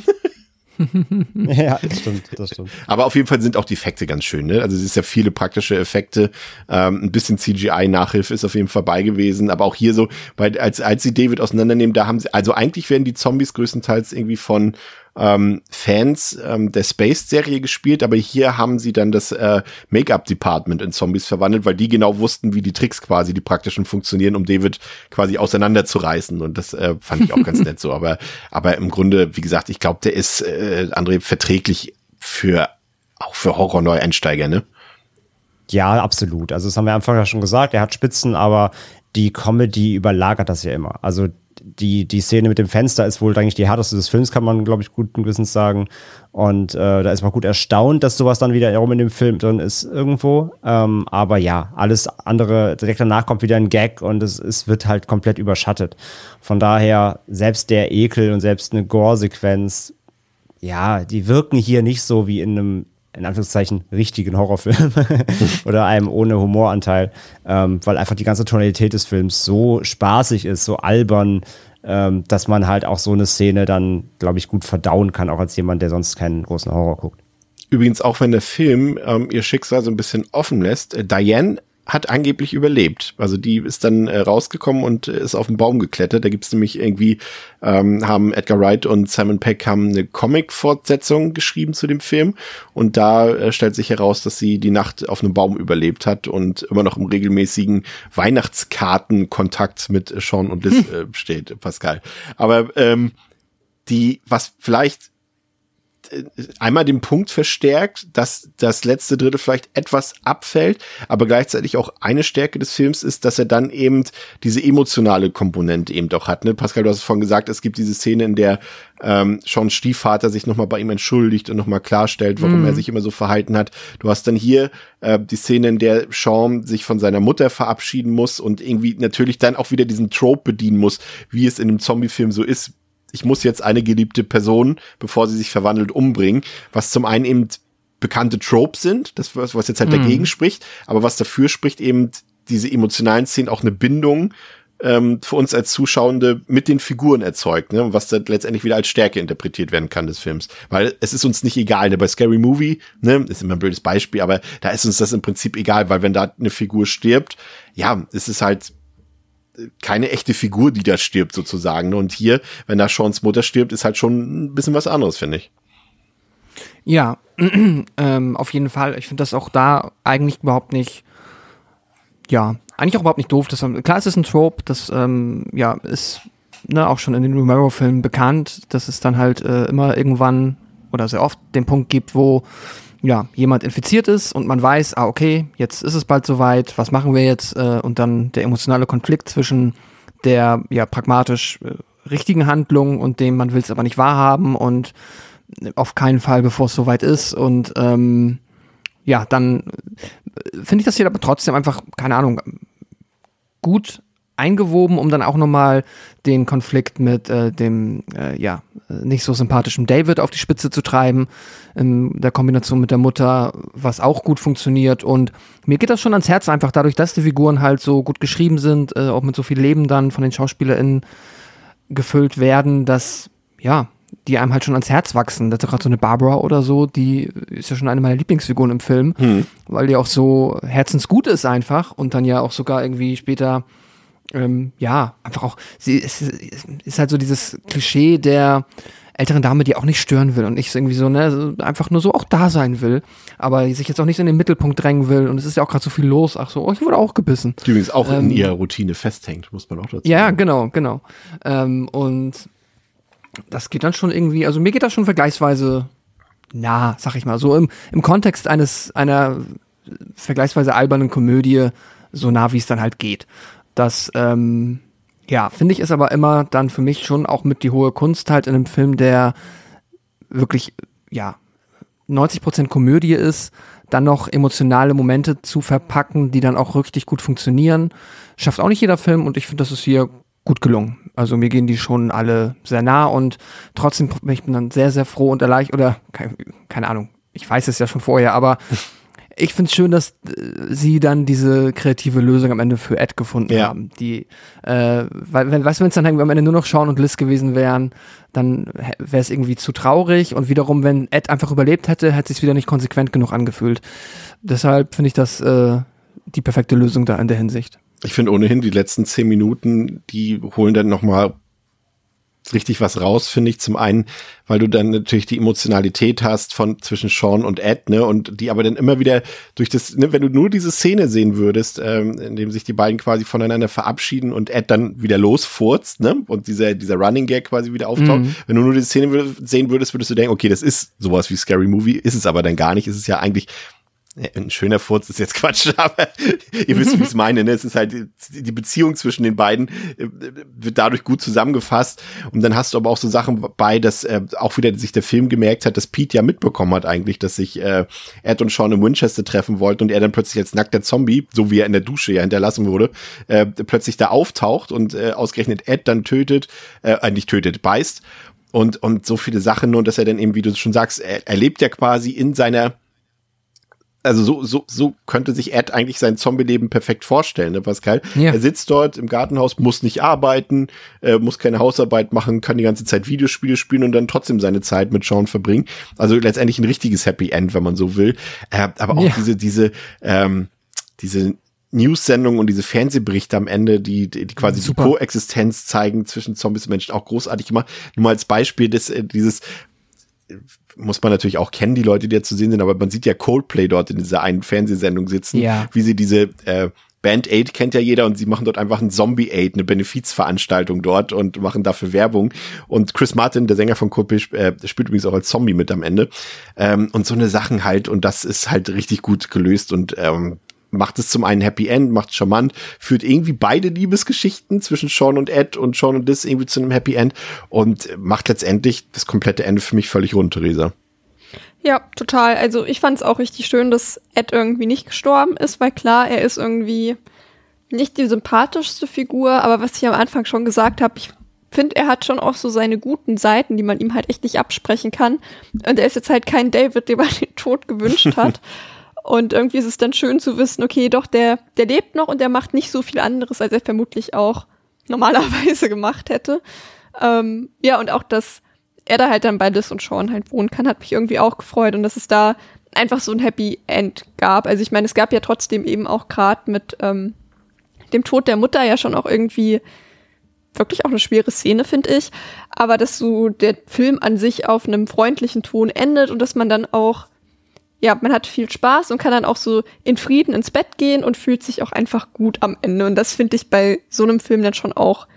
*laughs* ja, das stimmt, das stimmt. Aber auf jeden Fall sind auch die Effekte ganz schön. Ne? Also es ist ja viele praktische Effekte. Ähm, ein bisschen CGI-Nachhilfe ist auf jeden Fall bei gewesen. Aber auch hier so, weil als, als sie David auseinandernehmen, da haben sie, also eigentlich werden die Zombies größtenteils irgendwie von ähm, Fans ähm, der Space-Serie gespielt, aber hier haben sie dann das äh, Make-up-Department in Zombies verwandelt, weil die genau wussten, wie die Tricks quasi, die praktischen funktionieren, um David quasi auseinanderzureißen. Und das äh, fand ich auch ganz *laughs* nett so. Aber, aber im Grunde, wie gesagt, ich glaube, der ist, äh, André, verträglich für auch für Horror-Neueinsteiger, ne? Ja, absolut. Also das haben wir am Anfang ja schon gesagt, er hat Spitzen, aber die Comedy überlagert das ja immer. Also die, die Szene mit dem Fenster ist wohl eigentlich die härteste des Films, kann man, glaube ich, guten Gewissens sagen. Und äh, da ist man gut erstaunt, dass sowas dann wieder herum in dem Film drin ist irgendwo. Ähm, aber ja, alles andere, direkt danach kommt wieder ein Gag und es, es wird halt komplett überschattet. Von daher, selbst der Ekel und selbst eine Gore-Sequenz, ja, die wirken hier nicht so wie in einem in Anführungszeichen richtigen Horrorfilm *laughs* oder einem ohne Humoranteil, ähm, weil einfach die ganze Tonalität des Films so spaßig ist, so albern, ähm, dass man halt auch so eine Szene dann, glaube ich, gut verdauen kann, auch als jemand, der sonst keinen großen Horror guckt. Übrigens, auch wenn der Film ähm, ihr Schicksal so ein bisschen offen lässt, äh, Diane hat angeblich überlebt. Also die ist dann äh, rausgekommen und äh, ist auf den Baum geklettert. Da gibt's nämlich irgendwie, ähm, haben Edgar Wright und Simon Peck haben eine Comic-Fortsetzung geschrieben zu dem Film. Und da äh, stellt sich heraus, dass sie die Nacht auf einem Baum überlebt hat und immer noch im regelmäßigen Weihnachtskartenkontakt mit Sean und Liz äh, steht, Pascal. Aber ähm, die, was vielleicht einmal den Punkt verstärkt, dass das letzte Drittel vielleicht etwas abfällt, aber gleichzeitig auch eine Stärke des Films ist, dass er dann eben diese emotionale Komponente eben doch hat. Ne? Pascal, du hast es vorhin gesagt, es gibt diese Szene, in der ähm, Sean Stiefvater sich nochmal bei ihm entschuldigt und nochmal klarstellt, warum mm. er sich immer so verhalten hat. Du hast dann hier äh, die Szene, in der Sean sich von seiner Mutter verabschieden muss und irgendwie natürlich dann auch wieder diesen Trope bedienen muss, wie es in einem Zombie-Film so ist ich muss jetzt eine geliebte Person, bevor sie sich verwandelt, umbringen, was zum einen eben bekannte Tropes sind, das was, jetzt halt mhm. dagegen spricht, aber was dafür spricht eben diese emotionalen Szenen auch eine Bindung ähm, für uns als Zuschauende mit den Figuren erzeugt, ne? was dann letztendlich wieder als Stärke interpretiert werden kann des Films. Weil es ist uns nicht egal, ne? bei Scary Movie, ne, ist immer ein blödes Beispiel, aber da ist uns das im Prinzip egal, weil wenn da eine Figur stirbt, ja, es ist halt keine echte Figur, die da stirbt sozusagen. Und hier, wenn da Seans Mutter stirbt, ist halt schon ein bisschen was anderes, finde ich. Ja, *clears throat* ähm, auf jeden Fall. Ich finde das auch da eigentlich überhaupt nicht, ja, eigentlich auch überhaupt nicht doof. Das, klar, es ist ein Trope, das ähm, ja ist ne, auch schon in den Romero-Filmen bekannt, dass es dann halt äh, immer irgendwann oder sehr oft den Punkt gibt, wo ja, jemand infiziert ist und man weiß, ah, okay, jetzt ist es bald soweit, was machen wir jetzt? Äh, und dann der emotionale Konflikt zwischen der ja pragmatisch äh, richtigen Handlung und dem, man will es aber nicht wahrhaben und auf keinen Fall, bevor es soweit ist. Und ähm, ja, dann äh, finde ich das hier aber trotzdem einfach, keine Ahnung, gut eingewoben, um dann auch nochmal den Konflikt mit äh, dem äh, ja nicht so sympathischen David auf die Spitze zu treiben, in der Kombination mit der Mutter, was auch gut funktioniert. Und mir geht das schon ans Herz einfach dadurch, dass die Figuren halt so gut geschrieben sind, äh, auch mit so viel Leben dann von den SchauspielerInnen gefüllt werden, dass ja die einem halt schon ans Herz wachsen. Das ist gerade so eine Barbara oder so, die ist ja schon eine meiner Lieblingsfiguren im Film, hm. weil die auch so herzensgut ist einfach und dann ja auch sogar irgendwie später ähm, ja, einfach auch, sie ist, ist halt so dieses Klischee der älteren Dame, die auch nicht stören will und nicht irgendwie so, ne, einfach nur so auch da sein will, aber sich jetzt auch nicht in den Mittelpunkt drängen will und es ist ja auch gerade so viel los, ach so, oh, ich wurde auch gebissen. Die übrigens auch ähm, in ihrer Routine festhängt, muss man auch dazu sagen. Ja, genau, genau. Ähm, und das geht dann schon irgendwie, also mir geht das schon vergleichsweise nah, sag ich mal, so im, im Kontext eines, einer vergleichsweise albernen Komödie, so nah wie es dann halt geht dass ähm, Ja, finde ich ist aber immer dann für mich schon auch mit die hohe Kunst halt in einem Film, der wirklich, ja, 90% Komödie ist, dann noch emotionale Momente zu verpacken, die dann auch richtig gut funktionieren. Schafft auch nicht jeder Film und ich finde, das ist hier gut gelungen. Also mir gehen die schon alle sehr nah und trotzdem ich bin dann sehr, sehr froh und erleichtert, oder keine, keine Ahnung, ich weiß es ja schon vorher, aber *laughs* ich finde es schön, dass äh, sie dann diese kreative Lösung am Ende für Ed gefunden Ja. haben. Die, äh, weil, wenn, weißt du, wenn es dann am Ende nur noch Sean und Liz gewesen wären, dann wäre es irgendwie zu traurig und wiederum, wenn Ed einfach überlebt hätte, hätte es wieder nicht konsequent genug angefühlt. Deshalb finde ich das äh, die perfekte Lösung da in der Hinsicht. Ich finde ohnehin die letzten zehn Minuten, die holen dann noch mal richtig was raus, finde ich. Zum einen, weil du dann natürlich die Emotionalität hast von zwischen Sean und Ed, ne, und die aber dann immer wieder durch das, ne, wenn du nur diese Szene sehen würdest, ähm, in dem sich die beiden quasi voneinander verabschieden und Ed dann wieder losfurzt, ne, und dieser dieser Running Gag quasi wieder auftaucht. Wenn du nur diese Szene sehen würdest, würdest du denken, okay, das ist sowas wie Scary Movie, ist es aber dann gar nicht. Es ist ja eigentlich Ein schöner Furz ist jetzt Quatsch, *laughs* aber ihr wisst, wie ich es meine. Ne? Es ist halt die Beziehung zwischen den beiden äh, wird dadurch gut zusammengefasst. Und dann hast du aber auch so Sachen bei, dass äh, auch wieder sich der Film gemerkt hat, dass Pete ja mitbekommen hat eigentlich, dass sich äh, Ed und Sean in Winchester treffen wollten und er dann plötzlich als nackter Zombie, so wie er in der Dusche ja hinterlassen wurde, äh, plötzlich da auftaucht und äh, ausgerechnet Ed dann tötet, äh, äh, nicht tötet, beißt. Und, und so viele Sachen, nur dass er dann eben, wie du schon sagst, er, er lebt ja quasi in seiner also so, so, so könnte sich Ed eigentlich sein Zombie-Leben perfekt vorstellen, ne, Pascal? Ja. Er sitzt dort im Gartenhaus, muss nicht arbeiten, äh, muss keine Hausarbeit machen, kann die ganze Zeit Videospiele spielen und dann trotzdem seine Zeit mit Sean verbringen. Also letztendlich ein richtiges Happy End, wenn man so will. Äh, aber auch Ja. diese, diese, ähm, diese News-Sendung und diese Fernsehberichte am Ende, die, die, die quasi Super. die Koexistenz zeigen zwischen Zombies und Menschen, auch großartig gemacht. Nur mal als Beispiel des, äh, dieses, muss man natürlich auch kennen, die Leute, die da zu sehen sind, aber man sieht ja Coldplay dort in dieser einen Fernsehsendung sitzen, Ja. wie sie diese äh, Band Aid kennt ja jeder und sie machen dort einfach ein Zombie Aid, eine Benefizveranstaltung dort und machen dafür Werbung. Und Chris Martin, der Sänger von Coldplay, äh, spielt übrigens auch als Zombie mit am Ende. Ähm, und so eine Sachen halt und das ist halt richtig gut gelöst und ähm, macht es zum einen Happy End, macht charmant, führt irgendwie beide Liebesgeschichten zwischen Sean und Ed und Sean und Liz irgendwie zu einem Happy End und macht letztendlich das komplette Ende für mich völlig rund, Theresa. Ja, total. Also ich fand es auch richtig schön, dass Ed irgendwie nicht gestorben ist, weil klar, er ist irgendwie nicht die sympathischste Figur, aber was ich am Anfang schon gesagt habe, ich finde, er hat schon auch so seine guten Seiten, die man ihm halt echt nicht absprechen kann. Und er ist jetzt halt kein David, dem man *laughs* den Tod gewünscht hat. *laughs* Und irgendwie ist es dann schön zu wissen, okay, doch, der, der lebt noch und der macht nicht so viel anderes, als er vermutlich auch normalerweise *laughs* gemacht hätte. Ähm, ja, und auch, dass er da halt dann bei Liz und Sean halt wohnen kann, hat mich irgendwie auch gefreut und dass es da einfach so ein Happy End gab. Also ich meine, es gab ja trotzdem eben auch gerade mit ähm, dem Tod der Mutter ja schon auch irgendwie wirklich auch eine schwere Szene, finde ich. Aber dass so der Film an sich auf einem freundlichen Ton endet und dass man dann auch, ja, man hat viel Spaß und kann dann auch so in Frieden ins Bett gehen und fühlt sich auch einfach gut am Ende. Und das finde ich bei so einem Film dann schon auch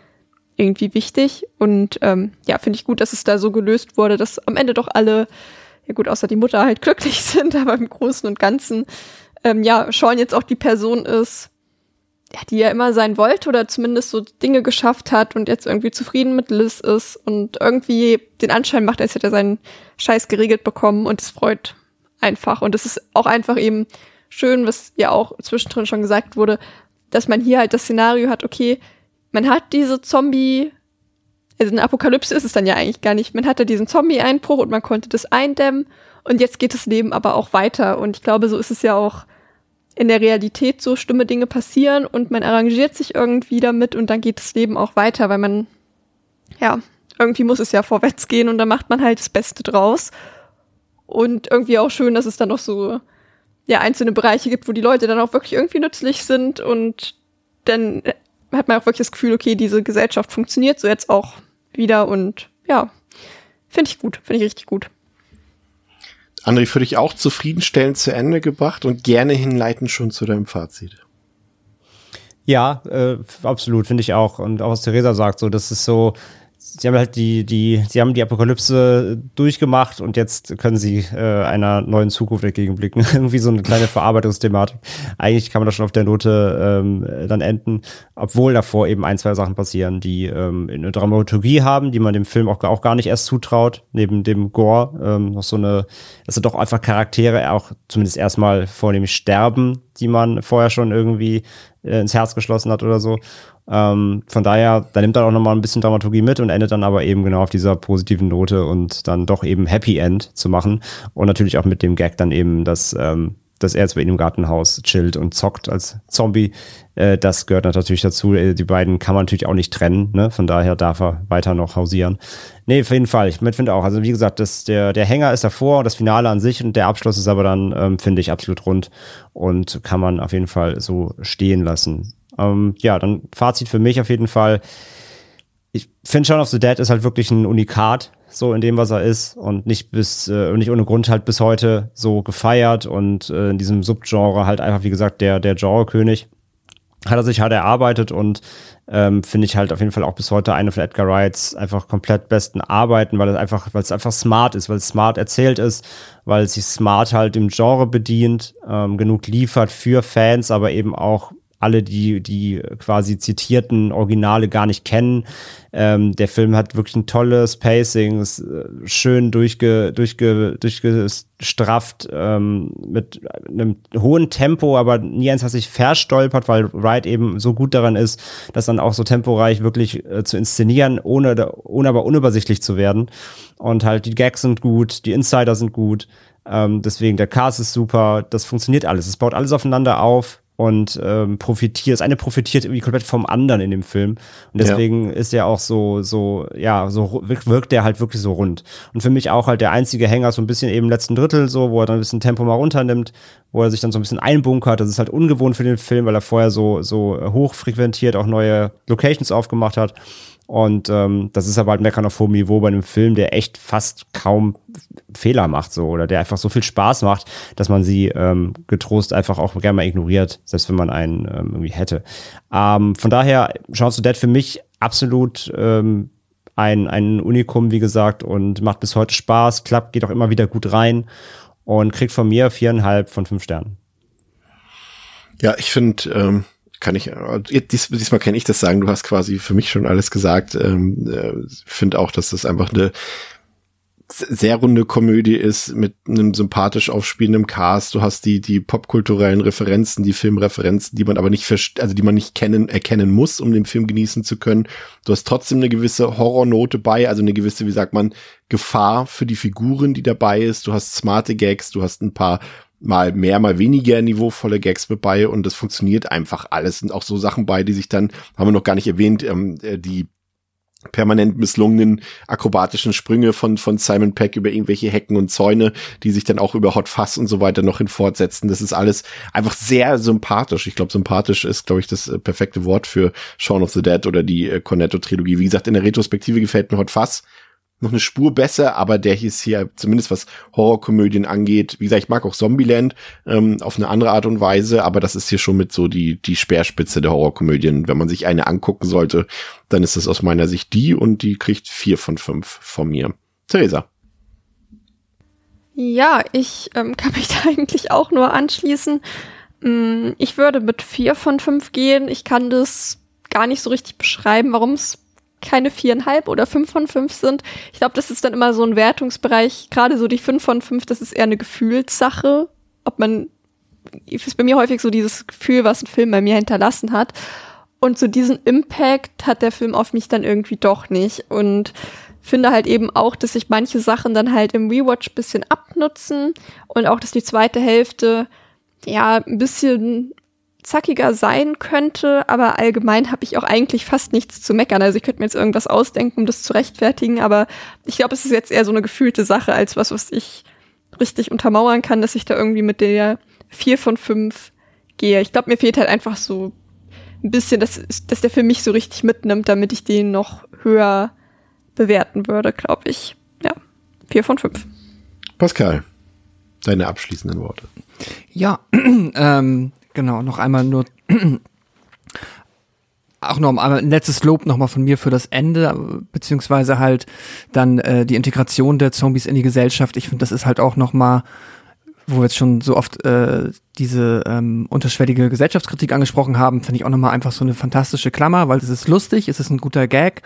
irgendwie wichtig. Und ähm, ja, finde ich gut, dass es da so gelöst wurde, dass am Ende doch alle, ja gut, außer die Mutter halt *laughs* glücklich sind, aber im Großen und Ganzen, ähm, ja, Sean jetzt auch die Person ist, ja, die er immer sein wollte oder zumindest so Dinge geschafft hat und jetzt irgendwie zufrieden mit Liz ist und irgendwie den Anschein macht, als hätte er seinen Scheiß geregelt bekommen und es freut einfach. Und es ist auch einfach eben schön, was ja auch zwischendrin schon gesagt wurde, dass man hier halt das Szenario hat, okay, man hat diese Zombie, also eine Apokalypse ist es dann ja eigentlich gar nicht. Man hatte diesen Zombie-Einbruch und man konnte das eindämmen und jetzt geht das Leben aber auch weiter. Und ich glaube, so ist es ja auch in der Realität so schlimme Dinge passieren und man arrangiert sich irgendwie damit und dann geht das Leben auch weiter, weil man, ja, irgendwie muss es ja vorwärts gehen und dann macht man halt das Beste draus. Und irgendwie auch schön, dass es dann noch so, ja, einzelne Bereiche gibt, wo die Leute dann auch wirklich irgendwie nützlich sind und dann hat man auch wirklich das Gefühl, okay, diese Gesellschaft funktioniert so jetzt auch wieder und ja, finde ich gut, finde ich richtig gut. André, für dich auch zufriedenstellend zu Ende gebracht und gerne hinleiten schon zu deinem Fazit. Ja, äh, absolut, finde ich auch. Und auch was Theresa sagt, so, das ist so, sie haben halt die, die, sie haben die Apokalypse durchgemacht und jetzt können sie äh, einer neuen Zukunft entgegenblicken. *laughs* Irgendwie so eine kleine Verarbeitungsthematik. Eigentlich kann man das schon auf der Note ähm, dann enden, obwohl davor eben ein, zwei Sachen passieren, die ähm, eine Dramaturgie haben, die man dem Film auch, auch gar nicht erst zutraut, neben dem Gore. Ähm, noch so eine, das sind doch einfach Charaktere, auch zumindest erstmal vor dem Sterben, die man vorher schon irgendwie äh, ins Herz geschlossen hat oder so. Ähm, von daher, da nimmt er auch nochmal ein bisschen Dramaturgie mit und endet dann aber eben genau auf dieser positiven Note und dann doch eben Happy End zu machen. Und natürlich auch mit dem Gag dann eben, dass, ähm, dass er jetzt bei ihm im Gartenhaus chillt und zockt als Zombie. Äh, das gehört natürlich dazu. Äh, die beiden kann man natürlich auch nicht trennen. Ne? Von daher darf er weiter noch hausieren. Nee, auf jeden Fall. Ich finde auch. Also wie gesagt, das, der, der Hänger ist davor das Finale an sich und der Abschluss ist aber dann, ähm, finde ich, absolut rund und kann man auf jeden Fall so stehen lassen. Ähm, ja, dann Fazit für mich auf jeden Fall. Ich finde Shaun of the Dead ist halt wirklich ein Unikat, so in dem, was er ist und nicht bis, äh, nicht ohne Grund halt bis heute so gefeiert und äh, in diesem Subgenre halt einfach, wie gesagt, der, der Genrekönig hat er sich halt erarbeitet und ähm, finde ich halt auf jeden Fall auch bis heute eine von Edgar Wrights einfach komplett besten Arbeiten, weil es einfach, weil es einfach smart ist, weil es smart erzählt ist, weil es sich smart halt im Genre bedient, ähm, genug liefert für Fans, aber eben auch alle die, die quasi zitierten Originale gar nicht kennen. Ähm, der Film hat wirklich ein tolles Pacing, ist äh, schön durchge, durchge, durchgestrafft, ähm, mit einem hohen Tempo, aber nie eins, was sich verstolpert, weil Wright eben so gut daran ist, das dann auch so temporeich wirklich äh, zu inszenieren, ohne, ohne aber unübersichtlich zu werden. Und halt die Gags sind gut, die Insider sind gut. Ähm, deswegen, der Cast ist super, das funktioniert alles. Es baut alles aufeinander auf und ähm, profitiert. Das eine profitiert irgendwie komplett vom anderen in dem Film. Und deswegen ja. ist er auch so, so, ja, so wirkt der halt wirklich so rund. Und für mich auch halt der einzige Hänger, so ein bisschen eben im letzten Drittel, so, wo er dann ein bisschen Tempo mal runternimmt, wo er sich dann so ein bisschen einbunkert. Das ist halt ungewohnt für den Film, weil er vorher so, so hoch frequentiert auch neue Locations aufgemacht hat. Und ähm, das ist aber halt Meckern auf hohem Niveau bei einem Film, der echt fast kaum Fehler macht, so oder der einfach so viel Spaß macht, dass man sie ähm, getrost einfach auch gerne mal ignoriert, selbst wenn man einen ähm, irgendwie hätte. Ähm, von daher, Chance to Dead für mich absolut ähm, ein, ein Unikum, wie gesagt, und macht bis heute Spaß, klappt, geht auch immer wieder gut rein und kriegt von mir viereinhalb von fünf Sternen. Ja, ich finde, ähm, kann ich, äh, dies, diesmal kann ich das sagen, du hast quasi für mich schon alles gesagt. Ähm, äh, finde auch, dass das einfach eine sehr runde Komödie ist mit einem sympathisch aufspielenden Cast. Du hast die, die popkulturellen Referenzen, die Filmreferenzen, die man aber nicht, also die man nicht kennen, erkennen muss, um den Film genießen zu können. Du hast trotzdem eine gewisse Horrornote bei, also eine gewisse, wie sagt man, Gefahr für die Figuren, die dabei ist. Du hast smarte Gags, du hast ein paar mal mehr, mal weniger niveauvolle Gags mit bei und das funktioniert einfach alles. Sind auch so Sachen bei, die sich dann, haben wir noch gar nicht erwähnt, ähm, äh, die permanent misslungenen akrobatischen Sprünge von, von Simon Peck über irgendwelche Hecken und Zäune, die sich dann auch über Hot Fuss und so weiter noch hin fortsetzen. Das ist alles einfach sehr sympathisch. Ich glaube, sympathisch ist, glaube ich, das äh, perfekte Wort für Shaun of the Dead oder die äh, Cornetto-Trilogie. Wie gesagt, in der Retrospektive gefällt mir Hot Fuss noch eine Spur besser, aber der hier ist hier zumindest was Horrorkomödien angeht. Wie gesagt, ich mag auch Zombieland ähm, auf eine andere Art und Weise, aber das ist hier schon mit so die die Speerspitze der Horrorkomödien. Wenn man sich eine angucken sollte, dann ist das aus meiner Sicht die und die kriegt vier von fünf von mir. Theresa. Ja, ich ähm, *laughs* kann mich da eigentlich auch nur anschließen. Mm, ich würde mit vier von fünf gehen. Ich kann das gar nicht so richtig beschreiben, warum es keine viereinhalb oder fünf von fünf sind. Ich glaube, das ist dann immer so ein Wertungsbereich. Gerade so die fünf von fünf, das ist eher eine Gefühlssache. Ob man, ist bei mir häufig so dieses Gefühl, was ein Film bei mir hinterlassen hat. Und so diesen Impact hat der Film auf mich dann irgendwie doch nicht. Und finde halt eben auch, dass sich manche Sachen dann halt im Rewatch bisschen abnutzen und auch, dass die zweite Hälfte ja ein bisschen zackiger sein könnte, aber allgemein habe ich auch eigentlich fast nichts zu meckern. Also ich könnte mir jetzt irgendwas ausdenken, um das zu rechtfertigen, aber ich glaube, es ist jetzt eher so eine gefühlte Sache, als was, was ich richtig untermauern kann, dass ich da irgendwie mit der vier von fünf gehe. Ich glaube, mir fehlt halt einfach so ein bisschen, dass, dass der Film mich so richtig mitnimmt, damit ich den noch höher bewerten würde, glaube ich. Ja, vier von fünf. Pascal, deine abschließenden Worte. Ja, *clears throat* ähm, Genau, noch einmal nur *clears throat* auch noch mal ein letztes Lob nochmal von mir für das Ende, beziehungsweise halt dann äh, die Integration der Zombies in die Gesellschaft. Ich finde, das ist halt auch nochmal, wo wir jetzt schon so oft äh, diese ähm, unterschwellige Gesellschaftskritik angesprochen haben, finde ich auch nochmal einfach so eine fantastische Klammer, weil es ist lustig, es ist ein guter Gag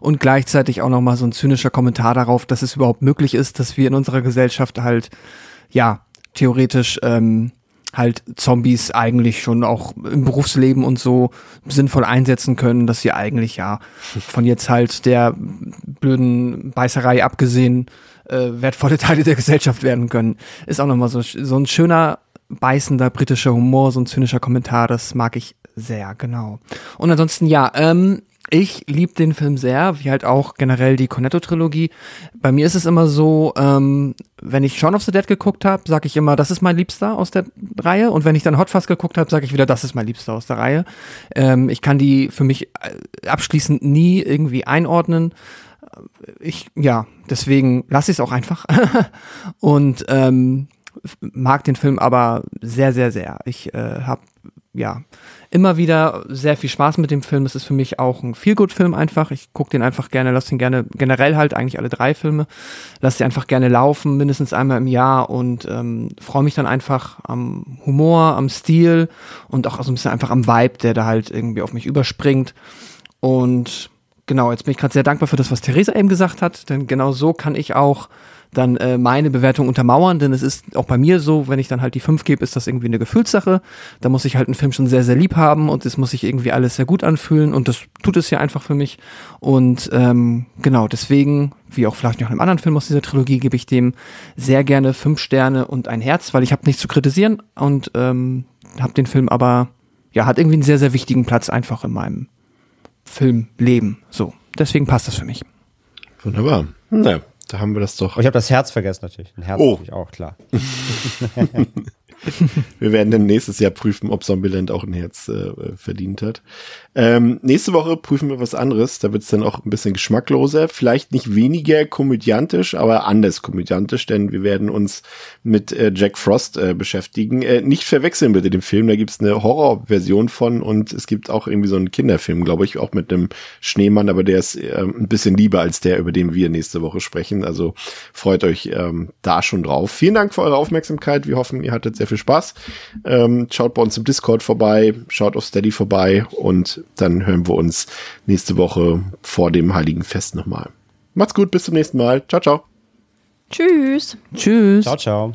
und gleichzeitig auch nochmal so ein zynischer Kommentar darauf, dass es überhaupt möglich ist, dass wir in unserer Gesellschaft halt, ja, theoretisch ähm, halt Zombies eigentlich schon auch im Berufsleben und so sinnvoll einsetzen können, dass sie eigentlich ja *laughs* von jetzt halt der blöden Beißerei abgesehen äh, wertvolle *laughs* Teile der Gesellschaft werden können. Ist auch nochmal so, so ein schöner, beißender britischer Humor, so ein zynischer Kommentar, das mag ich sehr, genau. Und ansonsten, ja, ähm, ich liebe den Film sehr, wie halt auch generell die Cornetto-Trilogie. Bei mir ist es immer so, ähm, wenn ich Shaun of the Dead geguckt habe, sage ich immer, das ist mein Liebster aus der Reihe. Und wenn ich dann Hot Fuzz geguckt habe, sage ich wieder, das ist mein Liebster aus der Reihe. Ähm, ich kann die für mich äh, abschließend nie irgendwie einordnen. Ich, ja, deswegen lasse ich es auch einfach. *laughs* Und ähm, mag den Film aber sehr, sehr, sehr. Ich äh, habe ja, immer wieder sehr viel Spaß mit dem Film. Es ist für mich auch ein Feelgood-Film einfach. Ich gucke den einfach gerne, lasse den gerne, generell halt eigentlich alle drei Filme, lasse die einfach gerne laufen, mindestens einmal im Jahr und ähm, freue mich dann einfach am Humor, am Stil und auch so ein bisschen einfach am Vibe, der da halt irgendwie auf mich überspringt. Und genau, jetzt bin ich gerade sehr dankbar für das, was Theresa eben gesagt hat, denn genau so kann ich auch dann äh, meine Bewertung untermauern, denn es ist auch bei mir so, wenn ich dann halt die 5 gebe, ist das irgendwie eine Gefühlssache. Da muss ich halt einen Film schon sehr, sehr lieb haben und es muss sich irgendwie alles sehr gut anfühlen und das tut es ja einfach für mich. Und ähm, genau, deswegen, wie auch vielleicht noch einem anderen Film aus dieser Trilogie, gebe ich dem sehr gerne fünf Sterne und ein Herz, weil ich habe nichts zu kritisieren und ähm, habe den Film aber, ja, hat irgendwie einen sehr, sehr wichtigen Platz einfach in meinem Filmleben. So, deswegen passt das für mich. Wunderbar. Na, da haben wir das doch. Oh, ich habe das Herz vergessen natürlich. Ein Herz Oh. oh. ich auch, klar. *laughs* Wir werden dann nächstes Jahr prüfen, ob Zombieland auch ein Herz äh, verdient hat. Ähm, nächste Woche prüfen wir was anderes. Da wird es dann auch ein bisschen geschmackloser. Vielleicht nicht weniger komödiantisch, aber anders komödiantisch, denn wir werden uns mit äh, Jack Frost äh, beschäftigen. Äh, nicht verwechseln bitte den Film. Da gibt's eine Horrorversion von und es gibt auch irgendwie so einen Kinderfilm, glaube ich, auch mit einem Schneemann, aber der ist äh, ein bisschen lieber als der, über den wir nächste Woche sprechen. Also freut euch ähm, da schon drauf. Vielen Dank für eure Aufmerksamkeit. Wir hoffen, ihr hattet sehr viel Spaß. Ähm, schaut bei uns im Discord vorbei, schaut auf Steady vorbei und dann hören wir uns nächste Woche vor dem Heiligen Fest nochmal. Macht's gut, bis zum nächsten Mal. Ciao, ciao. Tschüss. Tschüss. Ciao, ciao.